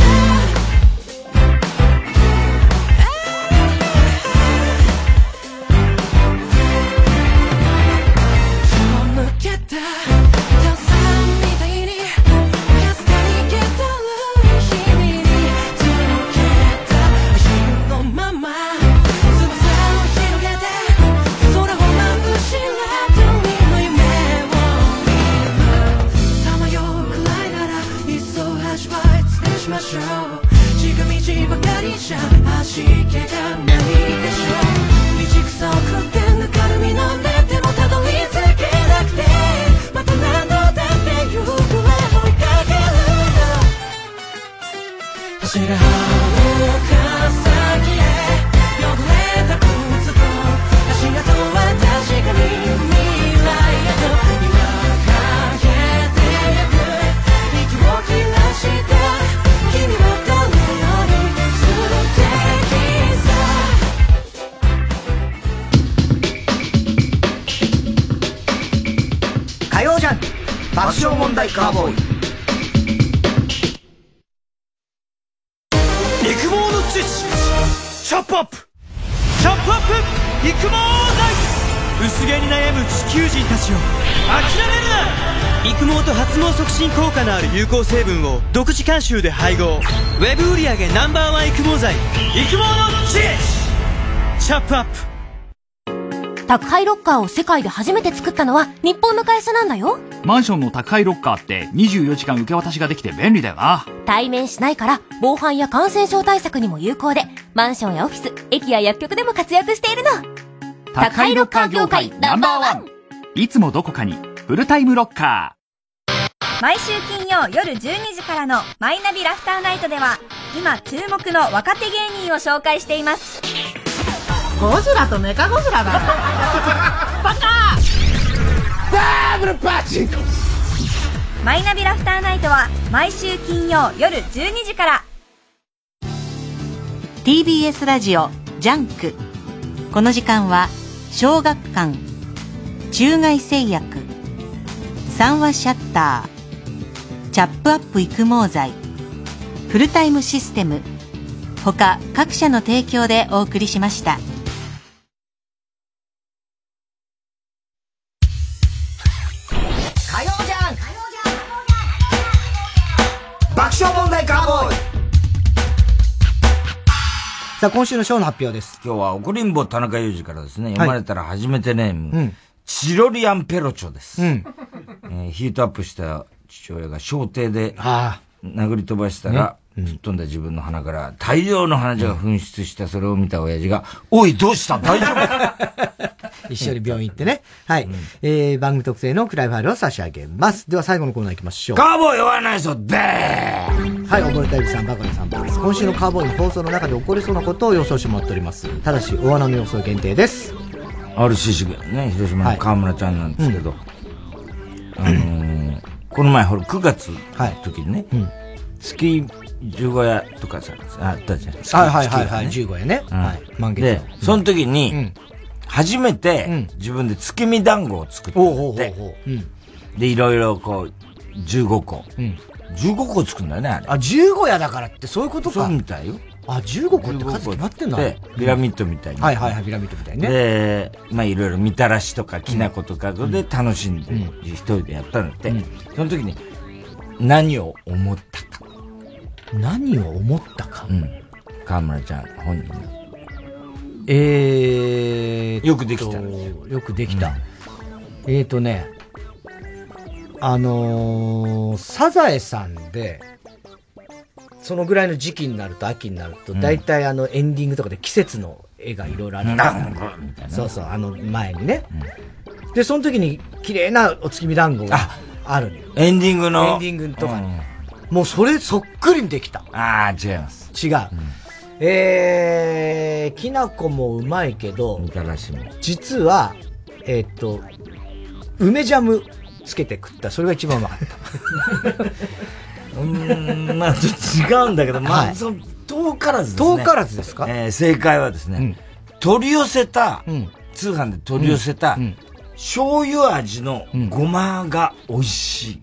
独自監修で配合。ウェブ売上 Ｎｏ.1 育毛剤。育毛の知識チョップアップ。宅配ロッカーを世界で初めて作ったのは日本の会社なんだよ。マンションの宅配ロッカーって24時間受け渡しができて便利だよな。対面しないから防犯や感染症対策にも有効でマンションやオフィス駅や薬局でも活躍しているの。宅配ロッカー業界ナンバーワン。いつもどこかにフルタイムロッカ毎週金曜夜12時からの「マイナビラフターナイト」では今注目の若手芸人を紹介しています。ゴジラとメカゴジラだ。バカ！ダブルパチマイナビラフターナイトは毎週金曜夜12時から。TBS ラジオジャンク。この時間は小学館中外製薬三話シャッターチャップアップ育毛剤。フルタイムシステム。他各社の提供でお送りしました。火曜じゃん。爆笑問題カーボーイ。さあ、今週のショーの発表です。今日は怒りんぼ田中裕二からですね、読まれたら初めてネーム、うん。チロリアンペロチョです。うん。えーヒートアップした父親が小艇であ殴り飛ばしたら、吹っ飛んだ自分の鼻から大量の鼻血が噴出したそれを見た親父が、おい、どうした？大丈夫一緒に病院行ってね。はい。えー、番組特製のクライファイルを差し上げます。では最後のコーナー行きましょう。カーボーイ酔わないぞでーはい、溺れたゆきさん、バカなさんです。今週のカーボーイの放送の中で起こりそうなことを予想してもらっております。ただし、大穴の予想限定です。RCC がね、広島の河村ちゃんなんですけど、あのーこの前、ほら、9月の時にね、月十五夜とかさ、あったじゃん。月はいはいはいはい。月15夜ね。うん。はい。満月で、うん。その時に、初めて自分で月見団子を作ったんだって。で、いろいろこう、15個。15個作るんだよね、あれ。あ、15夜だからってそういうことか。そうみたいよ。あ、15個って数決まってんだ。で、ピラミッドみたいに。はいはいはい、ピラミッドみたいにね。で、まあいろいろみたらしとかきな粉とかで楽しんで、一人でやったんだって。その時に、何を思ったか。何を思ったか？うん。河村ちゃん本人が。えー、よくできたよくできた。えーとね、あのー、サザエさんで、そのぐらいの時期になると、秋になると、うん大体あのエンディングとかで季節の絵がいろいろあるんですよなんかみたいなそうそう、あの前にね。で、その時に綺麗なお月見団子があるエンディングの？エンディングとかに。もうそれそっくりにできた。ああ、違います。違う。えー、きな粉もうまいけど、実は、えーっと、梅ジャムつけて食った。それが一番うまかった。うーん、まあちょっと違うんだけど、まあ、はいその、遠からずですね。遠からずですか？えー正解はですね、取り寄せた、通販で取り寄せた、醤油味のごまが美味しい。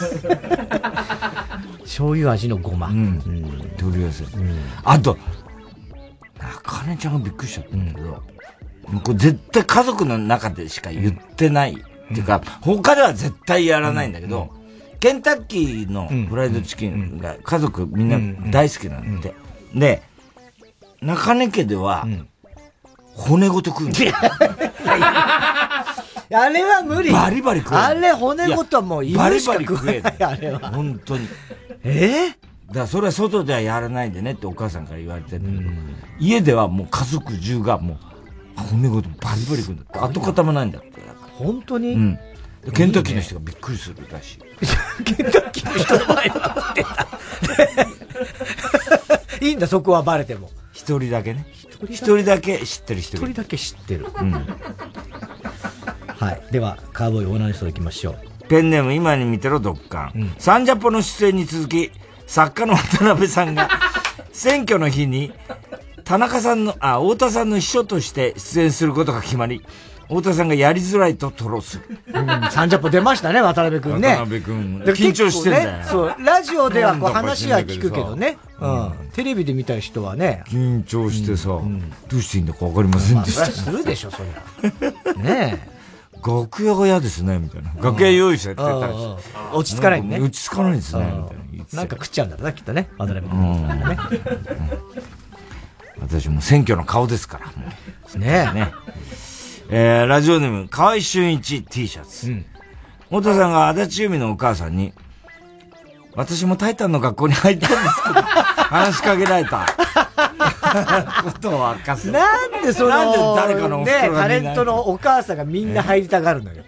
醤油味のごま。取り寄せ。あと、中根ちゃんがびっくりしちゃったんだけど、これ絶対家族の中でしか言ってない。っていうか、他では絶対やらないんだけど、ケンタッキーのフライドチキンが家族みんな大好きなんで。で、中根家では、骨ごと食うんだよ。あれは無理。バリバリ食えるあれ骨ごともうい。バリバリ食えるあれは。本当に。えだからそれは外ではやらないでねってお母さんから言われてんだけど、家ではもう家族中がもう骨ごとバリバリ食うんだって。跡形もないんだって。本当に？うん。でケンタッキーの人がびっくりするらしい。ケンタッキーの人の前で食ってた。いいんだ、そこはバレても。一人だけね。一人だけ？知ってる人一人だけ知ってる。うん。はい。では、カーボーイオーナーに行きましょう。ペンネーム今に見てろドッカン。サンジャポの出演に続き、作家の渡辺さんが、選挙の日に、田中さんの、あ、太田さんの秘書として出演することが決まり、太田さんがやりづらいと吐露する。うん、サンジャポ出ましたね、渡辺くんね。渡辺くんで緊張してんだよねそう、ラジオではこう話は聞くけどね。ううんん。テレビで見た人はね。緊張してさ、どうしていいんだかわかりませんでした。まあするでしょ、そりゃ。ね楽屋が嫌ですね、みたいな。楽屋用意されてたりしてうんうん落ち着かないねん落ち着かないですね、みたいななんか食っちゃうんだろうな、きっとね。渡辺くんね。私も選挙の顔ですから。ねね。えー、ラジオネーム、河合俊一 T シャツ。太田さんが足立由美のお母さんに、私もタイタンの学校に入ったんですけど、話しかけられた。ことを明かす。なんでその、なんで誰かのおね、タレントのお母さんがみんな入りたがるのよ。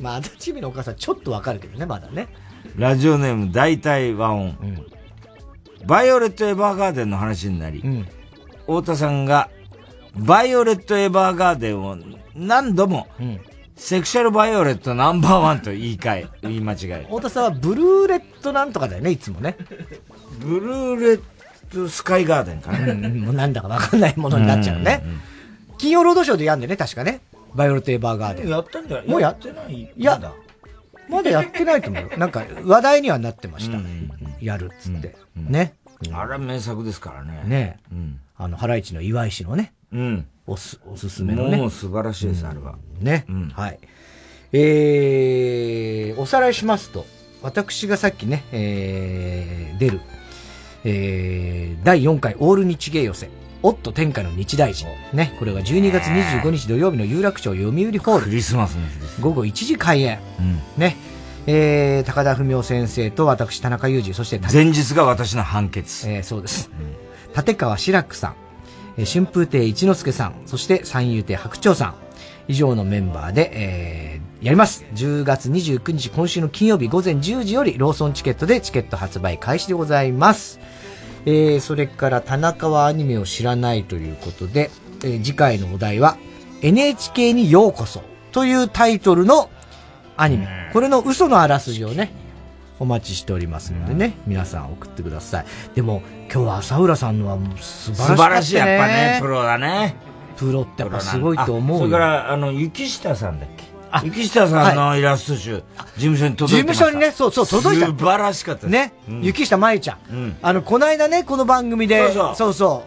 まあ、足立美のお母さんちょっとわかるけどね、まだね。ラジオネーム大体和音。バイオレット・エヴァーガーデンの話になり、太田さんが、バイオレット・エヴァーガーデンを何度も、セクシャルバイオレットナンバーワンと言い換え、言い間違え。太田さんはブルーレットなんとかだよね、いつもね。ブルーレットスカイガーデンかな。うんうんもうなんだかわかんないものになっちゃうね。金曜ロードショーでやんでね、確かね。バイオレット・エヴァーガーデン。やったんじゃない？もうやってない？いや、まだやってないと思うよ。なんか、話題にはなってました。やるっつって。ね。あれは名作ですからね。ねあの、ハライチの岩井氏のね。うん。おす、おすすめのね。もう素晴らしいです、あれは。ね。はい。えー、おさらいしますと、私がさっきね、えー、出る、えー、第4回オール日芸寄せ、オット天下の日大臣。ね、これが12月25日土曜日の有楽町読売ホール。クリスマスの日です。午後1時開演。ね。えー、高田文夫先生と私、田中裕二、そして、前日が私の判決。えー、そうです。立川志らくさん、えー春風亭一之輔さん、そして三遊亭白鳥さん、以上のメンバーで、えーやります。10月29日、今週の金曜日午前10時より、ローソンチケットでチケット発売開始でございます。えーそれから、田中はアニメを知らないということで、えー次回のお題は、NHK にようこそというタイトルのアニメ。これの嘘のあらすじをね、お待ちしておりますのでね、皆さん送ってください。でも、今日は浅浦さんのは素晴らしかった、ね。素晴らしい、やっぱね、プロだね。プロってやっぱすごいと思うそれから、あの、雪下さんだっけ？雪下さんのイラスト集、事務所に届いてました事務所にね、そうそう、届いた。素晴らしかったね、うん。雪下舞ちゃん。あの、この間ね、この番組で、そうそう。そうそ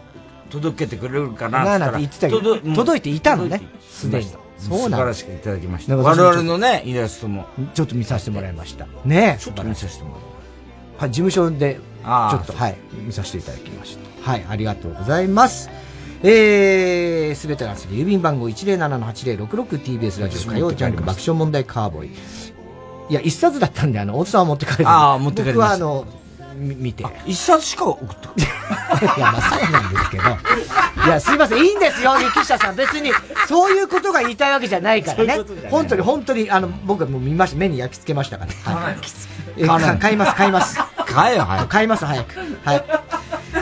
う。届けてくれるかななあなんて言ってたけど、届いていたのね、すでに。素晴らしくいただきました。我々のね、イラストも。ちょっと見させてもらいました。ねちょっと見させてもらいはい、事務所で、ちょっと、はい、見させていただきました。はい、ありがとうございます。えー、すべてのす郵便番号 107-8066TBS ラジオ火曜ジャンク爆笑問題カーボーイ。いや、一冊だったんで、あの、大津さんは持って帰る。あー持って帰僕はあの、み見て。一冊しか送って いや、まあそうなんですけど。いや、すいません。いいんですよ、雪下さん。別に、そういうことが言いたいわけじゃないからねそういう本当に、本当に、あの、僕はもう見ました。目に焼き付けましたから。はい。え買買います、買います。買えよ、早く。買います、早く。はい。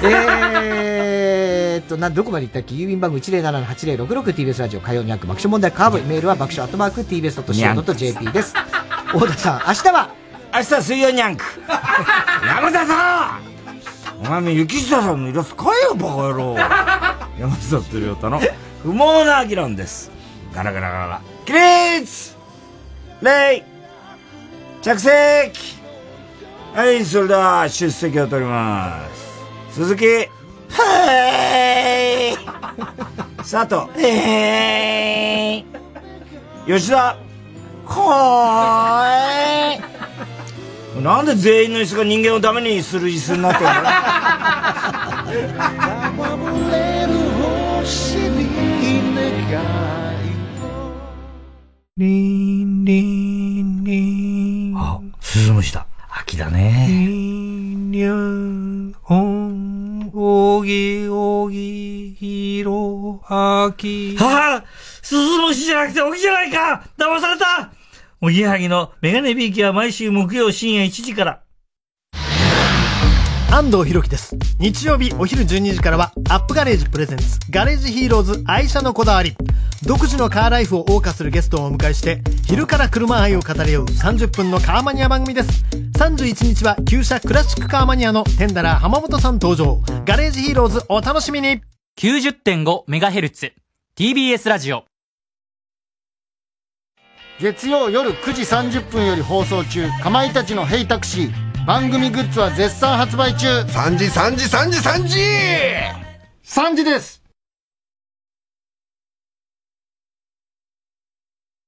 えーっと、な、どこまで行ったっけ？郵便番号 107-8066TBS ラジオ火曜にゃく爆笑問題カーボーイ。メールは爆笑アットマーク TBS.CO.JP です。大田さん、明日は明日水曜にゃんく。山田さんお前も雪下さんのイラスト買えよ、バカ野郎。山里亮太の不毛な議論です。ガラガラガラガラ。起立礼着席はい、それでは出席を取ります。鈴木はい佐藤はい吉田はーいなんで全員の椅子が人間をダメにする椅子になってるリンリンリン。あ、鈴虫だ。秋だね。リンリン、オン、おぎおぎ、ひろ、あき。はあ鈴虫じゃなくて小木じゃないか騙されたおぎやはぎのメガネびいきは毎週木曜深夜1時から。安東弘樹です。日曜日お昼12時からは、アップガレージプレゼンツ、ガレージヒーローズ愛車のこだわり。独自のカーライフを謳歌するゲストをお迎えして、昼から車愛を語り合う30分のカーマニア番組です。31日は、旧車クラシックカーマニアのテンダラー浜本さん登場。ガレージヒーローズお楽しみに 90.5MHz TBS ラジオ月曜夜9時30分より放送中かまいたちの「ヘイタクシー」番組グッズは絶賛発売中。3時3時3時3時！3時です